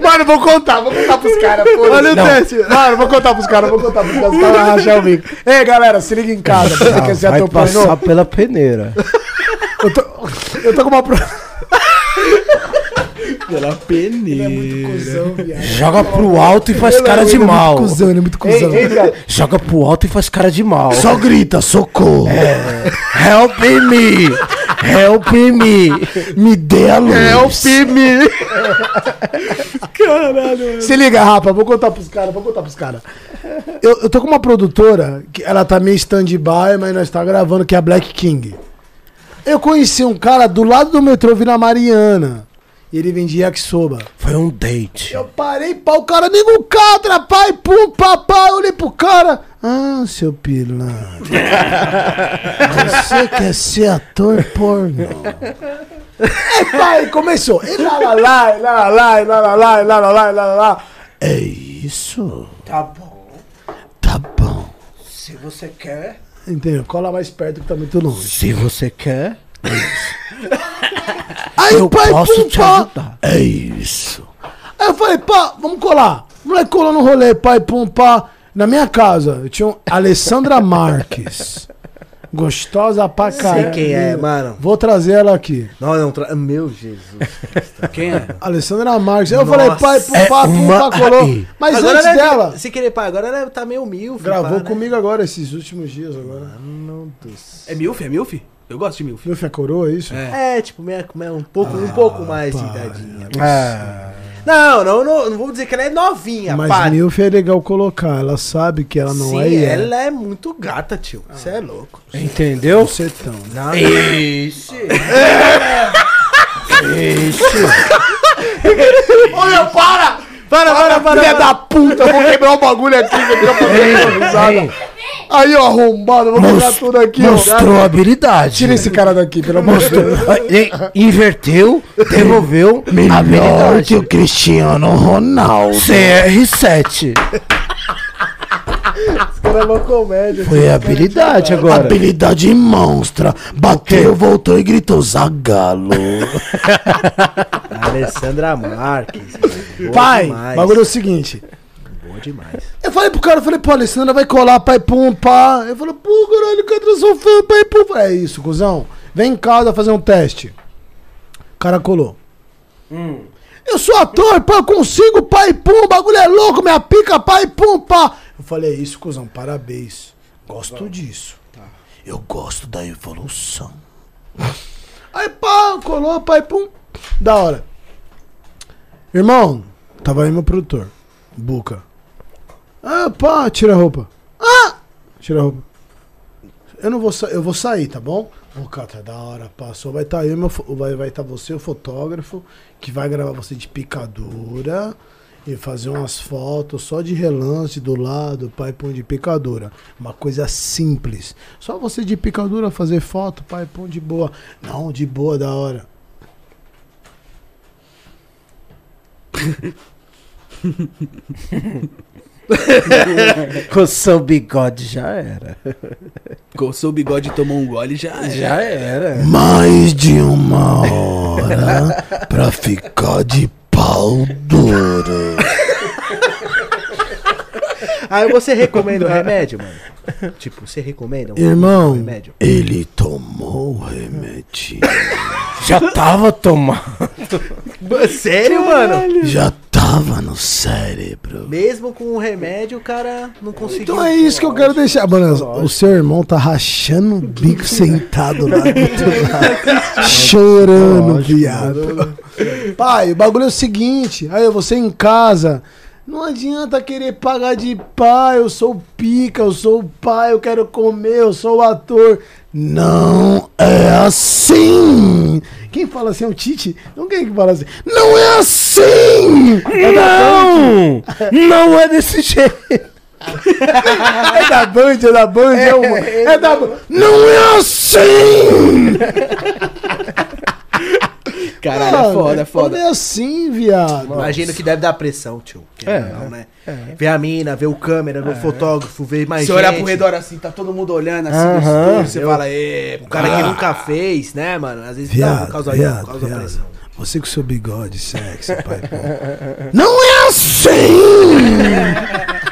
[SPEAKER 2] Mano, vou contar, vou contar pros caras.
[SPEAKER 1] Olha o teste. Mano, vou contar pros caras, vou contar pros caras. Os caras vão rachar o bico. Ei, galera, se liga em casa. Você quer ser
[SPEAKER 5] vai passar pela peneira.
[SPEAKER 1] Eu tô, eu tô com uma... Pro...
[SPEAKER 3] Pela peneira.
[SPEAKER 1] Cusão, viado.
[SPEAKER 5] Joga pro alto e faz
[SPEAKER 1] Ele é-
[SPEAKER 5] cara de
[SPEAKER 1] ele é muito
[SPEAKER 5] mal.
[SPEAKER 1] cuzão, ele é muito cuzão.
[SPEAKER 5] Joga pro alto e faz cara de mal.
[SPEAKER 1] Só grita, socorro.
[SPEAKER 5] Help me! Help me!
[SPEAKER 1] Me dê a luz.
[SPEAKER 5] Help me!
[SPEAKER 1] Se liga, rapa, vou contar pros caras, vou contar pros caras. Eu, eu tô com uma produtora, que ela tá meio stand-by, mas nós tá gravando, que é a Black King. Eu conheci um cara do lado do metrô Vila Mariana. E ele vendia yakisoba.
[SPEAKER 5] Foi um date.
[SPEAKER 1] Eu parei pra o cara, nego catra, pai, pum, papai, eu olhei pro cara. Ah, seu pilantra. Você quer ser ator pornô? É, pai, começou. E lá, lá, lá, e lá, lá, lá, e lá, lá, lá, e lá, lá, lá, e lá, lá, lá. É isso?
[SPEAKER 5] Tá bom.
[SPEAKER 1] Tá bom.
[SPEAKER 5] Se você quer.
[SPEAKER 1] Entendeu? Cola mais perto que tá muito longe.
[SPEAKER 5] Se você quer.
[SPEAKER 1] Aí
[SPEAKER 5] Eu
[SPEAKER 1] o pai,
[SPEAKER 5] posso
[SPEAKER 1] pum,
[SPEAKER 5] te
[SPEAKER 1] pá.
[SPEAKER 5] ajudar.
[SPEAKER 1] É isso. Aí eu falei, pá, vamos colar. O moleque colou no rolê, pai, pum, pá. Na minha casa, eu tinha um Alessandra Marques. Gostosa pra
[SPEAKER 2] Sei
[SPEAKER 1] caralho.
[SPEAKER 2] quem é, mano.
[SPEAKER 1] Vou trazer ela aqui.
[SPEAKER 2] Não, não. Tra... Meu Jesus.
[SPEAKER 3] Quem é?
[SPEAKER 1] Alessandra Marques. Eu
[SPEAKER 2] Nossa.
[SPEAKER 1] falei, pai, pum,
[SPEAKER 5] É
[SPEAKER 1] pá, pum,
[SPEAKER 5] uma
[SPEAKER 1] colou. Mas
[SPEAKER 2] agora
[SPEAKER 1] antes
[SPEAKER 2] ela é-
[SPEAKER 1] dela,
[SPEAKER 2] Se querer, pai, agora ela tá meio mil.
[SPEAKER 1] gravou
[SPEAKER 2] pá, né?
[SPEAKER 1] comigo agora esses últimos dias agora.
[SPEAKER 3] É Milf? É Milf? Eu gosto de Milf.
[SPEAKER 1] Filho, é coroa, é isso?
[SPEAKER 3] É.
[SPEAKER 2] É, tipo, meia, meia- um pouco, um pouco mais de idadinha.
[SPEAKER 5] Ah,
[SPEAKER 2] Não, não, não, não vou dizer que ela é novinha,
[SPEAKER 1] Mas
[SPEAKER 2] pá.
[SPEAKER 1] Milf é legal colocar. Ela sabe que ela não
[SPEAKER 2] Sim,
[SPEAKER 1] é e é.
[SPEAKER 2] ela é muito gata, tio. Você é louco.
[SPEAKER 5] entendeu?
[SPEAKER 1] Bucetão.
[SPEAKER 2] Não,
[SPEAKER 5] Ixi.
[SPEAKER 2] Olha, para! Para, para, para!
[SPEAKER 1] Filha da puta, eu vou quebrar o bagulho aqui, vou ficar fazendo risada. Aí, ó, arrombado, vou quebrar
[SPEAKER 5] Mos-
[SPEAKER 1] tudo aqui, ó.
[SPEAKER 5] Mostrou habilidade.
[SPEAKER 1] Tira esse cara daqui, pelo amor de Deus.
[SPEAKER 5] Inverteu, devolveu habilidade.
[SPEAKER 1] o Cristiano Ronaldo.
[SPEAKER 5] CR7.
[SPEAKER 2] Cara, é uma comédia.
[SPEAKER 5] Foi habilidade agora.
[SPEAKER 1] Habilidade monstra. Bateu, voltou e gritou Zagalo.
[SPEAKER 2] Alessandra Marques.
[SPEAKER 1] Pai,
[SPEAKER 2] demais.
[SPEAKER 1] o bagulho é o seguinte.
[SPEAKER 2] Boa demais.
[SPEAKER 1] Eu falei pro cara, eu falei, pô, Alessandra vai colar, pai, pum, pá. Eu falei, pô, caralho, cadê eu sou fã, pai, pum. É isso, cuzão. Vem em casa fazer um teste. O cara colou. Eu sou ator, pô, eu consigo, pai, pum, o bagulho é louco, minha pica, pai, pum, pá. Eu falei, é isso, cuzão, parabéns. Gosto disso. Eu gosto da evolução. Aí, pá, colou, pai, pum. Da hora. Irmão, tava aí meu produtor, Buca. Ah, pá, tira a roupa. Ah! Tira a roupa. Eu não vou sair, eu vou sair, tá bom? Ô, cara, tá da hora, passou. Vai estar eu, meu, vai vai tá você, o fotógrafo, que vai gravar você de picadura e fazer umas fotos só de relance do lado, pai pão de picadura. Uma coisa simples. Só você de picadura fazer foto, pai pão de boa. Não, de boa, da hora.
[SPEAKER 5] Coçou o bigode, já era.
[SPEAKER 3] Coçou o bigode e tomou um gole já. era.
[SPEAKER 5] Já era.
[SPEAKER 1] Mais de uma hora pra ficar de pau duro.
[SPEAKER 2] Aí você recomenda o remédio, mano? Tipo, você recomenda um
[SPEAKER 1] Irmão,
[SPEAKER 2] remédio?
[SPEAKER 1] ele tomou o remédio.
[SPEAKER 5] Já tava tomando.
[SPEAKER 2] Sério, mano?
[SPEAKER 1] Já tava no cérebro.
[SPEAKER 2] Mesmo com o remédio, o cara não conseguiu.
[SPEAKER 1] Então é isso que eu quero deixar. Mano, o seu irmão tá rachando o bico sentado lá do outro lado. chorando, viado. Pai, o bagulho é o seguinte. Aí você em casa. Não adianta querer pagar de pai, eu sou pica, eu sou o pai, eu quero comer, eu sou o ator. Não é assim! Quem fala assim é o Tite? Não quem que fala assim? Não é assim!
[SPEAKER 5] Não! Não é desse jeito.
[SPEAKER 1] É da Band, é da Band, é, uma, é da Band. Não é assim!
[SPEAKER 3] Caralho, é foda, é foda.
[SPEAKER 1] Não é assim, viado.
[SPEAKER 2] Imagino que deve dar pressão, tio. Que
[SPEAKER 5] É,
[SPEAKER 2] não, né? Ver a mina, ver o câmera, ver o fotógrafo, ver mais
[SPEAKER 3] Você
[SPEAKER 2] gente.
[SPEAKER 3] olhar pro redor assim, tá todo mundo olhando assim, no
[SPEAKER 5] Aham.
[SPEAKER 3] estúdio, você fala, ê,
[SPEAKER 2] O cara que nunca fez, né, mano? Às vezes dá,
[SPEAKER 1] Viado,
[SPEAKER 2] causa,
[SPEAKER 1] viado,
[SPEAKER 2] causa
[SPEAKER 1] viado.
[SPEAKER 2] pressão.
[SPEAKER 1] Você com seu bigode sexy, pai. pô. Não é assim!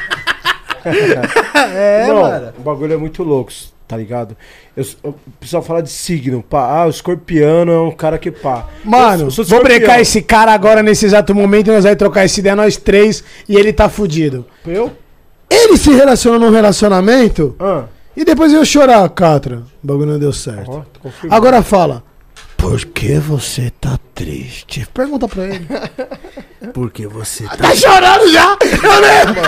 [SPEAKER 2] É,
[SPEAKER 5] não,
[SPEAKER 2] mano.
[SPEAKER 5] o bagulho é muito louco, tá ligado? Eu, eu- o pessoal fala de signo, pá. Ah, o escorpiano é um cara que pá.
[SPEAKER 1] Mano,
[SPEAKER 5] Eu sou
[SPEAKER 1] vou brecar esse cara agora nesse exato momento e nós vamos trocar essa ideia, nós três, e ele tá fudido.
[SPEAKER 5] Eu?
[SPEAKER 1] Ele se relaciona num relacionamento
[SPEAKER 5] Ah,
[SPEAKER 1] e depois eu chorar, Catra. O bagulho não deu certo. Agora fala. Por que você tá triste? Pergunta pra ele.
[SPEAKER 2] Porque você tá.
[SPEAKER 1] Tá chorando já? Eu lembro.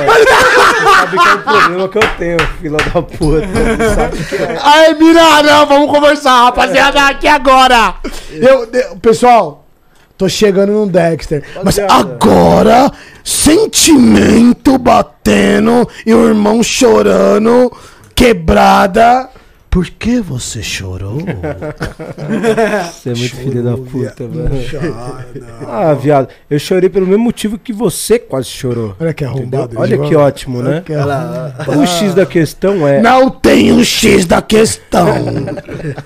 [SPEAKER 5] sabe que é um problema que eu tenho, fila da puta. Sabe que é.
[SPEAKER 1] Aí, Mira, não, vamos conversar, rapaziada, aqui agora. Eu, eu- pessoal, tô chegando no Dexter. Mas agora, sentimento batendo e o irmão chorando, quebrada. Por que você chorou?
[SPEAKER 5] Você é muito filho da puta, velho. Ah, viado, eu chorei pelo mesmo motivo que você quase chorou.
[SPEAKER 1] Olha que arrombado.
[SPEAKER 5] Olha que ótimo, né?
[SPEAKER 1] Que arrombado.
[SPEAKER 5] O X da questão é.
[SPEAKER 1] Não tem o X da questão.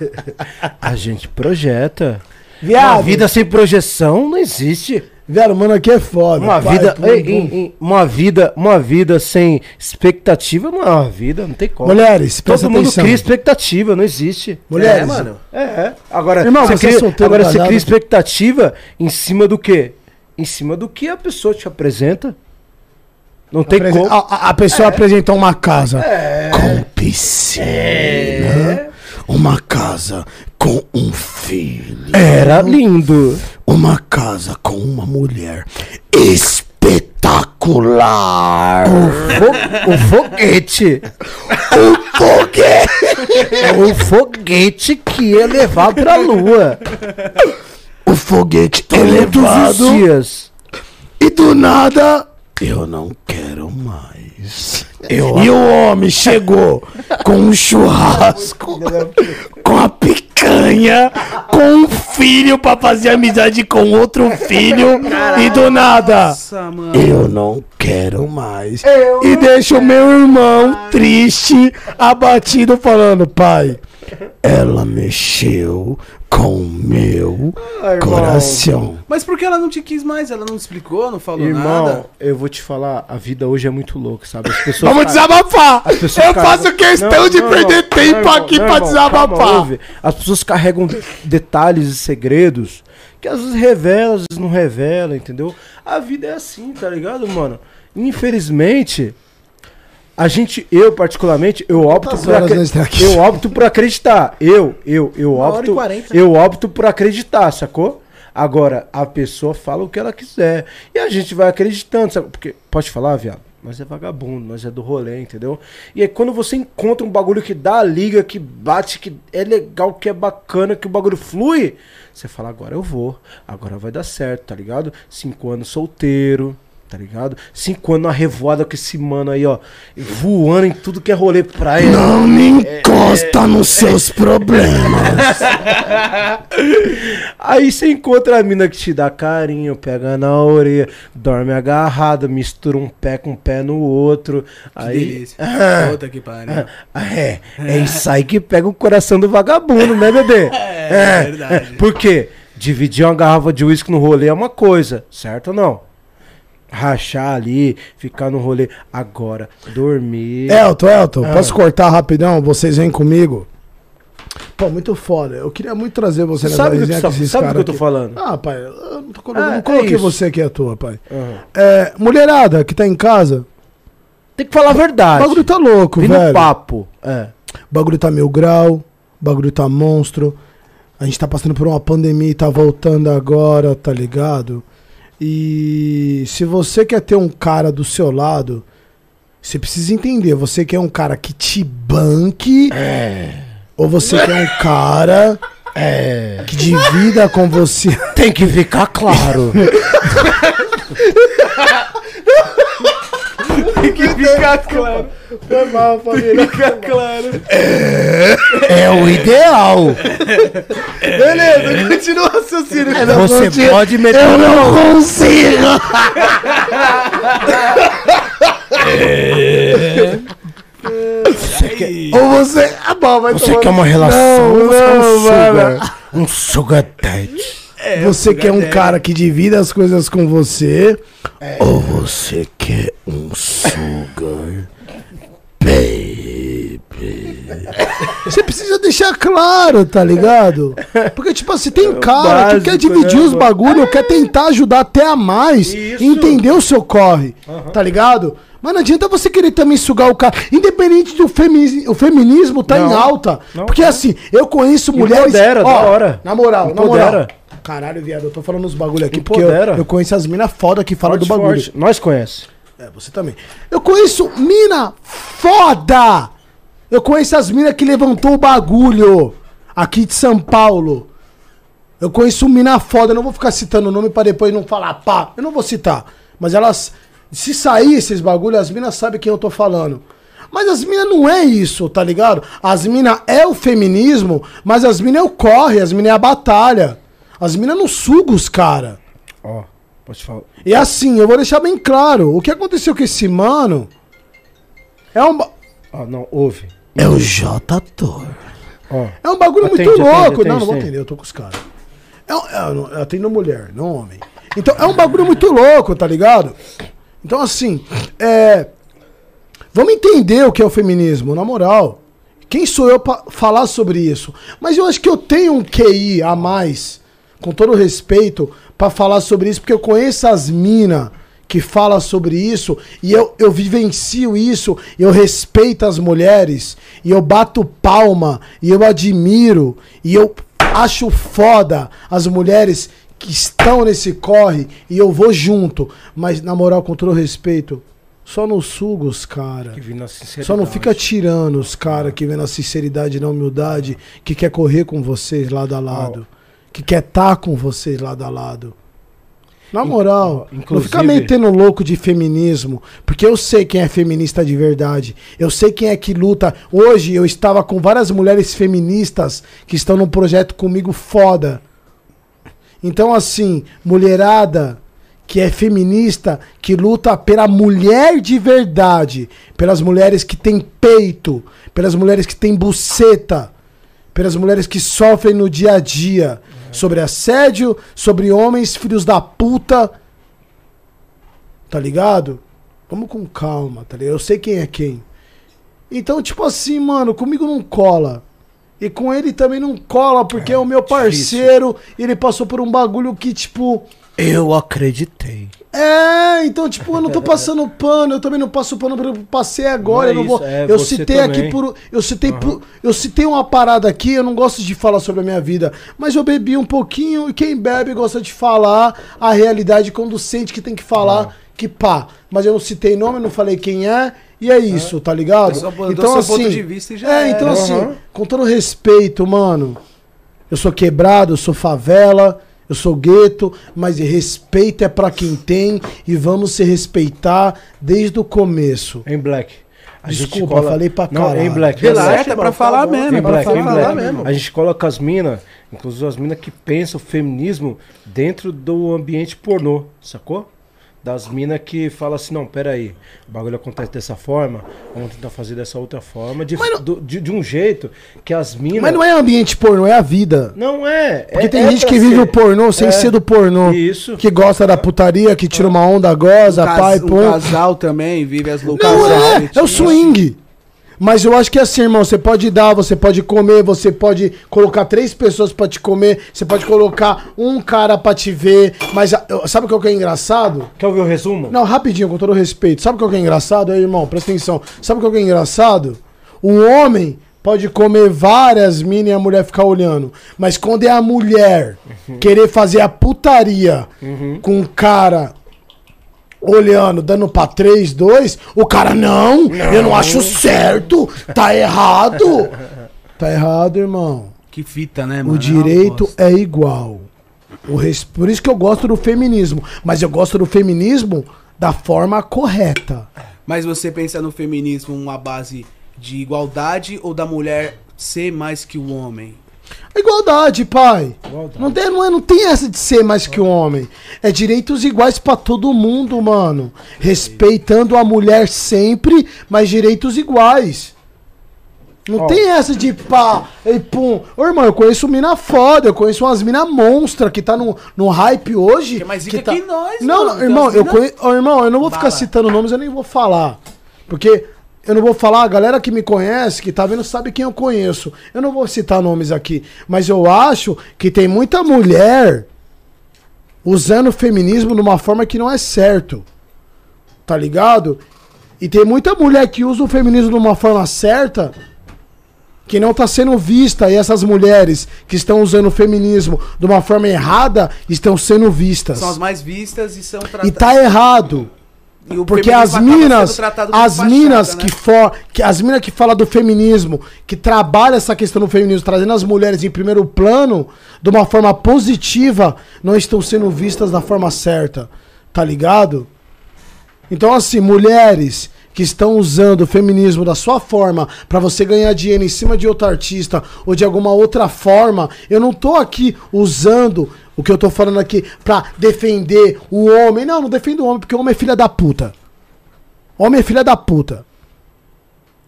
[SPEAKER 5] A gente projeta.
[SPEAKER 1] Viado,
[SPEAKER 5] Uma vida sem projeção não existe.
[SPEAKER 1] Viado, mano, aqui é foda.
[SPEAKER 5] Uma
[SPEAKER 1] Pai,
[SPEAKER 5] vida, ei, ei, uma vida, uma vida sem expectativa não é uma vida, não tem como.
[SPEAKER 1] Mulheres,
[SPEAKER 5] Todo mundo
[SPEAKER 1] atenção.
[SPEAKER 5] cria expectativa, não existe.
[SPEAKER 1] Mulheres,
[SPEAKER 2] É, mano.
[SPEAKER 5] É. Agora,
[SPEAKER 1] Irmão,
[SPEAKER 5] você,
[SPEAKER 1] você é
[SPEAKER 5] cria,
[SPEAKER 1] solteiro,
[SPEAKER 5] agora você cria expectativa em cima do quê? Em cima do que a pessoa te apresenta. Não tem
[SPEAKER 1] Apresen-
[SPEAKER 5] como.
[SPEAKER 1] A, a- pessoa apresentou uma casa com piscina, uma casa com um filho,
[SPEAKER 5] Era lindo.
[SPEAKER 1] uma casa com uma mulher espetacular.
[SPEAKER 5] Fo- o foguete.
[SPEAKER 1] O foguete.
[SPEAKER 5] o foguete que ia levar pra lua.
[SPEAKER 1] O foguete
[SPEAKER 5] Todos os
[SPEAKER 1] elevado
[SPEAKER 5] dias.
[SPEAKER 1] e do nada eu não quero mais. e o homem chegou com um churrasco, com a picanha, com um filho pra fazer amizade com outro filho e do nada.
[SPEAKER 3] Nossa.
[SPEAKER 1] Eu não quero mais. e deixa o meu irmão triste, abatido, falando: Pai, ela mexeu com meu coração.
[SPEAKER 3] Mas por que ela não te quis mais? Ela não explicou, não falou
[SPEAKER 5] Irmão,
[SPEAKER 3] nada?
[SPEAKER 5] eu vou te falar, a vida hoje é muito louca, sabe? As pessoas
[SPEAKER 1] Vamos
[SPEAKER 5] cara-
[SPEAKER 1] desabafar!
[SPEAKER 5] as pessoas
[SPEAKER 1] Eu
[SPEAKER 5] carregam-
[SPEAKER 1] faço questão
[SPEAKER 5] Não,
[SPEAKER 1] de
[SPEAKER 5] não,
[SPEAKER 1] perder tempo
[SPEAKER 5] não, irmão,
[SPEAKER 1] aqui
[SPEAKER 5] não,
[SPEAKER 1] pra
[SPEAKER 5] calma,
[SPEAKER 1] desabafar.
[SPEAKER 5] ouve. As pessoas carregam de- detalhes e segredos que às vezes revelam, às vezes não revelam, entendeu? A vida é assim, tá ligado, mano? Infelizmente, a gente, eu particularmente, eu opto por
[SPEAKER 1] horas
[SPEAKER 5] acre-
[SPEAKER 1] nós aqui?
[SPEAKER 5] eu opto por acreditar. Eu, eu, eu
[SPEAKER 2] Uma
[SPEAKER 5] opto,
[SPEAKER 2] quarenta.
[SPEAKER 5] eu opto por acreditar, sacou? Agora, a pessoa fala o que ela quiser. E a gente vai acreditando, sabe? Porque, pode falar, viado? Nós é vagabundo, nós é do rolê, entendeu? E aí quando você encontra um bagulho que dá a liga, que bate, que é legal, que é bacana, que o bagulho flui, você fala, agora eu vou, agora vai dar certo, tá ligado? Cinco anos solteiro, tá ligado? Cinco anos na revoada com esse mano aí, ó, voando em tudo que é rolê praia.
[SPEAKER 1] Não me encosta nos seus problemas.
[SPEAKER 5] Aí você encontra a mina que te dá carinho, pega na orelha, dorme agarrado, mistura um pé com um pé no outro.
[SPEAKER 3] Que
[SPEAKER 5] aí,
[SPEAKER 3] delícia. Puta que pariu.
[SPEAKER 5] Ah, é, é isso aí que pega o coração do vagabundo, né, bebê?
[SPEAKER 3] É, verdade.
[SPEAKER 5] Por quê? Dividir uma garrafa de uísque no rolê é uma coisa, certo ou não? Rachar ali, ficar no rolê. Agora, dormir.
[SPEAKER 1] Elton, Elton,
[SPEAKER 5] Ah.
[SPEAKER 1] posso cortar rapidão? Vocês vêm comigo? Pô, muito foda. Eu queria muito trazer você
[SPEAKER 5] sabe do que,
[SPEAKER 1] resenha esses
[SPEAKER 5] sabe do que eu tô
[SPEAKER 1] aqui.
[SPEAKER 5] falando?
[SPEAKER 1] Ah, pai, eu não, tô
[SPEAKER 5] Ah,
[SPEAKER 1] não
[SPEAKER 5] é
[SPEAKER 1] coloquei
[SPEAKER 5] isso.
[SPEAKER 1] você aqui à toa, pai.
[SPEAKER 5] Aham.
[SPEAKER 1] É, mulherada que tá em casa,
[SPEAKER 5] Tem que falar a
[SPEAKER 1] o
[SPEAKER 5] verdade.
[SPEAKER 1] bagulho tá louco,
[SPEAKER 5] Vem no
[SPEAKER 1] velho.
[SPEAKER 5] papo. É.
[SPEAKER 1] O bagulho tá mil grau, o bagulho tá monstro. A gente tá passando por uma pandemia e tá voltando agora, tá ligado? E se você quer ter um cara do seu lado, você precisa entender, você quer um cara que te banque ou você quer um cara que divida com você.
[SPEAKER 5] Tem que ficar claro.
[SPEAKER 3] que ficar claro.
[SPEAKER 1] Foi mal, família.
[SPEAKER 3] Fica claro.
[SPEAKER 5] É o ideal.
[SPEAKER 1] Beleza, continua o raciocínio.
[SPEAKER 5] Você pode meter
[SPEAKER 1] Eu não consigo! Ou você. Ah, bom, vai
[SPEAKER 5] Você
[SPEAKER 1] tomar-
[SPEAKER 5] quer uma relação
[SPEAKER 1] Não,
[SPEAKER 5] você quer um
[SPEAKER 1] não,
[SPEAKER 5] sugar? Um sugar daddy.
[SPEAKER 1] você quer um cara que divida as coisas com você. Ou você quer um sugar baby. Você precisa deixar claro, tá ligado? Porque, tipo assim, tem cara que quer
[SPEAKER 5] básico,
[SPEAKER 1] dividir
[SPEAKER 5] né,
[SPEAKER 1] os bagulho, quer tentar ajudar até a mais
[SPEAKER 5] Isso.
[SPEAKER 1] e entender o seu corre, tá ligado? Mas não adianta você querer também sugar o cara. Independente do feminismo, o feminismo tá
[SPEAKER 5] Não.
[SPEAKER 1] em alta.
[SPEAKER 5] Não.
[SPEAKER 1] Porque assim, eu conheço mulheres.
[SPEAKER 5] Empodera, da hora.
[SPEAKER 1] Na moral, na
[SPEAKER 5] Empodera.
[SPEAKER 1] moral. Caralho, viado, eu tô falando uns bagulho aqui porque eu,
[SPEAKER 5] Empodera.
[SPEAKER 1] eu conheço as minas foda que falam do bagulho.
[SPEAKER 5] forte. Nós conhece.
[SPEAKER 1] É, você também. Eu conheço mina foda! Eu conheço as minas que levantou o bagulho aqui de São Paulo. Eu conheço mina foda, eu não vou ficar citando o nome pra depois não falar pá. Eu não vou citar. Mas elas. Se sair esses bagulhos, as minas sabem quem eu tô falando. Mas as minas não é isso, tá ligado? As minas é o feminismo, mas as minas é o corre, as minas é a batalha. As minas não sugam os cara.
[SPEAKER 5] Ó, pode falar.
[SPEAKER 1] E assim, eu vou deixar bem claro, o que aconteceu com esse mano é um,
[SPEAKER 5] Ó, não, ouve.
[SPEAKER 1] é o J Tor.
[SPEAKER 5] Ó.
[SPEAKER 1] É um bagulho
[SPEAKER 5] Atende,
[SPEAKER 1] muito
[SPEAKER 5] atende,
[SPEAKER 1] louco.
[SPEAKER 5] atende,
[SPEAKER 1] não, não vou
[SPEAKER 5] atende.
[SPEAKER 1] atender, eu tô com os caras. É, é, eu atendo mulher, não homem. Então é um bagulho muito louco, tá ligado? Então assim, é. Vamos entender o que é o feminismo, na moral. Quem sou eu pra falar sobre isso? Mas eu acho que eu tenho um QI a mais, com todo respeito, pra falar sobre isso, porque eu conheço as minas que falam sobre isso e eu, eu vivencio isso, eu respeito as mulheres e eu bato palma e eu admiro e eu acho foda as mulheres que estão nesse corre e eu vou junto, mas na moral, com todo respeito, só não suga os cara. Só não fica tirando os caras que vem na sinceridade e na humildade, que quer correr com vocês lado a lado, que quer estar com vocês lado a lado. Na moral, não
[SPEAKER 5] inclusive-
[SPEAKER 1] fica metendo louco de feminismo, porque eu sei quem é feminista de verdade. Eu sei quem é que luta. Hoje eu estava com várias mulheres feministas que estão num projeto comigo foda. Então, assim, mulherada que é feminista, que luta pela mulher de verdade, pelas mulheres que têm peito, pelas mulheres que têm buceta, pelas mulheres que sofrem no dia a dia. Sobre assédio, sobre homens filhos da puta. Tá ligado? Vamos com calma, tá ligado? Eu sei quem é quem. Então, tipo assim, mano, comigo não cola. E com ele também não cola, porque é, o meu parceiro e ele passou por um bagulho que, tipo.
[SPEAKER 5] Eu acreditei.
[SPEAKER 1] É, então, tipo, eu não tô passando pano, eu também não passo pano porque eu passei agora,
[SPEAKER 5] Não é
[SPEAKER 1] eu não vou.
[SPEAKER 5] isso, é
[SPEAKER 1] eu citei aqui
[SPEAKER 5] também.
[SPEAKER 1] por. Eu citei por, Eu citei uma parada aqui, eu não gosto de falar sobre a minha vida, mas eu bebi um pouquinho e quem bebe gosta de falar a realidade quando sente que tem que falar, que pá. Mas eu não citei nome, não falei quem é, e é isso, tá ligado?
[SPEAKER 3] Só mandou seu ponto de vista e já
[SPEAKER 1] É, então assim, com todo respeito, mano. Eu sou quebrado, eu sou favela, eu sou gueto, mas respeito é pra quem tem e vamos se respeitar desde o começo.
[SPEAKER 5] Em Black. A gente
[SPEAKER 1] Desculpa, falei pra
[SPEAKER 5] Não,
[SPEAKER 1] caralho.
[SPEAKER 5] em Black.
[SPEAKER 3] Relaxa,
[SPEAKER 5] relaxa,
[SPEAKER 3] é pra falar mesmo,
[SPEAKER 5] Em
[SPEAKER 3] é pra
[SPEAKER 5] Black, em
[SPEAKER 3] falar
[SPEAKER 5] Black.
[SPEAKER 3] mesmo.
[SPEAKER 5] A gente coloca as minas, inclusive as minas que pensam o feminismo dentro do ambiente pornô, sacou? Das minas que falam assim, não, peraí, o bagulho acontece dessa forma, vamos tentar fazer dessa outra forma, de, do- de, de um jeito que as minas...
[SPEAKER 1] Mas não é ambiente pornô, é a vida.
[SPEAKER 5] Não é.
[SPEAKER 1] Porque
[SPEAKER 5] é-
[SPEAKER 1] tem
[SPEAKER 5] é
[SPEAKER 1] gente
[SPEAKER 5] pra
[SPEAKER 1] que vive
[SPEAKER 5] ser.
[SPEAKER 1] o pornô sem
[SPEAKER 5] É.
[SPEAKER 1] ser do pornô.
[SPEAKER 5] Isso.
[SPEAKER 1] Que gosta da putaria, que tira uma onda, goza,
[SPEAKER 3] Cas-
[SPEAKER 1] pai,
[SPEAKER 3] um
[SPEAKER 1] pum.
[SPEAKER 3] casal também vive as loucuras.
[SPEAKER 1] Não é, é o swing. Mas eu acho que é assim, irmão, você pode dar, você pode comer, você pode colocar três pessoas pra te comer, você pode colocar um cara pra te ver, mas ah, sabe o que é engraçado?
[SPEAKER 5] Quer ouvir o resumo?
[SPEAKER 1] Não, rapidinho, com todo respeito. Sabe o que é é engraçado? Aí, irmão, presta atenção. Sabe o que é engraçado? O homem pode comer várias minas e a mulher ficar olhando. Mas quando é a mulher querer fazer a putaria com o cara olhando, dando pra 3, 2, o cara, não, eu não acho certo, tá errado. tá errado, irmão.
[SPEAKER 3] Que fita, né, mano?
[SPEAKER 1] O direito é igual. O res- Por isso que eu gosto do feminismo. Mas eu gosto do feminismo da forma correta.
[SPEAKER 3] Mas você pensa no feminismo uma base de igualdade ou da mulher ser mais que o homem?
[SPEAKER 1] Igualdade, pai. Não, tem, não, é- não tem essa de ser mais que o homem. É direitos iguais pra todo mundo, mano. Respeitando a mulher sempre, mas direitos iguais. Não
[SPEAKER 5] Ó.
[SPEAKER 1] tem essa de pá, e pum. Ô, irmão, eu conheço mina foda, eu conheço umas mina monstra que tá no, no hype hoje.
[SPEAKER 3] Que é mais zica
[SPEAKER 1] tá...
[SPEAKER 3] que nós,
[SPEAKER 1] Não,
[SPEAKER 3] mano.
[SPEAKER 1] não, irmão, eu
[SPEAKER 3] mina-
[SPEAKER 1] conheço. Ô, irmão, eu não vou ficar
[SPEAKER 3] Bala.
[SPEAKER 1] citando nomes, eu nem vou falar. Porque eu não vou falar, a galera que me conhece, que tá vendo, sabe quem eu conheço. Eu não vou citar nomes aqui. Mas eu acho que tem muita mulher usando o feminismo de uma forma que não é certo. Tá ligado? E tem muita mulher que usa o feminismo de uma forma certa que não tá sendo vista. E essas mulheres que estão usando o feminismo de uma forma errada estão sendo vistas.
[SPEAKER 3] São as mais vistas e são tratadas.
[SPEAKER 1] E tá errado. Porque as minas, as minas
[SPEAKER 3] né?
[SPEAKER 1] que for, que as minas que falam do feminismo, que trabalham essa questão do feminismo, trazendo as mulheres em primeiro plano, de uma forma positiva, não estão sendo vistas da forma certa, tá ligado? Então assim, mulheres que estão usando o feminismo da sua forma pra você ganhar dinheiro em cima de outro artista ou de alguma outra forma, eu não tô aqui usando o que eu tô falando aqui pra defender o homem. Não, não defendo o homem porque o homem é filha da puta. Homem é filha da puta.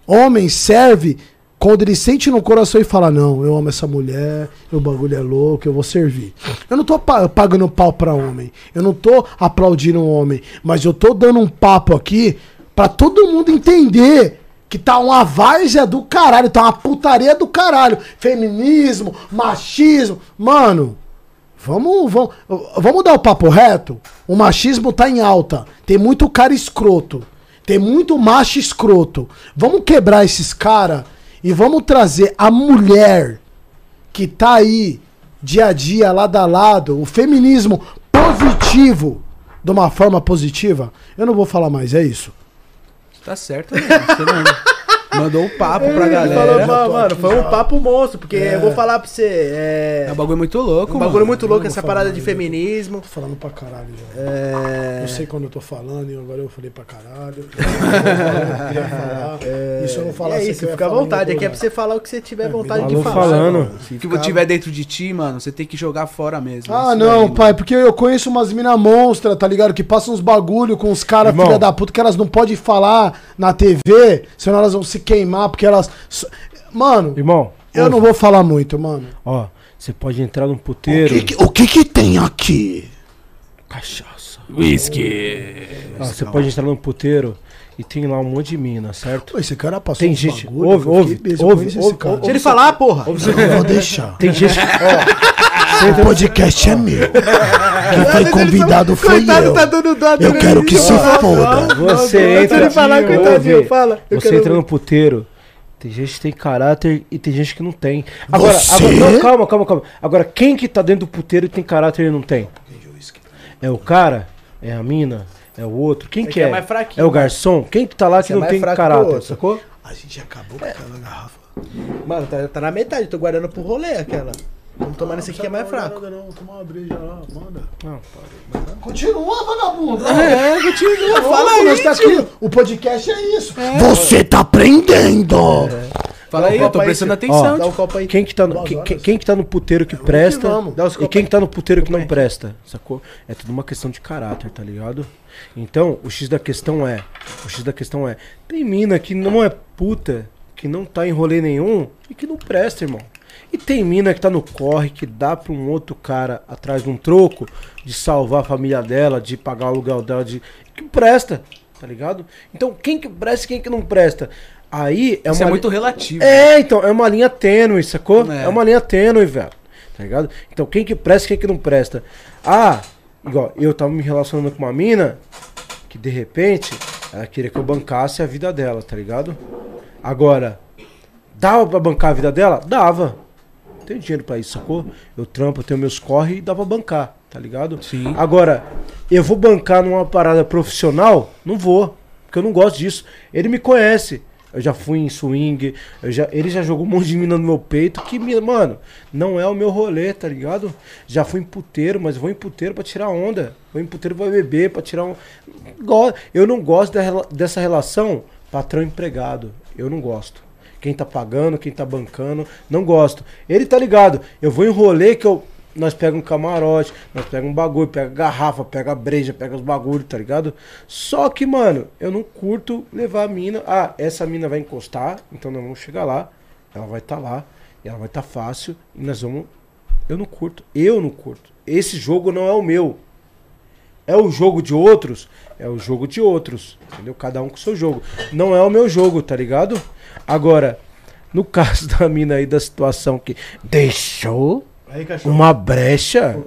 [SPEAKER 1] Homem serve quando ele sente no coração e fala: Não, eu amo essa mulher, o bagulho é louco, eu vou servir. Eu não tô pa- pagando pau pra homem. Eu não tô aplaudindo um homem. Mas eu tô dando um papo aqui pra todo mundo entender que tá uma várzea do caralho, tá uma putaria do caralho. Feminismo, machismo. Mano, Vamos, vamos, vamos dar o papo reto? O machismo tá em alta. Tem muito cara escroto. Tem muito macho escroto. Vamos quebrar esses caras e vamos trazer a mulher que tá aí dia a dia, lado a lado, o feminismo positivo de uma forma positiva. Eu não vou falar mais, é isso.
[SPEAKER 3] Tá certo, né? Você não- Mandou um papo pra galera.
[SPEAKER 2] falou, mano,
[SPEAKER 1] aqui
[SPEAKER 2] foi um papo monstro, porque
[SPEAKER 1] É.
[SPEAKER 2] eu vou falar pra você, é...
[SPEAKER 3] É um bagulho muito louco,
[SPEAKER 2] um
[SPEAKER 3] mano.
[SPEAKER 2] bagulho muito louco essa parada de feminismo.
[SPEAKER 1] Tô falando pra caralho já.
[SPEAKER 2] É...
[SPEAKER 1] Eu sei quando eu tô falando e agora eu falei pra caralho. Eu queria falar. E se eu não falasse
[SPEAKER 2] é isso, fica à vontade. Aqui é pra
[SPEAKER 1] lugar.
[SPEAKER 2] você falar o que você tiver vontade de falar.
[SPEAKER 5] falando.
[SPEAKER 3] O que tiver dentro de ti, mano, você tem que jogar fora mesmo.
[SPEAKER 1] Ah,
[SPEAKER 3] Isso
[SPEAKER 1] não,
[SPEAKER 3] daí,
[SPEAKER 1] pai,
[SPEAKER 3] mano.
[SPEAKER 1] porque eu conheço umas mina monstra, tá ligado? Que passam uns bagulho com os caras, filha da puta, que elas não podem falar na TV, senão elas vão se queimar, porque elas. Mano,
[SPEAKER 5] Irmão,
[SPEAKER 1] Eu não vou falar muito, mano.
[SPEAKER 5] Ó, você pode entrar num
[SPEAKER 1] O
[SPEAKER 5] puteiro.
[SPEAKER 1] que, que- o que que tem aqui?
[SPEAKER 5] Cachaça.
[SPEAKER 3] Whisky.
[SPEAKER 5] Ah, você pode entrar num puteiro e tem lá um monte de mina, certo?
[SPEAKER 1] Pô, esse cara passou
[SPEAKER 5] Tem gente-
[SPEAKER 1] bagulho,
[SPEAKER 5] ouve, ouve, ouve, ouve,
[SPEAKER 1] esse cara.
[SPEAKER 5] ouve.
[SPEAKER 2] Deixa ele falar, porra.
[SPEAKER 1] Eu vou deixar.
[SPEAKER 5] Tem gente. Ó,
[SPEAKER 1] O podcast é meu. Quem foi convidado foi
[SPEAKER 2] Coitado,
[SPEAKER 1] eu.
[SPEAKER 2] tá dando dó
[SPEAKER 1] Eu quero que se foda.
[SPEAKER 5] você entra.
[SPEAKER 2] ele falar,
[SPEAKER 5] ouve,
[SPEAKER 2] coitadinho, fala. Eu
[SPEAKER 5] Você
[SPEAKER 2] quero
[SPEAKER 5] entra
[SPEAKER 2] ouvir.
[SPEAKER 5] no puteiro. Tem gente que tem caráter e tem gente que não tem. Agora,
[SPEAKER 1] Você?
[SPEAKER 5] agora não, calma, calma, calma. Agora, quem que tá dentro do puteiro e tem caráter e não tem? É o cara? É a mina? É o outro? Quem que
[SPEAKER 2] que é
[SPEAKER 5] é?
[SPEAKER 2] mais fraquinho,
[SPEAKER 5] É o garçom? Quem que tá lá que
[SPEAKER 2] é
[SPEAKER 5] não
[SPEAKER 2] mais
[SPEAKER 5] tem
[SPEAKER 2] que
[SPEAKER 5] caráter, sacou?
[SPEAKER 1] A gente acabou com aquela garrafa.
[SPEAKER 2] Mano, tá, tá na metade, tô guardando pro rolê aquela. Vamos tomar nesse aqui que é mais fraco.
[SPEAKER 1] Não, toma uma breja lá, manda.
[SPEAKER 5] Não,
[SPEAKER 1] Continua, vagabundo.
[SPEAKER 2] É, continua, fala aí,
[SPEAKER 1] nós tá aqui. O podcast é isso. Você tá aprendendo.
[SPEAKER 3] Fala aí,
[SPEAKER 2] Dá
[SPEAKER 3] eu tô
[SPEAKER 2] aí,
[SPEAKER 3] prestando atenção.
[SPEAKER 2] Dá um
[SPEAKER 3] tio.
[SPEAKER 2] copo aí.
[SPEAKER 5] Quem que tá no,
[SPEAKER 1] Duas
[SPEAKER 5] que-
[SPEAKER 1] horas.
[SPEAKER 5] que- quem que tá no puteiro que presta.
[SPEAKER 2] Dá os
[SPEAKER 5] e quem
[SPEAKER 2] aí.
[SPEAKER 5] que tá no puteiro que não presta, sacou? É tudo uma questão de caráter, tá ligado? Então, o X da questão é, o X da questão é, tem mina que não é puta, que não tá em rolê nenhum e que não presta, irmão. E tem mina que tá no corre, que dá pra um outro cara atrás de um troco, de salvar a família dela, de pagar o aluguel dela, de que presta, tá ligado? Então, quem que presta e quem que não presta? Aí é
[SPEAKER 3] Isso
[SPEAKER 5] uma
[SPEAKER 3] é
[SPEAKER 5] li-
[SPEAKER 3] muito relativo.
[SPEAKER 5] é, então, é uma linha tênue, sacou?
[SPEAKER 3] É.
[SPEAKER 5] É, uma linha tênue, velho. Tá ligado? Então, quem que presta e quem que não presta? Ah, igual, eu tava me relacionando com uma mina que de repente ela queria que eu bancasse a vida dela, tá ligado? Agora, dava pra bancar a vida dela? Dava. Tenho dinheiro pra isso, sacou? Eu trampo, eu tenho meus corre e dá pra bancar, tá ligado?
[SPEAKER 3] Sim.
[SPEAKER 5] Agora, eu vou bancar numa parada profissional? Não vou, porque eu não gosto disso. Ele me conhece. Eu já fui em swing, já, ele já jogou um monte de mina no meu peito. Que, mano, não é o meu rolê, tá ligado? Já fui em puteiro, mas vou em puteiro pra tirar onda. Vou em puteiro pra beber, pra tirar um. Eu não gosto dessa relação patrão-empregado. Eu não gosto. Quem tá pagando, quem tá bancando, não gosto. Ele tá ligado. Eu vou em rolê que eu. Nós pega um camarote, nós pega um bagulho, pega garrafa, pega breja, pega os bagulhos, tá ligado? Só que, mano, eu não curto levar a mina. Ah, essa mina vai encostar, então nós vamos chegar lá. Ela vai estar lá, e ela vai estar fácil, e nós vamos. Eu não curto, eu não curto. Esse jogo não é o meu. É o jogo de outros? É o jogo de outros. Entendeu? Cada um com o seu jogo. Não é o meu jogo, tá ligado? Agora, no caso da mina aí, da situação que deixou
[SPEAKER 2] Aí, cachorro.
[SPEAKER 5] uma brecha.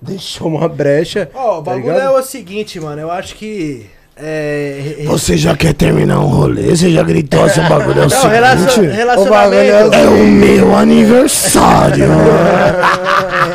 [SPEAKER 5] Deixou uma brecha.
[SPEAKER 2] Ó, o
[SPEAKER 5] tá
[SPEAKER 2] bagulho
[SPEAKER 5] ligado?
[SPEAKER 2] é o seguinte, mano. Eu acho que. É. re-
[SPEAKER 1] Você já quer terminar um rolê? Você já gritou assim, o bagulho é o
[SPEAKER 2] Não, relacion-
[SPEAKER 1] seguinte.
[SPEAKER 2] relacionamento.
[SPEAKER 1] É o meu aniversário.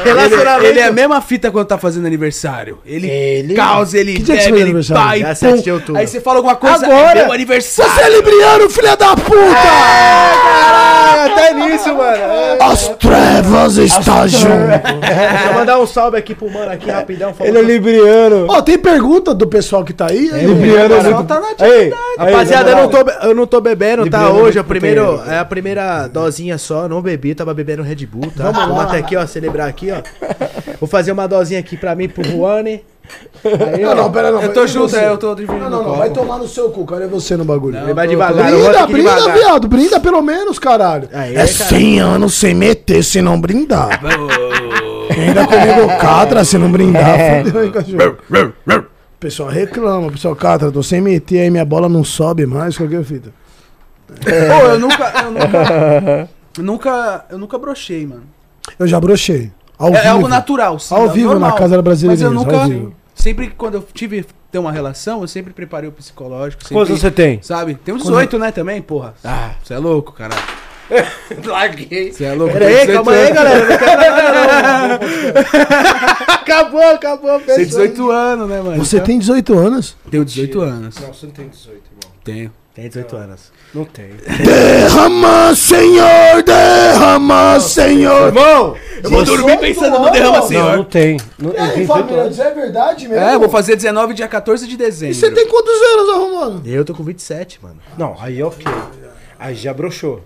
[SPEAKER 2] Relacionamento.
[SPEAKER 3] Ele, ele é a mesma fita quando tá fazendo aniversário. Ele,
[SPEAKER 5] Ele-
[SPEAKER 3] causa, ele
[SPEAKER 1] Que dia
[SPEAKER 3] bebe, ele
[SPEAKER 1] aniversário?
[SPEAKER 3] vai,
[SPEAKER 2] Dia
[SPEAKER 3] pum.
[SPEAKER 2] 7 de outubro.
[SPEAKER 3] Aí você fala alguma coisa,
[SPEAKER 5] Agora.
[SPEAKER 3] é meu aniversário.
[SPEAKER 1] Você é libriano, filha da puta!
[SPEAKER 2] Caralho, até nisso, mano. É.
[SPEAKER 1] As trevas estão junto.
[SPEAKER 2] Deixa eu mandar um salve aqui pro mano aqui rapidão.
[SPEAKER 5] Ele é libriano.
[SPEAKER 1] Ó, tem pergunta do pessoal que tá aí?
[SPEAKER 5] Libriano é muito...
[SPEAKER 3] tá na
[SPEAKER 5] Aí,
[SPEAKER 2] Rapaziada, eu não, tô, eu não tô bebendo, tá?
[SPEAKER 5] Libriano
[SPEAKER 2] Hoje é, primeiro,
[SPEAKER 5] puteiro.
[SPEAKER 2] é a primeira dosinha só, não bebi, tava bebendo Red Bull, tá?
[SPEAKER 1] Vamos
[SPEAKER 2] Vamos
[SPEAKER 1] lá.
[SPEAKER 2] até aqui, ó, celebrar aqui, ó. Vou fazer uma dosinha aqui pra mim, pro Juane. Aí,
[SPEAKER 1] Não,
[SPEAKER 2] ó,
[SPEAKER 1] não, pera, não.
[SPEAKER 3] Eu tô junto,
[SPEAKER 1] você?
[SPEAKER 3] é, eu tô dividindo
[SPEAKER 1] Não, não, não. Vai tomar no seu cu, cara. É você no bagulho.
[SPEAKER 2] Ele vai devagar,
[SPEAKER 1] Brinda, brinda,
[SPEAKER 2] devagar.
[SPEAKER 1] viado. Brinda pelo menos, caralho.
[SPEAKER 2] Aí,
[SPEAKER 1] é
[SPEAKER 2] cara.
[SPEAKER 1] 100 anos sem meter, se não brindar. Ainda comigo catra, se não brindar. Fudeu, hein, cachorro. O pessoal reclama, o pessoal catra, tô sem meter, aí minha bola não sobe mais, qualquer fita.
[SPEAKER 3] Pô, eu nunca, eu nunca, eu nunca, eu nunca brochei, mano.
[SPEAKER 1] Eu já brochei. Ao
[SPEAKER 3] É, é
[SPEAKER 1] vivo.
[SPEAKER 3] algo natural, sim.
[SPEAKER 1] Ao
[SPEAKER 3] é
[SPEAKER 1] vivo,
[SPEAKER 3] normal.
[SPEAKER 1] na Casa da Brasileira,
[SPEAKER 3] Mas eu nunca, sempre quando eu tive ter uma relação, eu sempre preparei o psicológico. Sempre,
[SPEAKER 5] Quantos você tem?
[SPEAKER 3] Sabe? Tem uns 18, né, também, porra. Ah, você é louco, caralho.
[SPEAKER 5] Larguei.
[SPEAKER 3] Você é louco.
[SPEAKER 2] Pera
[SPEAKER 3] tem
[SPEAKER 2] aí,
[SPEAKER 3] 18
[SPEAKER 2] calma aí,
[SPEAKER 3] anos.
[SPEAKER 2] galera. Não quero nada, não. acabou, acabou,
[SPEAKER 3] Tem
[SPEAKER 2] fechou.
[SPEAKER 3] 18 anos, né, mano?
[SPEAKER 1] Você
[SPEAKER 3] Então,
[SPEAKER 1] tem 18 anos.
[SPEAKER 3] Tenho 18 anos.
[SPEAKER 5] Não, você não tem 18, irmão.
[SPEAKER 3] Tenho.
[SPEAKER 2] Tem 18 anos.
[SPEAKER 5] Não tem.
[SPEAKER 1] Derrama, Senhor, derrama, Senhor.
[SPEAKER 5] Irmão!
[SPEAKER 3] Eu vou dormir pensando no derrama,
[SPEAKER 5] Não, não
[SPEAKER 3] senhor.
[SPEAKER 5] tem. Não, tem 18 anos.
[SPEAKER 1] é verdade mesmo?
[SPEAKER 3] É, eu vou fazer 19 dia 14 de dezembro.
[SPEAKER 1] E você tem quantos anos, arrumando?
[SPEAKER 2] Eu tô com 27, mano.
[SPEAKER 5] Não, aí ok. Aí já broxou.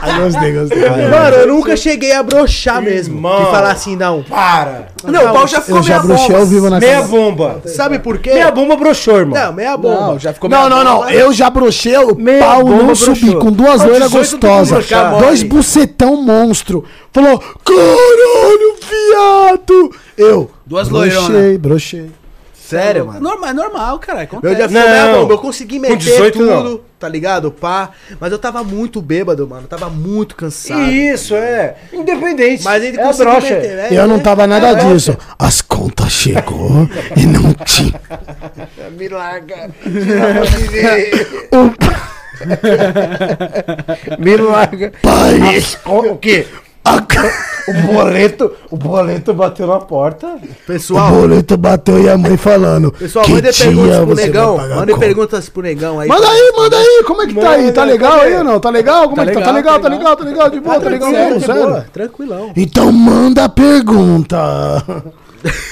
[SPEAKER 1] Aí gostei, gostei.
[SPEAKER 2] Mano, eu nunca cheguei a broxar mesmo.
[SPEAKER 5] Irmão.
[SPEAKER 2] De falar assim, não.
[SPEAKER 5] Para!
[SPEAKER 3] Não, o pau já ficou
[SPEAKER 1] Eu já
[SPEAKER 3] meia
[SPEAKER 1] bruxei
[SPEAKER 3] bomba.
[SPEAKER 1] ao vivo na
[SPEAKER 5] Meia
[SPEAKER 1] casa.
[SPEAKER 5] bomba!
[SPEAKER 2] Sabe por quê?
[SPEAKER 5] Meia bomba broxou, irmão.
[SPEAKER 2] Não, meia bomba.
[SPEAKER 3] Não, já ficou
[SPEAKER 1] Não,
[SPEAKER 3] meia
[SPEAKER 1] não, não. Eu já brochei, o
[SPEAKER 5] Meia
[SPEAKER 1] pau
[SPEAKER 5] bomba
[SPEAKER 1] não subi com duas loiras
[SPEAKER 5] 18 tu tem que
[SPEAKER 1] gostosas. Dois bucetão monstro. Falou, caralho, viado. Eu.
[SPEAKER 3] Duas
[SPEAKER 1] brochei,
[SPEAKER 3] loironas.
[SPEAKER 1] brochei.
[SPEAKER 2] Sério, mano.
[SPEAKER 3] Normal, é normal, cara.
[SPEAKER 2] Eu
[SPEAKER 3] Acontece.
[SPEAKER 2] já fui
[SPEAKER 5] Não.
[SPEAKER 2] bomba. Eu consegui meter
[SPEAKER 5] 18
[SPEAKER 2] tudo,
[SPEAKER 5] não.
[SPEAKER 2] tá ligado? Pá. Mas eu tava muito bêbado, mano. Tava muito cansado.
[SPEAKER 5] Isso, é. Independente.
[SPEAKER 2] Mas ele
[SPEAKER 5] é
[SPEAKER 2] conseguiu
[SPEAKER 5] brocha.
[SPEAKER 2] meter, né?
[SPEAKER 1] Eu não tava nada
[SPEAKER 2] É,
[SPEAKER 1] disso. As contas chegou e não tinha.
[SPEAKER 2] Me larga.
[SPEAKER 5] Me larga.
[SPEAKER 1] Pai,
[SPEAKER 5] O quê? O boleto, o boleto bateu na porta.
[SPEAKER 1] o
[SPEAKER 2] Pessoal,
[SPEAKER 1] boleto bateu e a mãe falando.
[SPEAKER 2] pessoal,
[SPEAKER 1] dia
[SPEAKER 2] perguntas pro negão.
[SPEAKER 1] pagar a
[SPEAKER 2] Mandem
[SPEAKER 1] conta?
[SPEAKER 2] perguntas pro negão aí.
[SPEAKER 1] Manda aí, manda aí, como é que tá aí? Tá
[SPEAKER 5] Manda,
[SPEAKER 1] legal aí ou não? Tá legal? Como
[SPEAKER 3] Tá
[SPEAKER 1] é que tá? Tá
[SPEAKER 3] legal,
[SPEAKER 1] legal,
[SPEAKER 3] tá
[SPEAKER 1] tá legal, tá legal, de boa, tá legal
[SPEAKER 2] Tranquilo,
[SPEAKER 1] mesmo, sério.
[SPEAKER 2] boa, tranquilão.
[SPEAKER 1] Então manda a pergunta.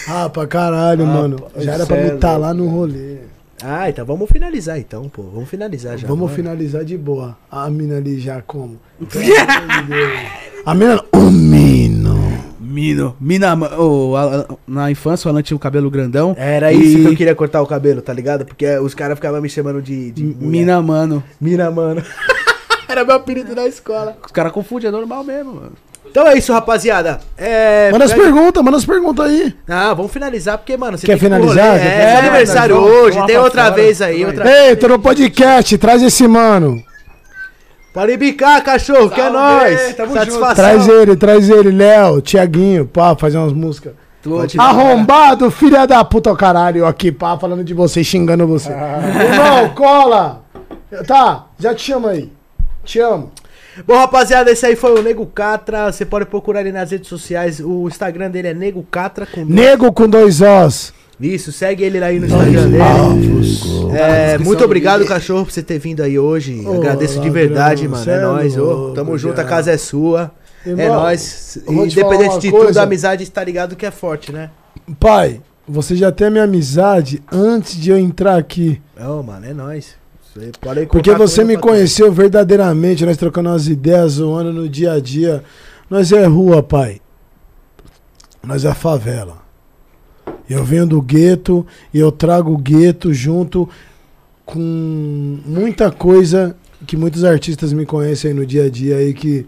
[SPEAKER 1] Ah, pra caralho, mano. Já era pra me
[SPEAKER 5] é
[SPEAKER 1] estar lá no rolê.
[SPEAKER 2] Ah, então vamos finalizar então, pô. Vamos finalizar já.
[SPEAKER 1] Vamos
[SPEAKER 2] mano.
[SPEAKER 1] finalizar de boa. A mina ali já como? Pelo amor de Deus. A mina. O mino.
[SPEAKER 3] Mino. Mina, oh, a- a- na infância o Alan tinha o cabelo grandão.
[SPEAKER 2] Era
[SPEAKER 3] e-
[SPEAKER 2] isso que eu queria cortar o cabelo, tá ligado? Porque os caras ficavam me chamando de, de.
[SPEAKER 3] Mina, mano.
[SPEAKER 2] Mina, mano. Era meu apelido na escola.
[SPEAKER 3] Os caras confundem, é normal mesmo, mano.
[SPEAKER 2] Então é isso, rapaziada. É,
[SPEAKER 1] Manda as
[SPEAKER 2] pega-
[SPEAKER 1] perguntas, manda as perguntas aí.
[SPEAKER 2] Ah, vamos finalizar, porque, mano, você
[SPEAKER 1] Quer
[SPEAKER 2] tem que
[SPEAKER 1] finalizar? Quer
[SPEAKER 2] É,
[SPEAKER 1] finalizar?
[SPEAKER 2] aniversário hoje, tem outra
[SPEAKER 1] fora.
[SPEAKER 2] vez aí, outra
[SPEAKER 1] Ei, tô no podcast, traz esse mano.
[SPEAKER 2] Pode bicar, cachorro, que é nóis.
[SPEAKER 3] tamo
[SPEAKER 2] Satisfação.
[SPEAKER 1] Traz ele, traz ele, Léo, Tiaguinho, pá, fazer umas músicas.
[SPEAKER 3] Pode
[SPEAKER 1] Arrombado, filha da puta, caralho, aqui, pá, falando de você, xingando você. Irmão, cola. Tá, já te chamo aí. Te amo.
[SPEAKER 2] Bom, rapaziada, esse aí foi o Nego Catra. Você pode procurar ele nas redes sociais. O Instagram dele é Nego Catra com
[SPEAKER 1] Nego com dois Os.
[SPEAKER 2] Isso, segue ele aí no Instagram dele. É, muito obrigado, cachorro, por você ter vindo aí hoje.
[SPEAKER 1] Ô,
[SPEAKER 2] Agradeço de verdade, mano. É
[SPEAKER 1] é
[SPEAKER 2] nóis, ô. Tamo junto, a casa é sua. é
[SPEAKER 1] Irmão,
[SPEAKER 2] nóis.
[SPEAKER 1] te falar
[SPEAKER 2] Independente de
[SPEAKER 1] coisa.
[SPEAKER 2] tudo, a amizade tá ligado que é forte, né?
[SPEAKER 1] Pai, você já tem a minha amizade antes de eu entrar aqui.
[SPEAKER 2] Não, mano, é nóis. Você pode
[SPEAKER 1] Porque você me conheceu verdadeiramente, nós trocando umas ideias, zoando no dia a dia. Nós é rua, pai. Nós é favela. Eu venho do gueto e eu trago o gueto junto com muita coisa que muitos artistas me conhecem aí no dia a dia aí que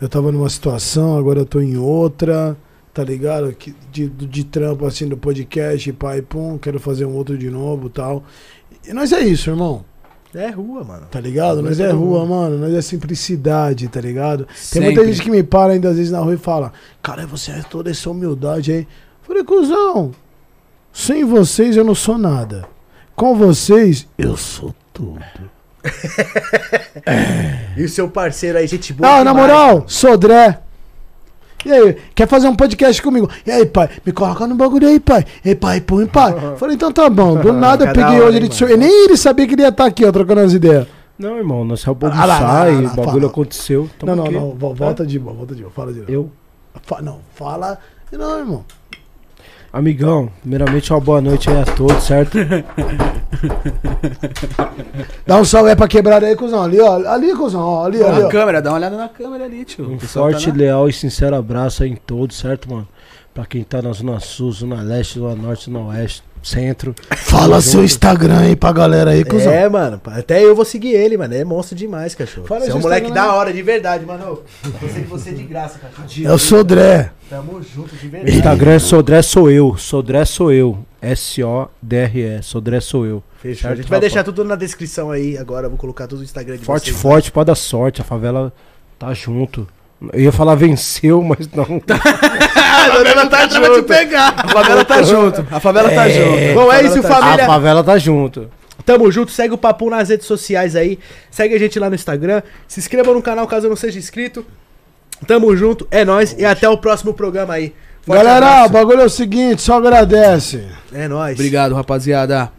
[SPEAKER 1] eu tava numa situação, agora eu tô em outra, tá ligado? Que, de, de trampo assim do podcast, pai, pum, quero fazer um outro de novo tal. E nós é isso, irmão.
[SPEAKER 2] É rua, mano.
[SPEAKER 1] Tá ligado? Nós é
[SPEAKER 2] é
[SPEAKER 1] rua, mano. Nós é simplicidade, tá ligado? Tem
[SPEAKER 3] Sempre.
[SPEAKER 1] muita gente que me para ainda às vezes na rua e fala: Cara, você é toda essa humildade aí. Falei, cuzão, sem vocês eu não sou nada. Com vocês, eu sou tudo.
[SPEAKER 2] E o seu parceiro aí, gente boa.
[SPEAKER 1] Ah, na
[SPEAKER 2] demais.
[SPEAKER 1] moral, Sodré. E aí, quer fazer um podcast comigo? E aí, pai, me coloca no bagulho aí, pai. E aí, pai, põe, pai. Falei, então tá bom. Do nada eu
[SPEAKER 2] Cada
[SPEAKER 1] peguei
[SPEAKER 2] hora,
[SPEAKER 1] hoje
[SPEAKER 2] hein,
[SPEAKER 1] ele de
[SPEAKER 2] mano?
[SPEAKER 1] sur... Nem ele sabia que ele ia estar aqui, ó, trocando as ideias.
[SPEAKER 5] Não, irmão, nós só vamos
[SPEAKER 1] Ah, lá, lá,
[SPEAKER 5] almoçar
[SPEAKER 1] lá,
[SPEAKER 5] e
[SPEAKER 1] lá,
[SPEAKER 5] o bagulho
[SPEAKER 1] fala.
[SPEAKER 5] aconteceu. Tamo
[SPEAKER 1] não, não,
[SPEAKER 5] aqui.
[SPEAKER 1] não. vo- Volta de boa, volta de boa. Fala de novo.
[SPEAKER 5] Eu,
[SPEAKER 1] Fa- não, fala. Não, irmão.
[SPEAKER 5] Amigão, primeiramente uma boa noite aí a todos, certo?
[SPEAKER 1] Dá um salve aí pra quebrada aí, cuzão. Ali, ó. Ali, cuzão. Ó, ali, ali,
[SPEAKER 3] Na
[SPEAKER 1] ó.
[SPEAKER 3] câmera, dá uma olhada na câmera ali, tio.
[SPEAKER 5] Um forte,
[SPEAKER 3] tá na-
[SPEAKER 5] leal e sincero abraço aí em todos, certo, mano? Pra quem tá na Zona Sul, Zona Leste, Zona Norte, Zona Oeste, Centro.
[SPEAKER 1] Fala seu Instagram aí pra galera aí, cuzão.
[SPEAKER 2] É, mano. Até eu vou seguir ele, mano. É monstro demais, cachorro.
[SPEAKER 1] Fala
[SPEAKER 2] Você é um moleque
[SPEAKER 1] Instagram.
[SPEAKER 2] da hora, de verdade, mano. Eu sei que você é de graça, cachorro.
[SPEAKER 1] Eu sou Dré.
[SPEAKER 2] Tamo junto, de verdade.
[SPEAKER 5] Instagram é Sodré sou eu. Sodré sou eu. S-O-D-R-E. Sodré sou eu.
[SPEAKER 2] Fechou. A gente vai deixar tudo na descrição aí. Agora vou colocar tudo no Instagram de
[SPEAKER 5] Forte,
[SPEAKER 2] vocês.
[SPEAKER 5] forte, pode dar sorte. A favela tá junto. Eu ia falar venceu, mas não.
[SPEAKER 3] A favela tá junto. pegar. A favela tá junto. A favela tá junto.
[SPEAKER 2] Bom, é isso,
[SPEAKER 3] tá
[SPEAKER 2] família.
[SPEAKER 5] A favela tá junto.
[SPEAKER 2] Tamo junto, segue o Papo nas redes sociais aí. Segue a gente lá no Instagram. Se inscreva no canal caso não seja inscrito. Tamo junto, é nóis. E até o próximo programa aí. Forte
[SPEAKER 1] Galera, o
[SPEAKER 2] abraço.
[SPEAKER 1] bagulho é o seguinte, só agradece.
[SPEAKER 2] É nóis.
[SPEAKER 3] Obrigado, rapaziada.